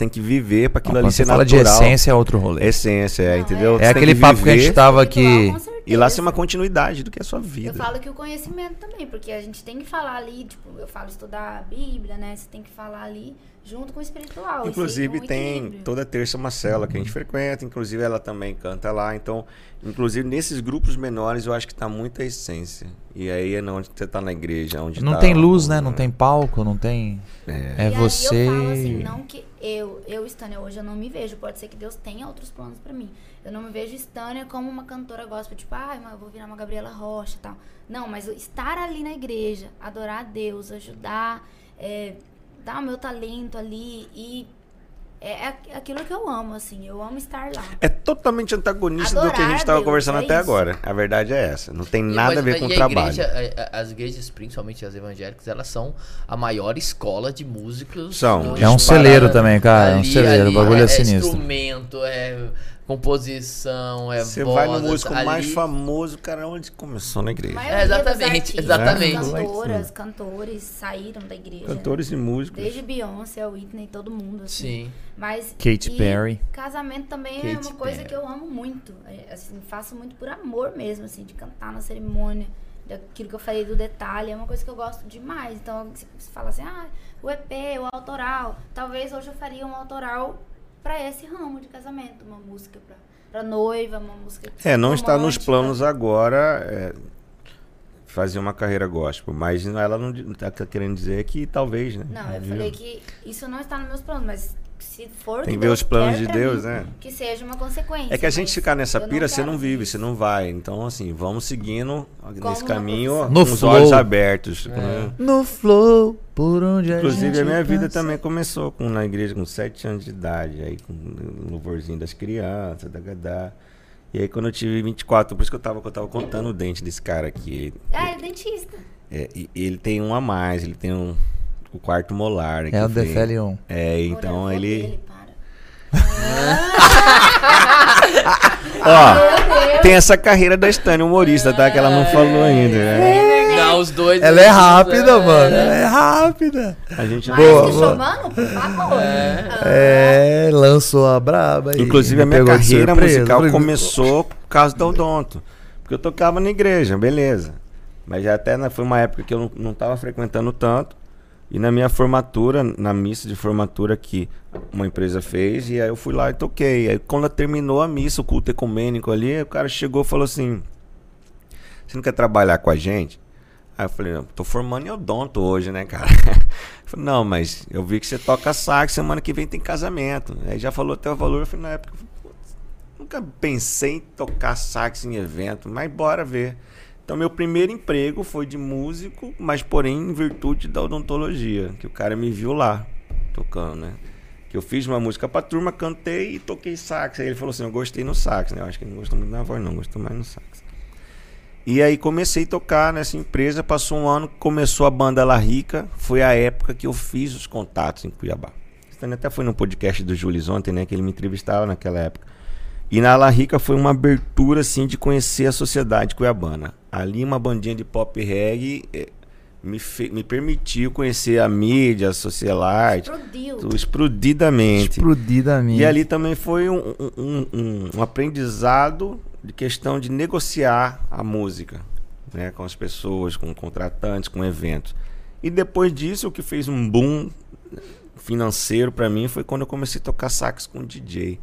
tem que viver para aquilo Quando ali você ser fala de natural. essência é outro rolê. Essência, é, Não, entendeu? é. Você É aquele papo que a gente viver tava Espiritual, aqui. com certeza. E lá ser uma continuidade do que é a sua Eu vida. falo que o conhecimento também, porque a gente tem que falar ali, tipo, eu falo estudar a Bíblia, né? Você tem que falar ali junto com o espiritual. Inclusive um tem equilíbrio. toda terça uma cela que a gente frequenta, inclusive ela também canta lá, então, inclusive nesses grupos menores eu acho que tá muita essência. E aí é onde você tá na igreja, onde Não tá tem luz, o- né? Não tem palco, não tem. É. É E aí você. eu falo assim, não que eu, eu, Stânia, hoje eu não me vejo. Pode ser que Deus tenha outros planos pra mim. Eu não me vejo Stânia como uma cantora gospel, tipo, ai, mas eu vou virar uma Gabriela Rocha e tal. Não, mas estar ali na igreja, adorar a Deus, ajudar, é, dar o meu talento ali e é aqu- aquilo que eu amo, assim. Eu amo estar lá. É totalmente antagonista do que a Adorar gente estava conversando é até isso. agora. A verdade é essa. Não tem E- nada mas- a ver com e o a trabalho. igreja, as igrejas, principalmente as evangélicas, elas são a maior escola de músicos. São. É um celeiro também, cara, é um celeiro, o bagulho é sinistro. instrumento, é composição, é Você voz. vai no músico ali- mais famoso, cara, onde começou na igreja. É, exatamente, artistas, exatamente. Cantoras, cantores saíram da igreja. Cantores e músicos. Desde Beyoncé, Whitney, todo mundo, assim. Sim. Mas, Katy e Perry. Casamento também é Katy uma coisa Perry. que eu amo muito. É, Assim, faço muito por amor mesmo, assim, de cantar na cerimônia, daquilo que eu falei do detalhe, é uma coisa que eu gosto demais. Então, se você fala assim, ah, o EP, o autoral, talvez hoje eu faria um autoral pra esse ramo de casamento, uma música pra noiva, uma música É, não está nos planos agora é, fazer uma carreira gospel. Mas ela não está querendo dizer que talvez, né? Não, eu falei que isso não está nos meus planos, mas se for Tem que ver Deus os planos quer de Deus, mim, né? Que seja uma consequência. É que a gente ficar nessa pira, você não vive, você não vai. Então, assim, vamos seguindo nesse uma caminho. No com os olhos abertos. né? No flow, por onde a Inclusive, a minha vida passa. também começou com, na igreja com sete anos de idade, aí com o louvorzinho das crianças, da gadá. E aí, quando eu tive 24, por isso que eu tava, que eu tava contando o dente desse cara aqui. Ah, ele é dentista. É, e ele tem um a mais, ele tem um, o quarto molar. né, É o eu falei. Defelion. É, então vou ele. Ó, tem essa carreira da Stânia humorista, tá? Que ela não falou ainda. né? Não, os dois. Ela é rápida, mano. Ela é rápida. A gente Mas Boa, boa. chamando, por favor. É, lançou a braba. Inclusive, a minha carreira surpresa. musical começou por causa do Odonto. Porque eu tocava na igreja, beleza. Mas já até na- foi uma época que eu não, não tava frequentando tanto. E na minha formatura, na missa de formatura que uma empresa fez, e aí eu fui lá e toquei. Aí quando terminou a missa, o culto ecumênico ali, o cara chegou e falou assim: Você não quer trabalhar com a gente? Aí eu falei, não, tô formando em odonto hoje, né, cara? Falei, não, mas eu vi que você toca sax, semana que vem tem casamento. Aí já falou até o valor, eu falei, na época, "Putz, nunca pensei em tocar sax em evento, mas bora ver. Então meu primeiro emprego foi de músico, mas porém em virtude da odontologia, que o cara me viu lá, tocando, né? Que eu fiz uma música pra turma, cantei e toquei sax. Aí ele falou assim, eu gostei no sax, né? Eu acho que ele não gostou muito na voz, não, gostou mais no sax. E aí comecei a tocar nessa empresa, passou um ano, começou a banda La Rica, foi a época que eu fiz os contatos em Cuiabá. Até foi no podcast do Jules ontem, né, que ele me entrevistava naquela época. E na La Rica foi uma abertura, assim, de conhecer a sociedade cuiabana. Ali uma bandinha de pop reggae eh, me, fe- me permitiu conhecer a mídia, a socialite, Explodiu. explodidamente. Explodidamente. E ali também foi um, um- um- um- um aprendizado de questão de negociar a música né, com as pessoas, com contratantes, com eventos. E depois disso, o que fez um boom financeiro para mim foi quando eu comecei a tocar sax com DJ.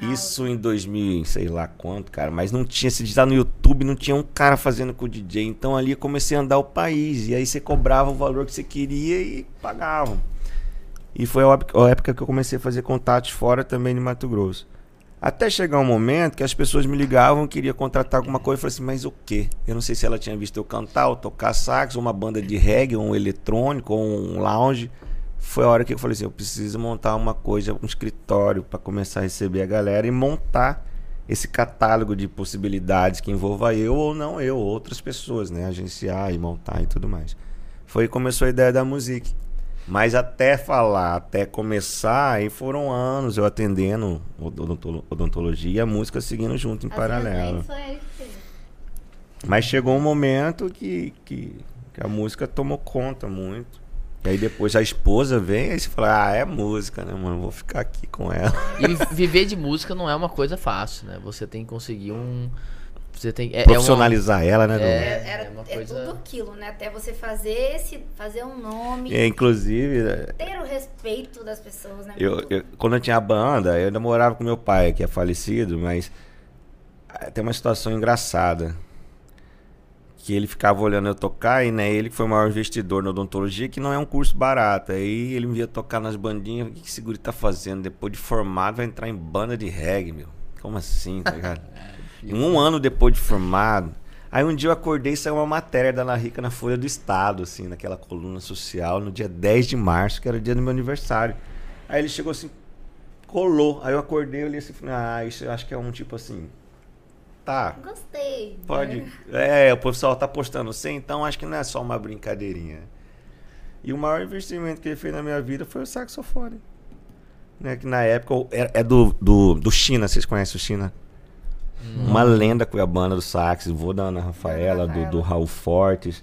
Isso em 2000, sei lá quanto, cara. Mas não tinha, se digitar no YouTube, não tinha um cara fazendo com o DJ. Então ali eu comecei a andar o país. E aí você cobrava o valor que você queria e pagavam. E foi a época- a época que eu comecei a fazer contatos fora também de Mato Grosso. Até chegar um momento que as pessoas me ligavam, queria contratar alguma coisa, eu falei assim, mas o quê? Eu não sei se ela tinha visto eu cantar, ou tocar sax, ou uma banda de reggae, ou um eletrônico, ou um lounge. Foi a hora que eu falei assim, eu preciso montar uma coisa, um escritório para começar a receber a galera e montar esse catálogo de possibilidades que envolva eu ou não eu, outras pessoas, né? Agenciar e montar e tudo mais. Foi que começou a ideia da música. Mas até falar, até começar, aí foram anos eu atendendo odontolo- odontologia e a música seguindo junto em As paralelo. Mas chegou um momento que, que, que a música tomou conta muito. E aí depois a esposa vem e você fala, ah, é música, né, mano? Vou ficar aqui com ela. E vi- viver de música não é uma coisa fácil, né? Você tem que conseguir um. Você tem. É, é uma- Profissionalizar ela, né, Dom? É, Era, é uma é coisa- tudo aquilo, né? Até você fazer esse, fazer um nome, É, inclusive, é, ter o respeito das pessoas, né? Eu, eu- quando eu tinha a banda, eu ainda morava com meu pai, que é falecido, mas tem uma situação engraçada. Que ele ficava olhando eu tocar, e né, ele que foi o maior investidor na odontologia, que não é um curso barato. Aí ele me via tocar nas bandinhas, o que esse guri tá fazendo? Depois de formado, vai entrar em banda de reggae, meu. Como assim, tá ligado? um ano depois de formado. Aí um dia eu acordei e saiu uma matéria da Ana Rica na Folha do Estado, assim, naquela coluna social, no dia 10 de março, que era o dia do meu aniversário. Aí ele chegou assim, colou. Aí eu acordei e olhei assim, ah, isso eu acho que é um tipo assim. Tá, Gostei. pode. né? É, o pessoal tá postando assim, então acho que não é só uma brincadeirinha. E o maior investimento que ele fez na minha vida foi o saxofone. Né, que na época é, é do, do, do China, vocês conhecem o China? Uma lenda cuiabana do sax, vô da Ana Rafaela, do, do. Raul Fortes.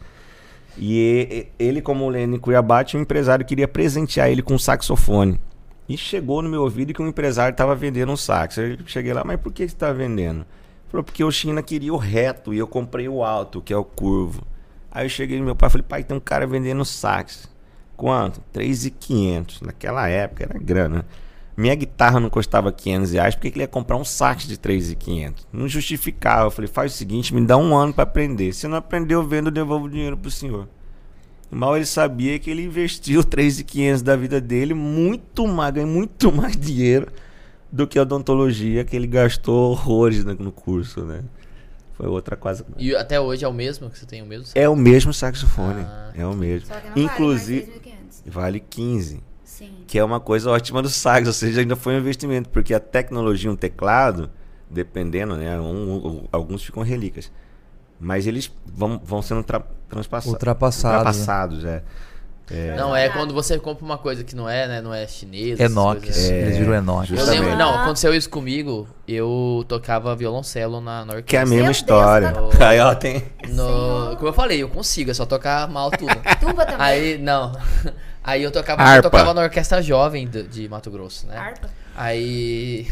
E ele, como em Cuiabá, tinha um empresário que queria presentear ele com um saxofone. E chegou no meu ouvido que um empresário estava vendendo um sax. Eu cheguei lá, mas por que você está vendendo? Falou, porque o China queria o reto e eu comprei o alto, que é o curvo. Aí eu cheguei no meu pai e falei, pai, tem um cara vendendo sax. Quanto? 3,500. Naquela época era grana. Minha guitarra não custava 500 reais, por que que ele ia comprar um sax de 3,500? Não justificava. Eu falei, faz o seguinte, me dá um ano para aprender. Se não aprender, eu vendo, eu devolvo o dinheiro pro senhor. Mal ele sabia que ele investiu 3,500 da vida dele, muito mais, ganhou muito mais dinheiro do que a odontologia que ele gastou horrores no, no curso, né? Foi outra coisa. E até hoje é o mesmo que você tem o mesmo? É o mesmo saxofone, Ah. é o mesmo. Só que não Inclusive, vale mais 3.500. vale 15. Sim. Que é uma coisa ótima do sax, ou seja, ainda foi um investimento, porque a tecnologia, um teclado, dependendo, né? um- um- alguns ficam relíquias. Mas eles vão, vão sendo tra transpassa- Ultrapassado, ultrapassados. É. É, Não, é quando você compra uma coisa que não é, né? Não é chinesa. Enoch. É, Eles viram Enoch. Eu justamente. lembro, não, aconteceu isso comigo. Eu tocava violoncelo na, na que é a orquestra. mesma Deus, história. tá- Aí, ó, tem. No, como eu falei, eu consigo, é só tocar mal tudo. Tuba também. Aí, não. Aí eu tocava, eu tocava na orquestra jovem de, de Mato Grosso, né? Harpa. Aí.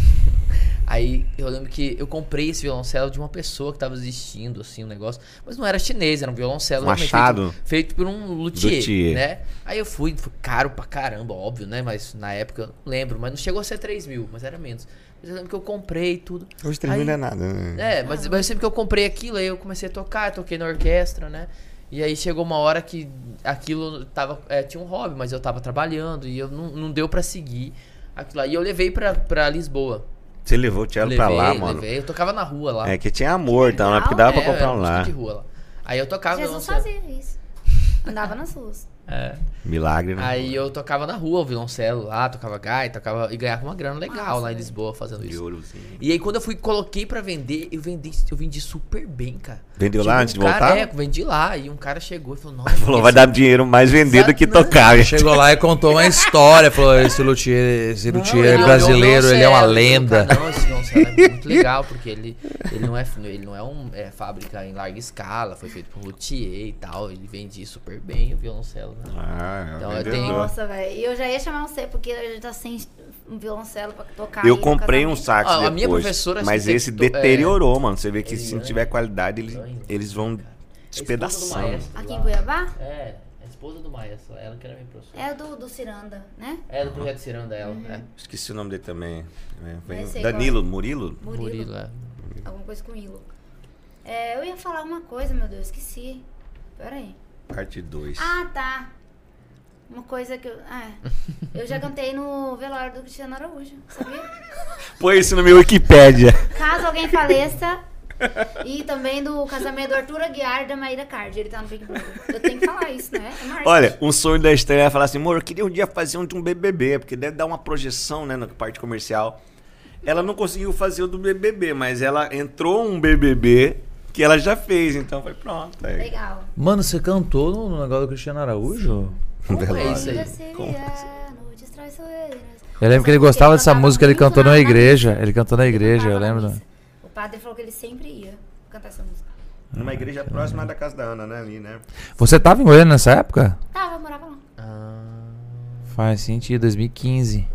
Aí eu lembro que eu comprei esse violoncelo de uma pessoa que tava existindo, assim, um negócio. Mas não era chinês, era um violoncelo Machado. Feito, feito por um luthier, Luthier. né? Aí eu fui, foi caro pra caramba, óbvio, né? Mas na época eu não lembro, mas não chegou a ser 3 mil, mas era menos. Mas eu lembro que eu comprei tudo. Hoje 3 mil não é nada. né? É, mas, mas sempre que eu comprei aquilo, aí eu comecei a tocar, toquei na orquestra, né? E aí chegou uma hora que aquilo tava. é, tinha um hobby, mas eu tava trabalhando e eu não, não deu pra seguir aquilo lá. E eu levei pra, pra Lisboa. Você levou o cello pra lá, mano. levei. Eu tocava na rua lá. É que tinha amor, então, né? Porque dava É, pra comprar um lá. de rua lá. Aí eu tocava Jesus fazia isso. Andava nas ruas. É. Milagre, né? Aí eu tocava na rua o violoncelo lá, tocava gaita, tocava e ganhava uma grana legal Nossa, lá em. Lisboa fazendo De isso. ourozinho. E aí quando eu fui coloquei pra vender, eu vendi, eu vendi super bem, cara. Vendeu Chegou lá um antes de cara- voltar? É, vendi lá e um cara chegou e falou: "Nossa, Falou, vai dar dinheiro mais vender do que Exato, tocar. Chegou lá e contou uma história. Falou: esse luthier, esse Não, luthier olhou brasileiro, ele é uma falou, lenda. "Cara, Não, esse violoncelo é muito legal, porque ele, ele não é ele não é um é, fábrica em larga escala, foi feito por um luthier e tal, ele vende super bem o violoncelo, né? Ah, é Então, eu tenho- Nossa, velho. E eu já ia chamar você, porque ele tá sem um violoncelo pra tocar. Eu comprei um sax Ah, a depois. minha professora acho mas esse detectou- deteriorou, mano. Você vê que Ele se não ganha. tiver qualidade, eles, eles vão A do despedaçando. Aqui em Cuiabá? É, a esposa do maestro, ela que era minha professora. É do, do Ciranda, né? É do projeto Ciranda ela, é. Esqueci o nome dele também. É, Danilo, qual Murilo? Murilo. Murilo, é. Alguma coisa com Ilo. É, eu ia falar uma coisa, meu Deus, esqueci. Pera aí. Parte 2. Ah, tá. Uma coisa que eu. Ah, é. eu já cantei no velório do Cristiano Araújo, sabia? Põe isso no meu Wikipédia. Caso alguém faleça. E também do casamento do Arthur Aguiar e da Maíra Card. Ele tá no Big Brother. Eu tenho que falar isso, né? É marketing. Olha, um sonho da estreia é falar assim, amor, eu queria um dia fazer um de um BBB, porque deve dar uma projeção, né, na parte comercial. Ela não conseguiu fazer o do BBB, mas ela entrou um BBB que ela já fez, então foi pronto. Aí. Legal. Mano, você cantou no no negócio do Cristiano Araújo? Como é isso aí? Traiçoeiras. Eu lembro que ele gostava dessa música, ele cantou na- igreja. missa. Ele cantou na igreja, eu lembro. O padre falou que ele sempre ia cantar essa música. Numa igreja próxima da casa da Ana, né, ali, né? Você tava em Goiânia nessa época? Tava, eu morava lá. Ah, Faz sentido, 2015.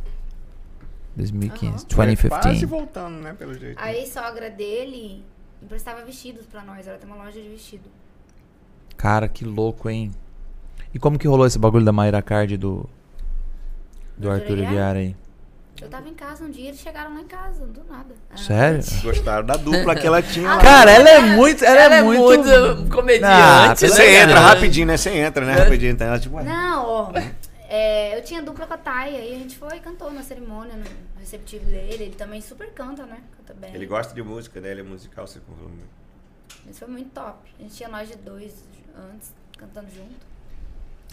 2015, Aham. É quase 2015. voltando, né, pelo jeito. A ex-sogra dele emprestava vestidos pra nós. Ela tem uma loja de vestido. Cara, que louco, hein? E como que rolou esse bagulho da Mayra Card do. Do Do Arthur Aguiar? Aí? Eu tava em casa um dia, eles chegaram lá em casa, do nada. Ah, Sério? Gostaram da dupla que ela tinha lá. Cara, ela é muito. Ela, é muito. comediante. Ah, né, Você pelo entra cara? rapidinho, né? Você entra, né? Rapidinho. Então ela, tipo, Não, ó. É, eu tinha dupla com a Thay, aí a gente foi e cantou na cerimônia, no receptivo dele. Ele também super canta, né? Canta bem. ele gosta de música, né? Ele é musical, você falou. Isso foi muito top. A gente tinha nós de dois antes, cantando junto.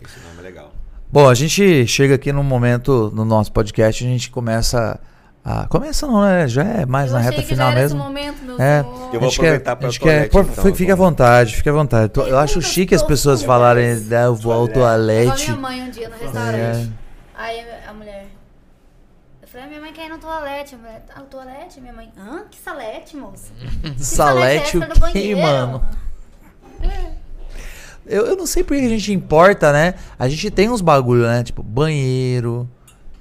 Esse nome é legal. Bom, a gente chega aqui num momento no nosso podcast, a gente começa a. Começa não, né? Já é mais eu na reta final mesmo. momento, É. Eu vou quer, aproveitar pra a gente toalete, quer, por- então, fique- fique à vontade, fique à vontade. Tô- Eu acho chique as pessoas profundas. falarem, né, eu vou ao toalete. minha mãe um dia no restaurante. É. Aí a mulher. Eu falei, "Ah, minha mãe quer ir no toalete. A mulher, ah, o toalete? Minha mãe, hã? Que salete, moça? Que Salete é o quê, banheiro?" mano? Eu, eu não sei por que a gente importa, né? A gente tem uns bagulho, né? Tipo, banheiro.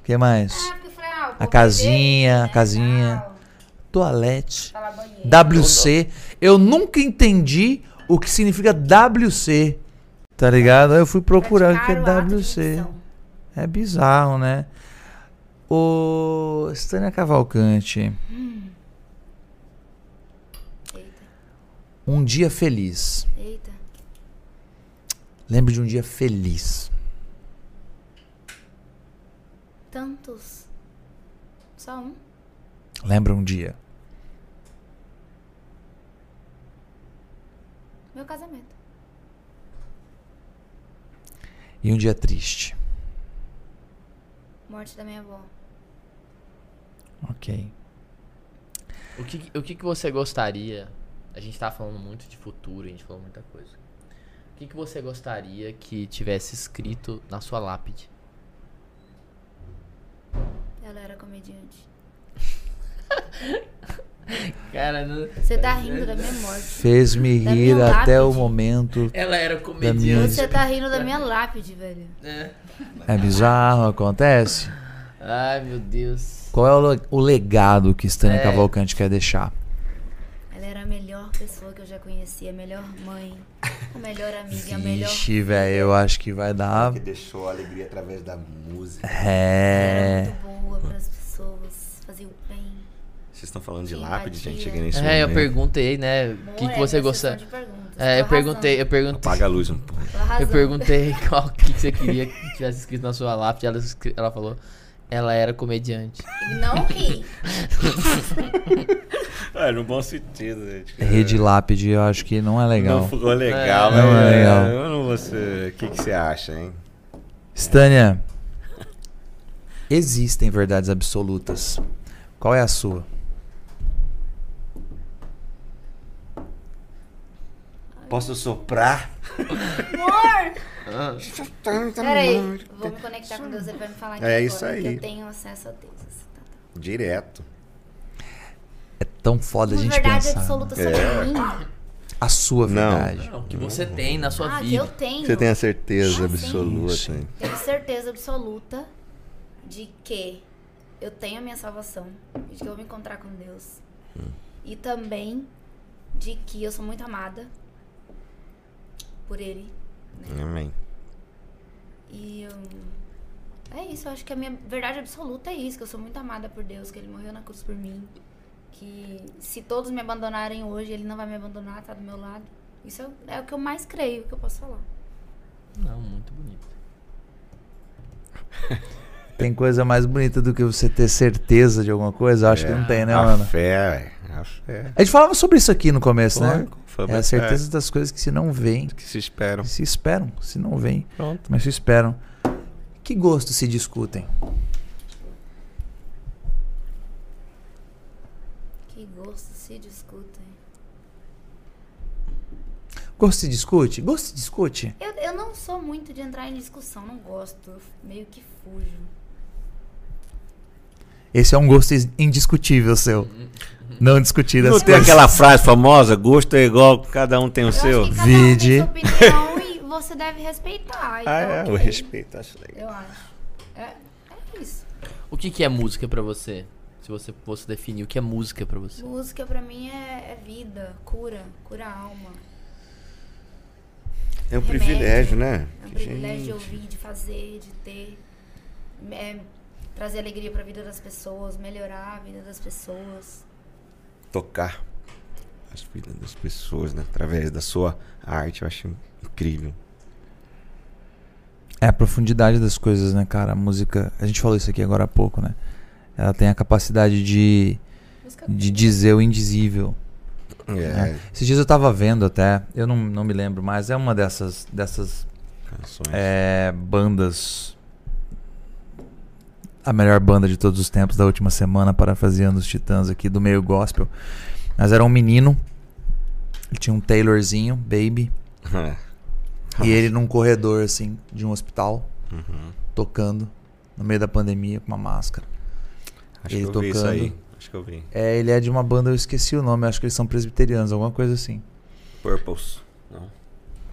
O que mais? Ah, A casinha, a casinha. tal. Toalete. WC. Eu nunca entendi o que significa WC. Tá ligado? Aí eu fui procurar o que é o WC. É bizarro, né? Ô, Stânia Cavalcante, Eita, um dia feliz. eita. Lembre de um dia feliz. Tantos. Só um? Lembra um dia. Meu casamento. E um dia triste. Morte da minha avó. Ok. O que, o que, que você gostaria? A gente tá falando muito de futuro, a gente falou muita coisa. O que, que você gostaria que tivesse escrito na sua lápide? Ela era comediante. Cara, não... Você tá rindo da minha morte. Fez-me Da rir até o momento. ela era minha- comediante. Você tá rindo da minha lápide, velho. É. É bizarro, acontece. Ai, meu Deus. Qual é o, le- o legado que Stânia É. Cavalcante quer deixar? Ela era a melhor pessoa que eu já conheci, a melhor mãe, a melhor amiga, a melhor. Vixe, velho, eu acho que vai dar. Que deixou a alegria através da música. Ela era É. muito boa pras pessoas, fazia o bem. Vocês estão falando de lápide, gente? Cheguei nesse É, eu momento. perguntei, né? O que, que você é gosta? É, eu perguntei, eu perguntei. Apaga a luz um pouco. Eu perguntei qual que você queria que tivesse escrito na sua lápide. Ela, ela falou, ela era comediante. Não ri. É, no bom sentido, gente. Rede lápide, eu acho que não é legal. Não ficou legal, É, mas não é legal. eu não vou ser... O que, que você acha, hein? Stânia, existem verdades absolutas. Qual é a sua? Posso soprar? Amor! Ah, Peraí, vou me conectar com Deus, ele vai me falar É agora isso que aí. eu tenho acesso a Deus. Tá, tá. Direto. É tão foda a gente verdade pensar. absoluta sobre É. mim. A sua verdade. não, que você tem na sua Ah, que vida. eu tenho. Você tem a certeza Ah, absoluta, Sim. Tenho certeza absoluta de que eu tenho a minha salvação, de que eu vou me encontrar com Deus. E também de que eu sou muito amada por Ele. Amém. E hum, é isso, eu acho que a minha verdade absoluta é isso, que eu sou muito amada por Deus, que Ele morreu na cruz por mim. Que se todos me abandonarem hoje, Ele não vai me abandonar, tá do meu lado. Isso é, o- é o que eu mais creio que eu posso falar. Não, muito bonito. Tem coisa mais bonita do que você ter certeza de alguma coisa? Eu acho que não tem, né, É, a fé, velho. A fé. A gente falava sobre isso aqui no começo, né? Foi É a certeza das coisas que se não vêm, que se esperam. se esperam. Se não vêm, Pronto. mas se esperam. Que gosto se discutem? Que gosto se discutem. Gosto se discute? Gosto se discute? Eu, eu não sou muito de entrar em discussão, não gosto. Eu meio que fujo. Esse é um gosto is- indiscutível seu. Não discutir Não tem coisas. aquela frase famosa, gosto é igual, cada um tem o Eu seu? acho que cada Vide. um tem sua opinião e você deve respeitar. Então, Ah, é, ok. o respeito, acho legal. Eu acho. É, é isso. O que, que é música pra você? Se você fosse definir o que é música pra você. Música pra mim é, é vida, cura, cura a alma. É um Remédio. privilégio, né? É um Que privilégio de ouvir, de fazer, de ter. É, trazer alegria pra vida das pessoas, melhorar a vida das pessoas. Tocar as vidas das pessoas, né? Através da sua arte, eu acho incrível. É a profundidade das coisas, né, cara? A música. A gente falou isso aqui agora há pouco, né? Ela tem a capacidade de, de dizer o indizível. É, Esses dias eu tava vendo até, eu não, não me lembro mais, é uma dessas, dessas canções. é, bandas. A melhor banda de todos os tempos da última semana, parafraseando os titãs aqui do meio gospel. Mas era um menino, ele tinha um Taylorzinho, baby, É. e ele num corredor assim, de um hospital, Uhum. tocando, no meio da pandemia, com uma máscara. Acho Ele que eu vi isso tocando. aí. Acho que eu vi. É, ele é de uma banda, eu esqueci o nome, acho que eles são presbiterianos, alguma coisa assim. Purples.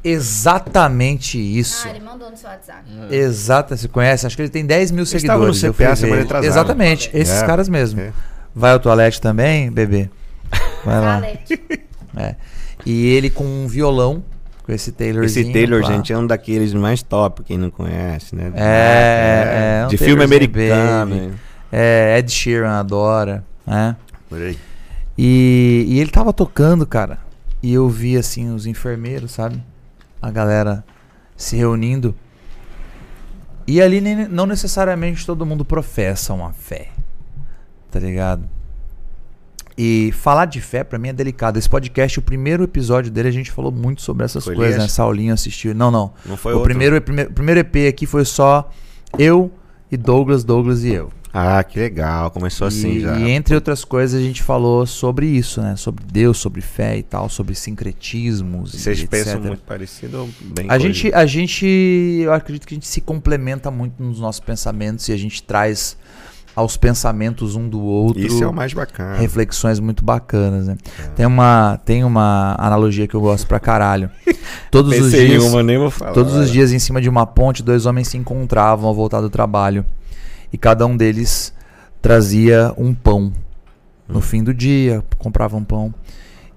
Exatamente isso. Ah, ele mandou no seu WhatsApp. Exato, você conhece? Acho que ele tem 10 mil Eles estavam no seguidores. CPA semana ver. retrasada. Exatamente, esses É, caras mesmo. é. Vai ao toalete também, bebê? Vai lá. É. E ele com um violão, com esse Taylorzinho. Esse Taylor, lá. gente, é um daqueles mais top, quem não conhece, né? É, é, um De filme americano. baby. É, Ed Sheeran adora, né? Por aí. E, e ele tava tocando, cara. E eu vi assim os enfermeiros, sabe? A galera se reunindo. E ali nem- não necessariamente todo mundo professa uma fé. Tá ligado? E falar de fé pra mim é delicado. Esse podcast, o primeiro episódio dele, a gente falou muito sobre essas Foi coisas, Elias? né? Saulinho assistiu. Não, não. Não foi o outro? primeiro, o primeiro EP aqui foi só eu e Douglas, Douglas e eu. Ah, que legal. Começou assim e, já. e entre outras coisas a gente falou sobre isso, né? Sobre Deus, sobre fé e tal, sobre sincretismos. Vocês e pensam etc. muito parecido ou bem A gente, a gente, eu acredito que a gente se complementa muito nos nossos pensamentos e a gente traz aos pensamentos um do outro Isso é o mais bacana. reflexões muito bacanas, né? É. Tem uma, tem uma analogia que eu gosto pra caralho. Todos os dias, uma, nem vou falar. Todos os dias em cima de uma ponte, dois homens se encontravam ao voltar do trabalho. E cada um deles trazia um pão. No Hum. fim do dia, compravam pão.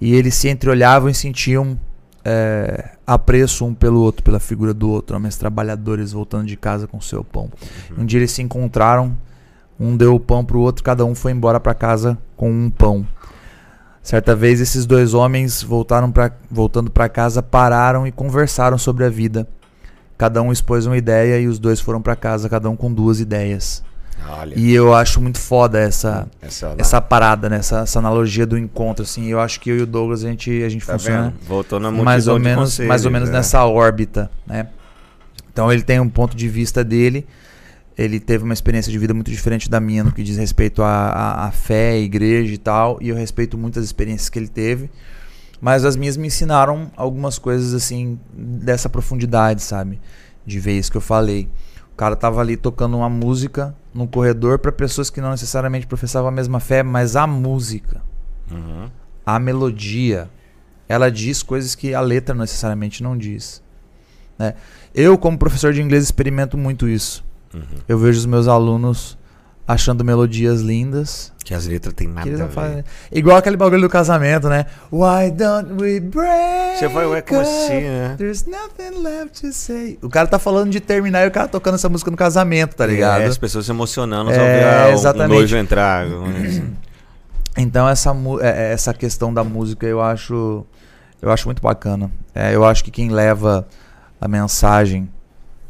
E eles se entreolhavam e sentiam é, apreço um pelo outro, pela figura do outro. Homens trabalhadores voltando de casa com seu pão. Uhum. Um dia eles se encontraram, um deu o pão pro outro, cada um foi embora para casa com um pão. Certa vez esses dois homens voltaram pra, voltando para casa, pararam e conversaram sobre a vida. Cada um expôs uma ideia e os dois foram para casa, cada um com duas ideias. Olha, E eu acho muito foda essa essa, essa parada, né? essa, essa analogia do encontro assim. Eu acho que eu e o Douglas a gente a gente tá funciona vendo? Voltou na mais ou menos conselhos, mais ou menos é. nessa órbita, né? Então ele tem um ponto de vista dele. Ele teve uma experiência de vida muito diferente da minha no que diz respeito à, à, à fé, à igreja e tal. E eu respeito muitas experiências que ele teve. Mas as minhas me ensinaram algumas coisas assim dessa profundidade, sabe? De ver isso que eu falei. O cara tava ali tocando uma música no corredor para pessoas que não necessariamente professavam a mesma fé, mas a música, Uhum. a melodia, ela diz coisas que a letra necessariamente não diz. né? Eu, como professor de inglês, experimento muito isso. Uhum. Eu vejo os meus alunos achando melodias lindas. Que as letras tem nada a ver. fazem- Igual aquele bagulho do casamento, né? Why don't we break? Você vai, ué, como assim, né? There's nothing left to say. O cara tá falando de terminar e o cara tocando essa música no casamento, tá ligado? É, as pessoas se emocionando É, ao ver ah, o- o exatamente. noivo entrar. assim. Então essa, é- é- essa questão da música eu acho eu acho muito bacana. É, eu acho que quem leva a mensagem,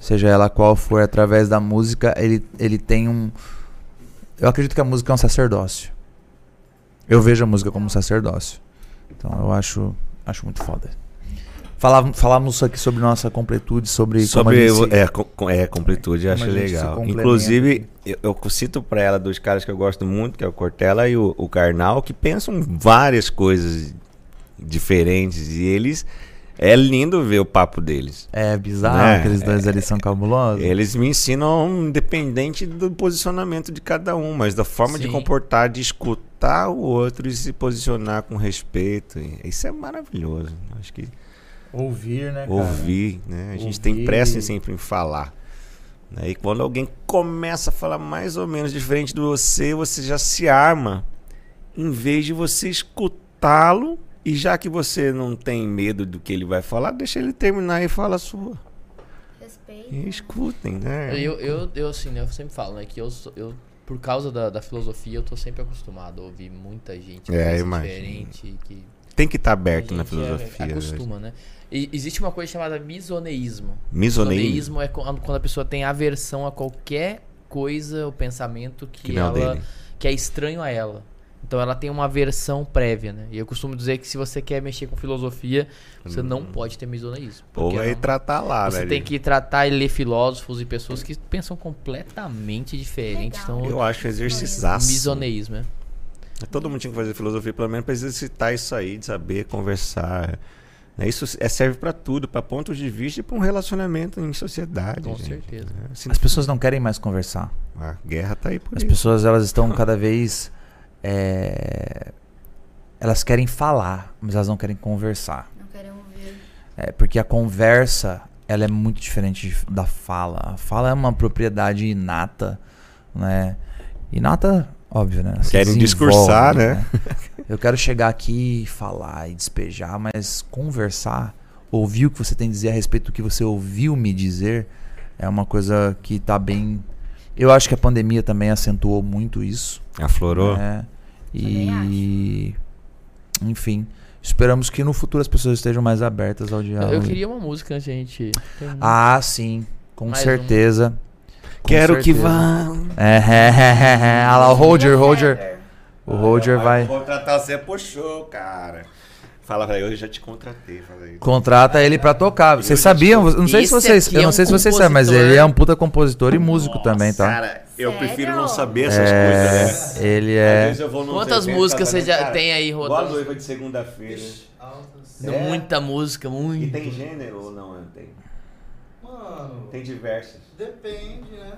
seja ela qual for, através da música, ele, ele tem um. Eu acredito que a música é um sacerdócio. Eu vejo a música como um sacerdócio. Então eu acho, acho muito foda. Falávamos, falávamos aqui sobre nossa completude, sobre, Sobre como se- é, com- é, completude, eu acho legal. Inclusive, eu, eu cito pra ela dos caras que eu gosto muito, que é o Cortella e o, o Karnal, que pensam várias coisas diferentes. E eles. É lindo ver o papo deles. É bizarro, É, aqueles dois ali são cabulosos. Eles me ensinam independente do posicionamento de cada um, mas da forma de Sim. comportar, de escutar o outro e se posicionar com respeito. Isso é maravilhoso. Acho que Ouvir, né, cara? ouvir, né? A gente tem Ouvir. pressa em sempre em falar. né? E quando alguém começa a falar mais ou menos diferente de você, você já se arma em vez de você escutá-lo. E já que você não tem medo do que ele vai falar, deixa ele terminar e fala a sua. Respeito. E escutem, né? Eu, eu, eu, assim, né, eu sempre falo, né, que eu, sou- eu por causa da, da filosofia, eu tô sempre acostumado a ouvir muita gente É, diferente, que Tem que estar a aberto na gente filosofia. É, acostuma, né? E existe uma coisa chamada misoneísmo. Misoneísmo. é quando a pessoa tem aversão a qualquer coisa ou pensamento que, Que é ela dele. que é estranho a ela. Então ela tem uma aversão prévia, né? E eu costumo dizer que se você quer mexer com filosofia, você não pode ter misoneísmo. Ou porque vai não- tratar lá, você né? tem que tratar e ler filósofos e pessoas que pensam completamente diferentes. Legal. Então, Eu acho exercizaço. misoneísmo, né? Todo mundo tinha que fazer filosofia, pelo menos, para exercitar isso aí, de saber conversar. Né? Isso é- serve para tudo, para pontos de vista e para um relacionamento em sociedade. Com gente. certeza. É, assim, As pessoas não querem mais conversar. A guerra tá aí por As isso. pessoas elas estão cada vez é, elas querem falar, mas elas não querem conversar. Não querem ouvir. É, porque a conversa ela é muito diferente da fala. A fala é uma propriedade inata, né? Inata, óbvio, né? Se Querem desenvolve, discursar, né? Eu quero chegar aqui e falar e despejar, mas conversar, ouvir o que você tem a dizer a respeito do que você ouviu me dizer, é uma coisa que tá bem Eu acho que a pandemia também acentuou muito isso. Aflorou? né? E. Enfim. Esperamos que no futuro as pessoas estejam mais abertas ao diálogo. Eu queria uma música, gente. Tem Ah, sim. Com Mais certeza. Com Quero que certeza. vá. É, é, é, é. Olha lá, o Roger, Roger. Fever. O Roger vai. Contratar você puxou, cara. Fala pra ele, eu já te contratei. Fala aí. Contrata ele pra tocar. Vocês sabiam? Eu não sei se vocês, eu é não sei se vocês sabem, mas ele é um puta compositor e músico também, tá? Cara, eu Sério? prefiro não saber essas É, coisas, né? ele é. eu Quantas músicas tá você já cara, tem aí Igual a rodando? noiva de segunda-feira. É. Muita música, E muito. tem gênero ou não? Tem, Mano, tem diversas. depende, né?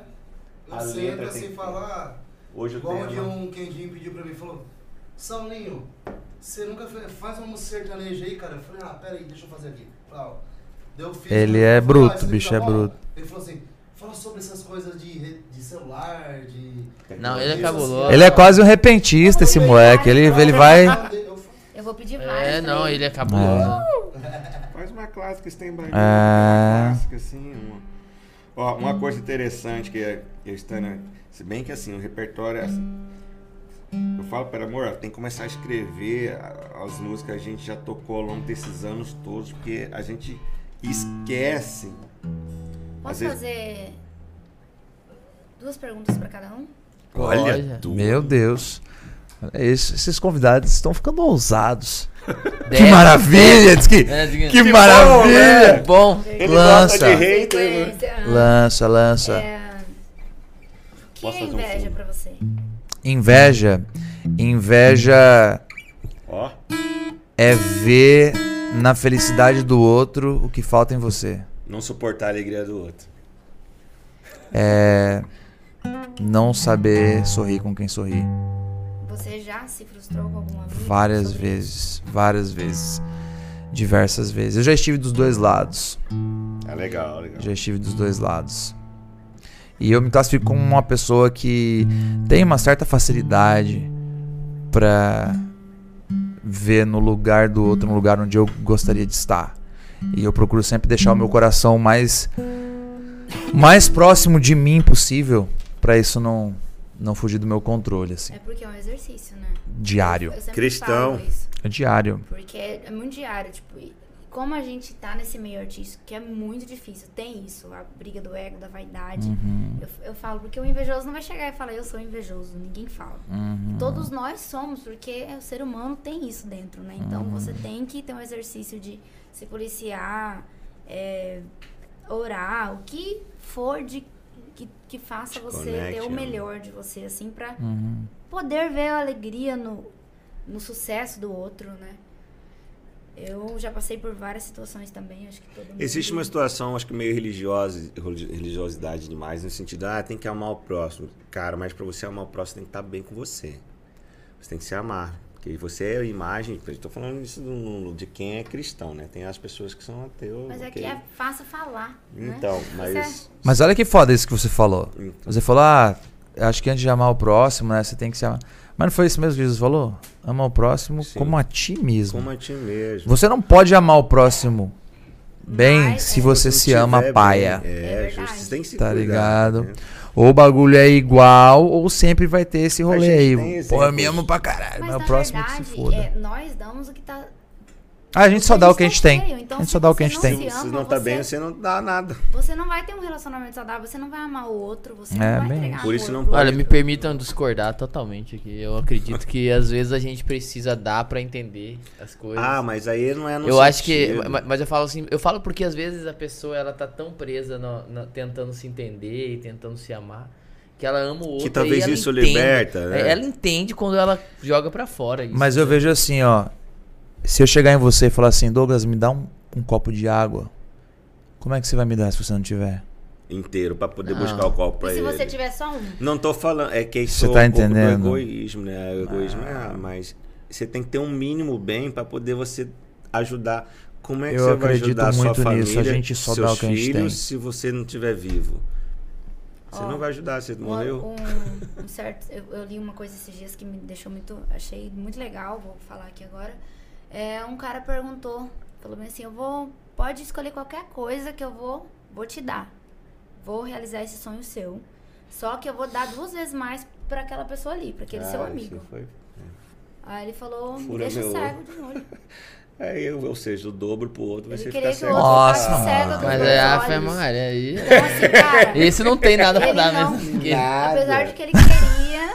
Eu A sempre letra assim tem falar. Hoje o Igual um tema... dia um Quendinho pediu pra mim falou: Saulinho, você nunca fez, faz uma música sertaneja aí, cara? Eu falei: Ah, pera aí, deixa eu fazer aqui. Falei, ó, daí eu fiz, Ele eu é falei, bruto, "Ah, bicho tá é bom?" bruto. Ele falou assim: fala sobre essas coisas de, re- de celular, de. Não, ele é cabuloso. Ele é quase um repentista, esse moleque. Ele, ele vai. Eu- Eu vou pedir várias. É, não, ele é É. cabuloso. Faz uma clássica, se tem barulho. É. Uma clássica, assim. Uma... Ó, uma coisa interessante que é, que está na... Se bem que, assim, o repertório é assim... Eu falo, pera, amor, tem que começar a escrever as músicas que a gente já tocou ao longo desses anos todos, porque a gente esquece. Posso vezes- fazer duas perguntas pra cada um? Olha. tu. Meu Deus. Olha isso, Esses convidados estão ficando ousados. Que Dez. maravilha! Diz que, É, que bom, maravilha! né? Bom, Ele Lança. hater. né? Lança, lança. É, O que Posso é um inveja fundo? pra você? Inveja. Inveja Ó, é ver na felicidade do outro o que falta em você. Não suportar a alegria do outro. É não saber sorrir com quem sorri. Você já se frustrou com alguma vez? Várias vezes, várias vezes. Diversas vezes. Eu já estive dos dois lados. É legal, legal. Já estive dos dois lados. E eu me classifico como uma pessoa que tem uma certa facilidade pra ver no lugar do outro, no lugar onde eu gostaria de estar. E eu procuro sempre deixar o meu coração mais mais próximo de mim possível pra isso não não fugir do meu controle assim. É porque é um exercício, né? Diário. Cristão. falo isso. É diário. Porque é, muito diário, tipo, como a gente tá nesse meio artístico, que é muito difícil, tem isso, a briga do ego, da vaidade. Uhum, Eu, eu falo, porque o invejoso não vai chegar e falar, eu sou invejoso, ninguém fala. uhum. Todos nós somos, porque o ser humano tem isso dentro, né? Então Uhum. você tem que ter um exercício de se policiar, é, orar, o que for de que, que faça Te você conecte, ter o né? melhor de você, assim, pra Uhum. poder ver a alegria no, no sucesso do outro, né? Eu já passei por várias situações também, acho que todo mundo. Existe uma situação, acho que meio religiosa, religi- religiosidade demais, no sentido, ah, tem que amar o próximo. Cara, mas pra você amar o próximo, tem que estar bem com você. Você tem que se amar. Porque você é a imagem, eu tô falando isso de quem é cristão, né? Tem as pessoas que são ateus. Mas é que é fácil falar. né? Então, Você- mas. Mas olha que foda isso que você falou. Então, Você falou, ah, acho que antes de amar o próximo, né, você tem que se amar. Mas não foi isso mesmo que Jesus falou? Ama o próximo Sim. como a ti mesmo. como a ti mesmo. Você não pode amar o próximo bem Mas, se é. você se ama paia. bem, É É, verdade. Você tem que se Tá cuidar, ligado? né? Ou o bagulho é igual, ou sempre vai ter esse rolê aí. Pô, eu me amo pra caralho, Mas mas, na o próximo verdade, que se foda. é, nós damos o que tá. Ah, a gente só dá o que a gente tem. então a gente só dá o que a você gente tem. se Se ama, não tá você- bem, você não dá nada. Você não vai ter um relacionamento saudável, você não vai amar o outro, você É, não vai bem entregar. Por isso não pode- Olha, me permitam discordar totalmente aqui. Eu acredito que às vezes a gente precisa dar pra entender as coisas. Ah, mas aí não é no eu acho que, sentido. ma- mas eu falo assim, eu falo porque às vezes a pessoa ela tá tão presa no- na- tentando se entender e tentando se amar que ela ama o outro. Que talvez e ela isso entende. liberta, né? É, Ela entende quando ela joga pra fora. Isso. Mas eu vejo assim, ó. Se eu chegar em você e falar assim, Douglas, me dá um, um copo de água. Como é que você vai me dar se você não tiver? inteiro pra poder Não. buscar o copo pra E se ele. você tiver só um? Não tô falando, é que isso Você é tá um pouco entendendo? do egoísmo, né? O egoísmo é, mas você tem que ter um mínimo bem pra poder você ajudar. Como é que Eu você vai ajudar a sua muito família, nisso, a gente só seus dá o que a gente filhos, tem. se você não estiver vivo? Você Ó, não vai ajudar, você Um- morreu. Um, um certo, eu, eu li uma coisa esses dias que me deixou muito, achei muito legal, vou falar aqui agora. É, um cara perguntou, falou bem assim, eu vou, pode escolher qualquer coisa que eu vou, vou te dar. Vou realizar esse sonho seu. Só que eu vou dar duas vezes mais pra aquela pessoa ali, pra aquele seu Ah, amigo. isso foi- Aí ele falou, me Fura deixa meu cego de olho. É, eu, ou seja, o dobro pro outro vai ser queria ficar que o cego. outro Nossa, cego mano. dos Mas é a fé Maria aí. Então, assim, cara, Esse não tem nada pra dar não- mesmo. Nada. apesar de que ele queria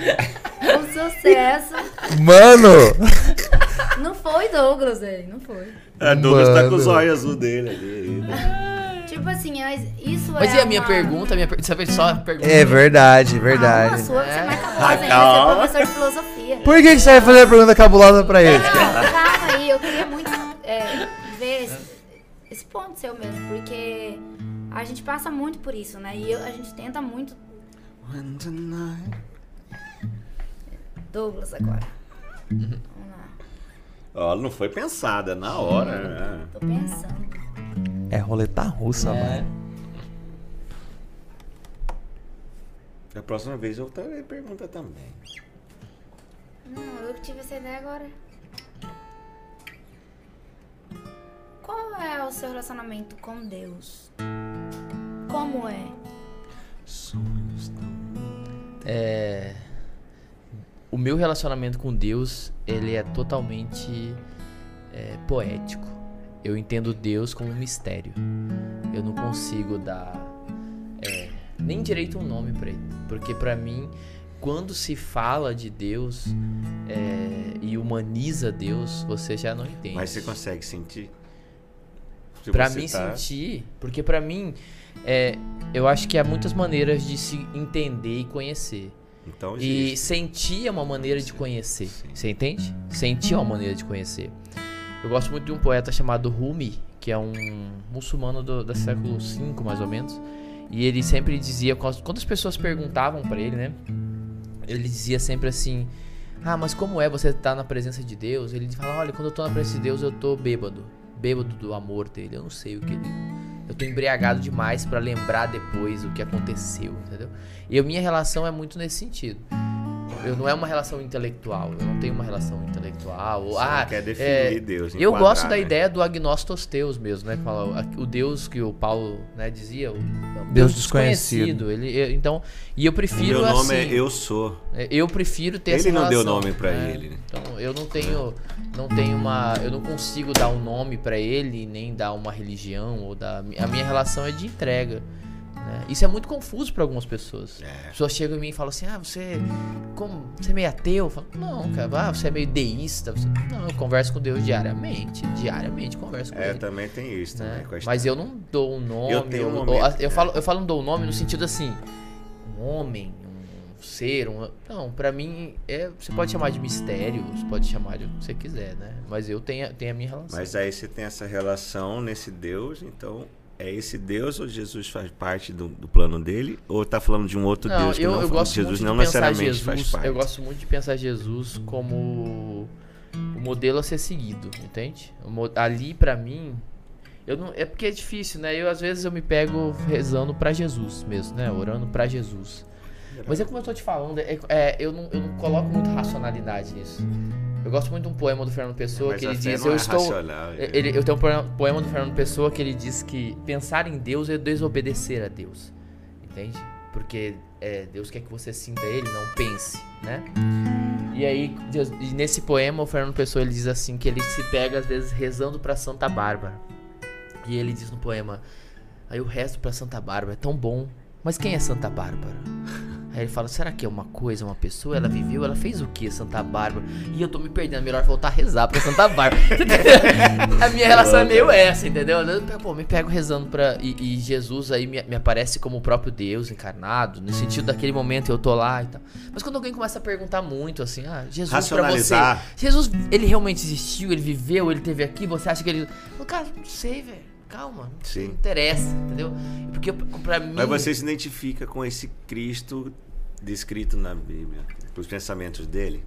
um sucesso, Mano! Não foi Douglas, velho, não foi. A Douglas tá com Mano. os olhos azul dele ali. Tipo assim, mas isso Mas é e a minha uma... pergunta? A minha per... Sabe só a pergunta? É verdade, Calma, verdade. sua, que você é mais cabulosa Ah, ainda, calma. você é professor de filosofia. Por que, que você vai fazer a pergunta cabulosa pra ele? Não, calma aí, eu queria muito é, ver esse, esse ponto seu mesmo, porque a gente passa muito por isso, né? E eu- a gente tenta muito. Douglas agora. Ó, não foi pensada, na hora. né? Tô pensando. É roleta russa, É. mano. Da próxima vez eu também pergunta também. Não, eu que tive essa ideia agora. Qual é o seu relacionamento com Deus? Como é? É, o meu relacionamento com Deus ele é totalmente é, poético. Eu entendo Deus como um mistério. Eu não consigo dar é, nem direito um nome pra ele, porque pra mim, quando se fala de Deus é, e humaniza Deus, você já não entende. Mas você consegue sentir? Se Pra você mim tá- sentir, porque pra mim é, eu acho que há muitas maneiras de se entender e conhecer. Então E sentir é uma maneira de conhecer. sim. Você entende? Sentir é uma maneira de conhecer. Eu gosto muito de um poeta chamado Rumi, que é um muçulmano do, do século V, mais ou menos. E ele sempre dizia, quando as pessoas perguntavam pra ele, né? Ele dizia sempre assim: Ah, mas como é você estar na presença de Deus? Ele fala: Olha, quando eu tô na presença de Deus, eu tô bêbado. Bêbado do amor dele. Eu não sei o que ele. Eu tô embriagado demais pra lembrar depois o que aconteceu, entendeu? E a minha relação é muito nesse sentido. Eu não é uma relação intelectual. Eu não tenho uma relação intelectual. Você ah, quer definir é, Deus. eu enquadrar, gosto da né? ideia do agnostos teus mesmo, né? O Deus que o Paulo né, dizia, o é um Deus desconhecido. Ele, eu- então, e eu O prefiro meu nome assim. é Eu Sou. é, Eu prefiro ter Ele essa não deu relação, nome pra né? ele, né? Então eu não tenho, não tenho uma, eu não consigo dar um nome pra ele nem dar uma religião ou dar a minha relação é de entrega. Né? Isso é muito confuso pra algumas pessoas. É. As pessoas chegam em mim e falam assim: Ah, você, como, você é meio ateu? Eu falo, não, cara, ah, você é meio deísta. Você- Não, eu converso com Deus diariamente, diariamente converso com É, ele. também tem isso né? também. Mas eu não dou um nome. Eu tenho um momento, ou- eu, né? falo, eu falo não dou um nome no sentido assim, um homem, um ser, um. Não, pra mim, é, você pode chamar de mistério, você pode chamar de o que você quiser, né? Mas eu tenho, tenho a minha relação. Mas aí você tem essa relação nesse Deus, então é esse Deus ou Jesus faz parte do, do plano dele? Ou tá falando de um outro não, Deus que eu, não eu gosto Jesus não necessariamente faz Jesus. parte? Eu gosto muito de pensar Jesus como o modelo a ser seguido, entende? Ali pra mim, eu não, é porque é difícil, né? Eu às vezes eu me pego rezando pra Jesus mesmo, né? Orando pra Jesus. Mas é como eu tô te falando, é, é, eu, não, eu não coloco muito racionalidade nisso. Eu gosto muito de um poema do Fernando Pessoa Mas que ele diz: Eu é estou. racional, é- Ele, eu tenho um poema- do Fernando Pessoa que ele diz que pensar em Deus é desobedecer a Deus. Entende? Porque é, Deus quer que você sinta Ele, não pense, né? E aí, Deus- e nesse poema, o Fernando Pessoa ele diz assim: que ele se pega às vezes rezando pra Santa Bárbara. E ele diz no poema: Aí eu rezo pra Santa Bárbara, é tão bom. Mas quem é Santa Bárbara? Aí ele fala, será que é uma coisa, uma pessoa? Ela viveu, ela fez o que, Santa Bárbara? E eu tô me perdendo, melhor voltar a rezar pra Santa Bárbara. a minha relação é meio essa, entendeu? Eu, Pô, me pego rezando pra. E, e Jesus aí me, me aparece como o próprio Deus encarnado, no sentido daquele momento eu tô lá e tal. Mas quando alguém começa a perguntar muito assim, ah, Jesus pra você. Jesus, ele realmente existiu, ele viveu, ele teve aqui, você acha que ele. Não, Cara, não sei, velho. Calma. Sim. Não interessa, entendeu? Porque pra mim. Mas você se identifica com esse Cristo descrito na Bíblia, os pensamentos dele?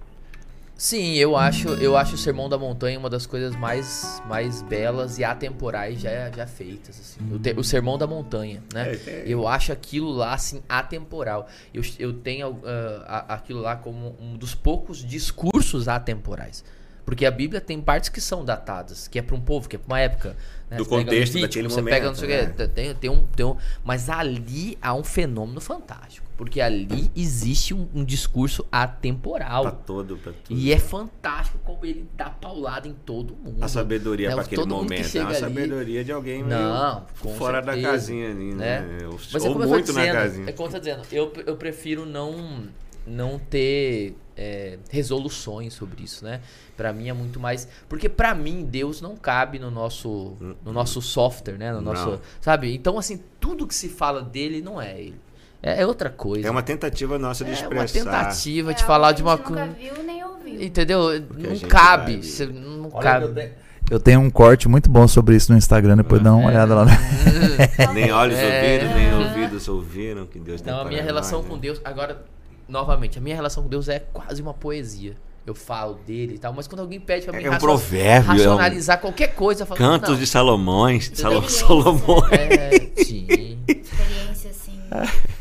Sim, eu acho, eu acho o Sermão da Montanha uma das coisas mais, mais belas e atemporais já, já feitas. Assim. O, te- o Sermão da Montanha, né? É. Eu acho aquilo lá, assim, atemporal. Eu, eu tenho a- aquilo lá como um dos poucos discursos atemporais. Porque a Bíblia tem partes que são datadas, que é para um povo, que é para uma época. né? Do Você pega contexto Levítico, daquele você pega não momento, sei né? tem, tem, tem, um, tem um. Mas ali há um fenômeno fantástico. Porque ali existe um, um discurso atemporal. Pra todo, pra tudo. E é fantástico como ele dá paulada em todo mundo. A sabedoria É, para aquele todo momento. É uma ali- sabedoria de alguém Não, fora da certeza. casinha ali, né? né? Ou, Mas é ou muito na dizendo, casinha. é como eu tô dizendo, eu, eu prefiro não, não ter é, resoluções sobre isso, né? Pra mim é muito mais... Porque pra mim, Deus não cabe no nosso, no nosso software, né? No nosso, Não. sabe? Então, assim, tudo que se fala dele não é ele. É, é outra coisa. É uma tentativa nossa de É uma expressar. tentativa É de algo falar de uma gente nunca coisa... viu nem ouviu. Entendeu? a Não cabe. cê- não Olha, cabe. eu, tenho, um corte muito bom sobre isso no Instagram, depois dá uma olhada lá. Nem olhos É. ouviram, nem ouvidos ouviram que Deus tem Então a minha relação nós, com né? Deus, agora, novamente, a minha relação com Deus é quase uma poesia. Eu falo dele e tal, mas quando alguém pede pra mim É um racio- provérbio, é um racionalizar qualquer coisa, eu falo, Cantos não, de Salomões, Salo- Experiência. Solomões, É, sim, Experiência, assim.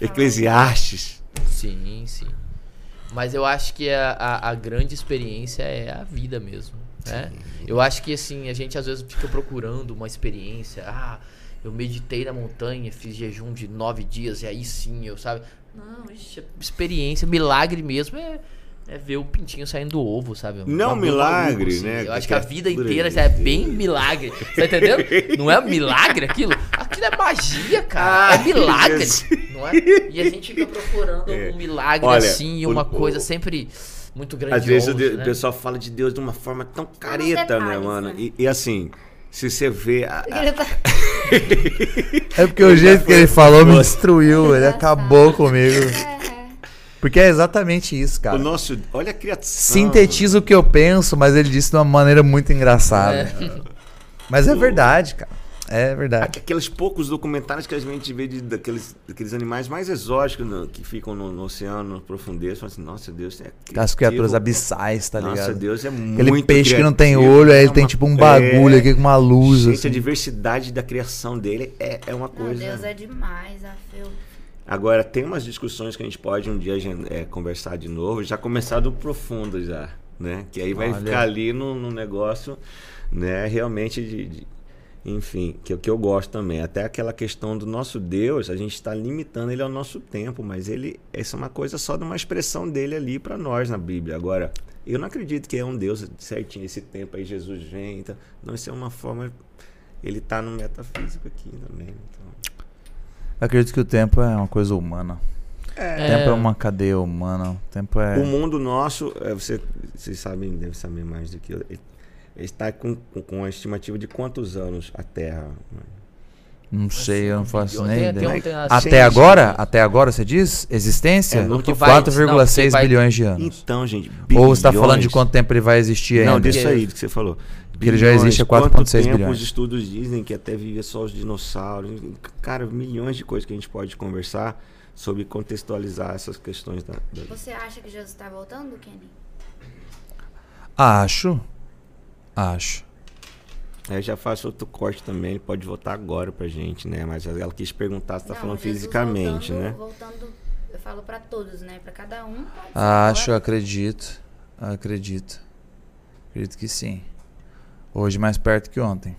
Eclesiastes. sim, sim. Mas eu acho que a, a, a grande experiência é a vida mesmo, né? Eu acho que, assim, a gente às vezes fica procurando uma experiência. Ah, eu meditei na montanha, fiz jejum de nove dias e aí sim, eu, sabe? Não, ixi, experiência, milagre mesmo é... É ver o pintinho saindo do ovo, sabe? Um Não bagulho milagre, maluco, assim. né? Eu acho Que a é vida inteira já é bem milagre. Tá entendendo? Não é milagre aquilo? Aquilo é magia, cara. Ai, é milagre. Não é? E a gente fica procurando É. um milagre Olha, assim, e uma o- coisa o- sempre muito grandiosa. Às vezes né? o pessoal fala de Deus de uma forma tão careta, né, detalhes, mano? né? E, e assim, se você vê. a- a- tá- É porque o jeito que ele falou me destruiu, ele acabou comigo. É, é. Porque é exatamente isso, o cara. nosso. Olha a criação. Sintetiza o que eu penso, mas ele disse de uma maneira muito engraçada. É. Mas é verdade, cara. É verdade. Aqu- Aqueles poucos documentários que a gente vê de, daqueles, daqueles animais mais exóticos no- que ficam no, no oceano, no profundeza, fala assim, nossa, Deus é As criaturas criativo. abissais, tá Nossa, ligado? Deus é muito Aquele peixe que não tem criativo, olho, aí é ele tem uma- tipo um bagulho é, aqui com uma luz. Gente, assim. a diversidade da criação dele é, é uma coisa... Deus é demais, Afeu. Agora, tem umas discussões que a gente pode um dia é, conversar de novo, já começar do profundo já, né? Que aí vai Olha. ficar ali no, no negócio, né? Realmente de... de- enfim, que, é o que eu gosto também. Até aquela questão do nosso Deus, a gente está limitando ele ao nosso tempo, mas ele... Essa é uma coisa só de uma expressão dele ali para nós na Bíblia. Agora, eu não acredito que é um Deus certinho esse tempo aí, Jesus vem. Então, não, isso é uma forma... Ele está no metafísico aqui também. Então... Eu acredito que o tempo é uma coisa humana. O tempo é uma cadeia humana. O tempo é. O mundo nosso, é, você, vocês sabem, devem saber mais do que eu. Ele ele está com, com, com a estimativa de quantos anos a Terra? Não sei, eu não faço nem tem- ideia. tem- tem as- Até Gente, agora? Até agora você diz? Existência? É, não Porque tô vai- falando- 4,6 não, porque vai- bilhões de anos. Então, gente. Ou você está falando de bilhões- quanto tempo ele vai existir Não, ainda? disso Porque- aí que você falou. Porque ele já existe há Quanto 4,6 tempo bilhões. Os estudos dizem que até viver só os dinossauros. Cara, milhões de coisas que a gente pode conversar sobre contextualizar essas questões da. da- Você acha que Jesus tá voltando, Kenny? Acho. Acho. Eu já faço outro corte também, ele pode votar agora pra gente, né? Mas ela quis perguntar se tá Não, falando Jesus fisicamente, voltando, né? Voltando, eu falo pra todos, né? Pra cada um. pode ser Acho, agora. acredito. Acredito. Acredito que sim. Hoje mais perto que ontem.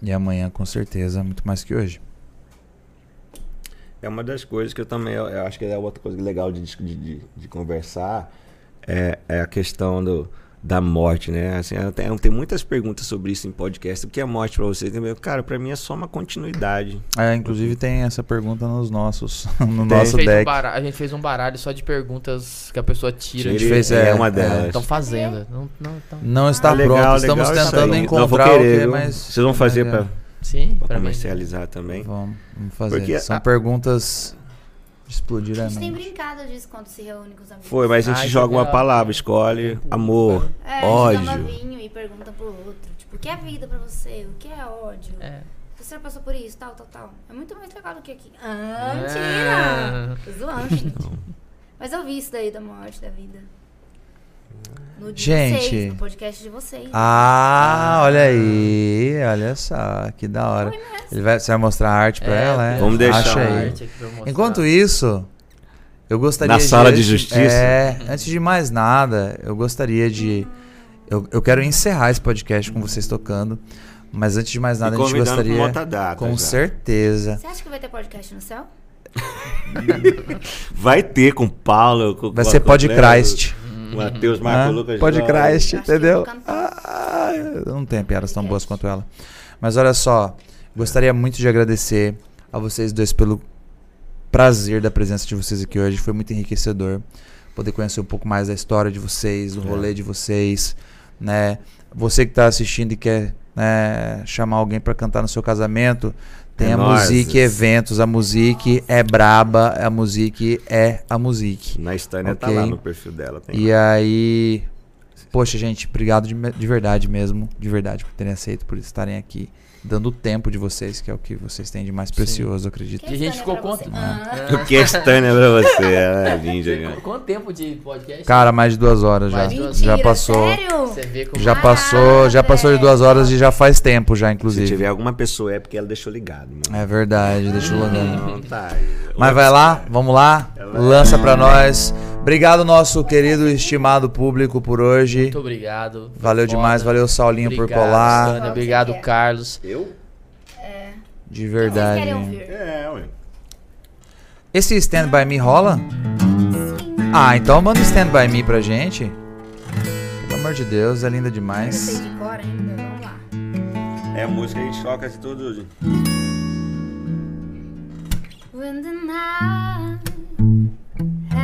E amanhã, com certeza, muito mais que hoje. É uma das coisas que eu também eu, acho que é outra coisa legal de, de, de, de conversar é, é a questão do, da morte, né? Assim, tenho, tem muitas perguntas sobre isso em podcast. O que é morte pra você? Tem- Cara, pra mim é só uma continuidade. É, inclusive tem essa pergunta nos nossos, no a, gente nosso um deck. baralho, a gente fez um baralho só de perguntas que a pessoa tira. gente Ele fez, é, é, uma é, delas. Estão fazendo. Não, não, tão... Não está Ah, legal, pronto, legal estamos isso tentando encontrar Não, vou o querer, que é mais. Vocês vão fazer legal. pra, Sim, pra pra mim. comercializar também? Vamos, vamos fazer. Porque São a- perguntas explodir a A gente tem brincado disso quando se reúne com os amigos. Foi, mas a Ah, gente isso joga é uma legal. palavra, escolhe amor, É, a gente ódio. toma vinho e pergunta pro outro. Tipo, o que é vida pra você? O que é ódio? É. Você já passou por isso, tal, tal, tal. É muito mais legal do que aqui. Ah, É. mentira! Tô zoando, gente. Mas eu vi isso daí da morte, da vida. No de Gente. vocês, no podcast de vocês. Ah, olha aí, olha só, que da hora. Ele vai, você vai mostrar a arte pra É, ela, é? Vamos deixar Acha a aí. arte aqui pra eu mostrar. Enquanto isso, eu gostaria Na sala de justiça? É, antes de mais nada, eu gostaria de Eu, eu quero encerrar esse podcast com vocês tocando. Mas antes de mais nada, a gente convidando pra gostaria. outra data com já. certeza. Você acha que vai ter podcast no céu? Vai ter com o Paulo. Com, Vai com- ser com- Pod Christ. O Matheus, Marco Ah, Lucas. Pod Jovem. Christ, Eu acho que eu entendeu? Ah, eu não tenho piadas tão boas quanto ela. Mas olha só, gostaria muito de agradecer a vocês dois pelo prazer da presença de vocês aqui hoje. Foi muito enriquecedor poder conhecer um pouco mais da história de vocês, do É. rolê de vocês, né? Você que está assistindo e quer né, chamar alguém para cantar no seu casamento, tem É a. Music Eventos. A Music é braba, a Music é a Music. Na Estânia tá Ok. lá no perfil dela. Tem E aí, poxa, gente, obrigado de, de verdade mesmo, de verdade por terem aceito, por estarem aqui, dando o tempo de vocês, que é o que vocês têm de mais precioso, eu acredito. E a gente ficou quanto? você? Ah. O que é Estânia pra você? Ela é linda, né? Quanto tempo de podcast? Cara, mais de duas horas já. Mais de duas Já passou. Sério? Você vê como Já Ah, passou, já passou de duas horas e já faz tempo já, Se inclusive. tiver alguma pessoa é porque ela deixou ligado, mano. É verdade, deixa eu logar. Não, tá. Mas vai lá, vamos lá, lança pra nós. Obrigado, nosso querido e estimado público por hoje. Muito obrigado. Valeu foda. demais, valeu Saulinho por Obrigado, colar. Sânia, obrigado, quer? Carlos. Eu? De Quem verdade. Vocês querem ouvir? É, ué. Esse Stand By Me rola? Sim. Ah, então manda Stand By Me pra gente. Pelo amor de Deus, é linda Eu sei demais. de cor ainda, vamos lá. É a música que a gente toca de todos. When the night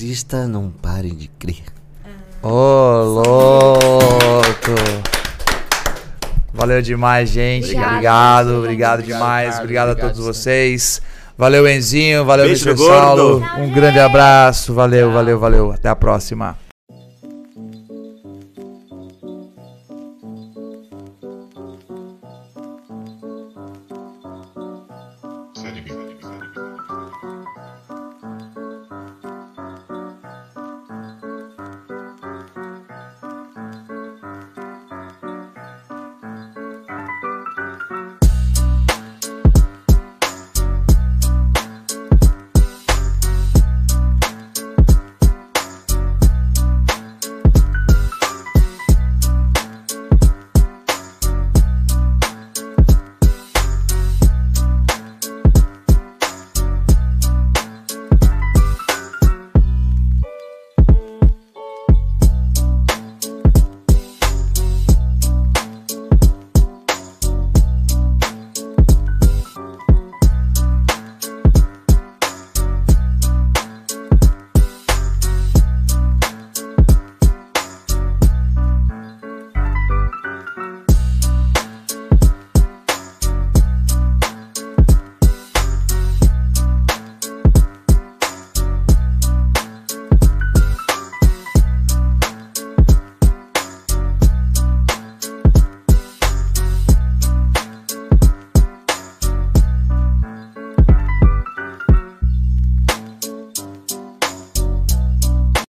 desista, não pare de crer. Ô, louco! Valeu demais, gente. Obrigado, gente. obrigado Obrigado, demais. Obrigado a todos vocês. Valeu, Enzinho. Valeu, Beijo Mr. do gordo. Saulo. Um grande abraço. Valeu, valeu, valeu. Até a próxima.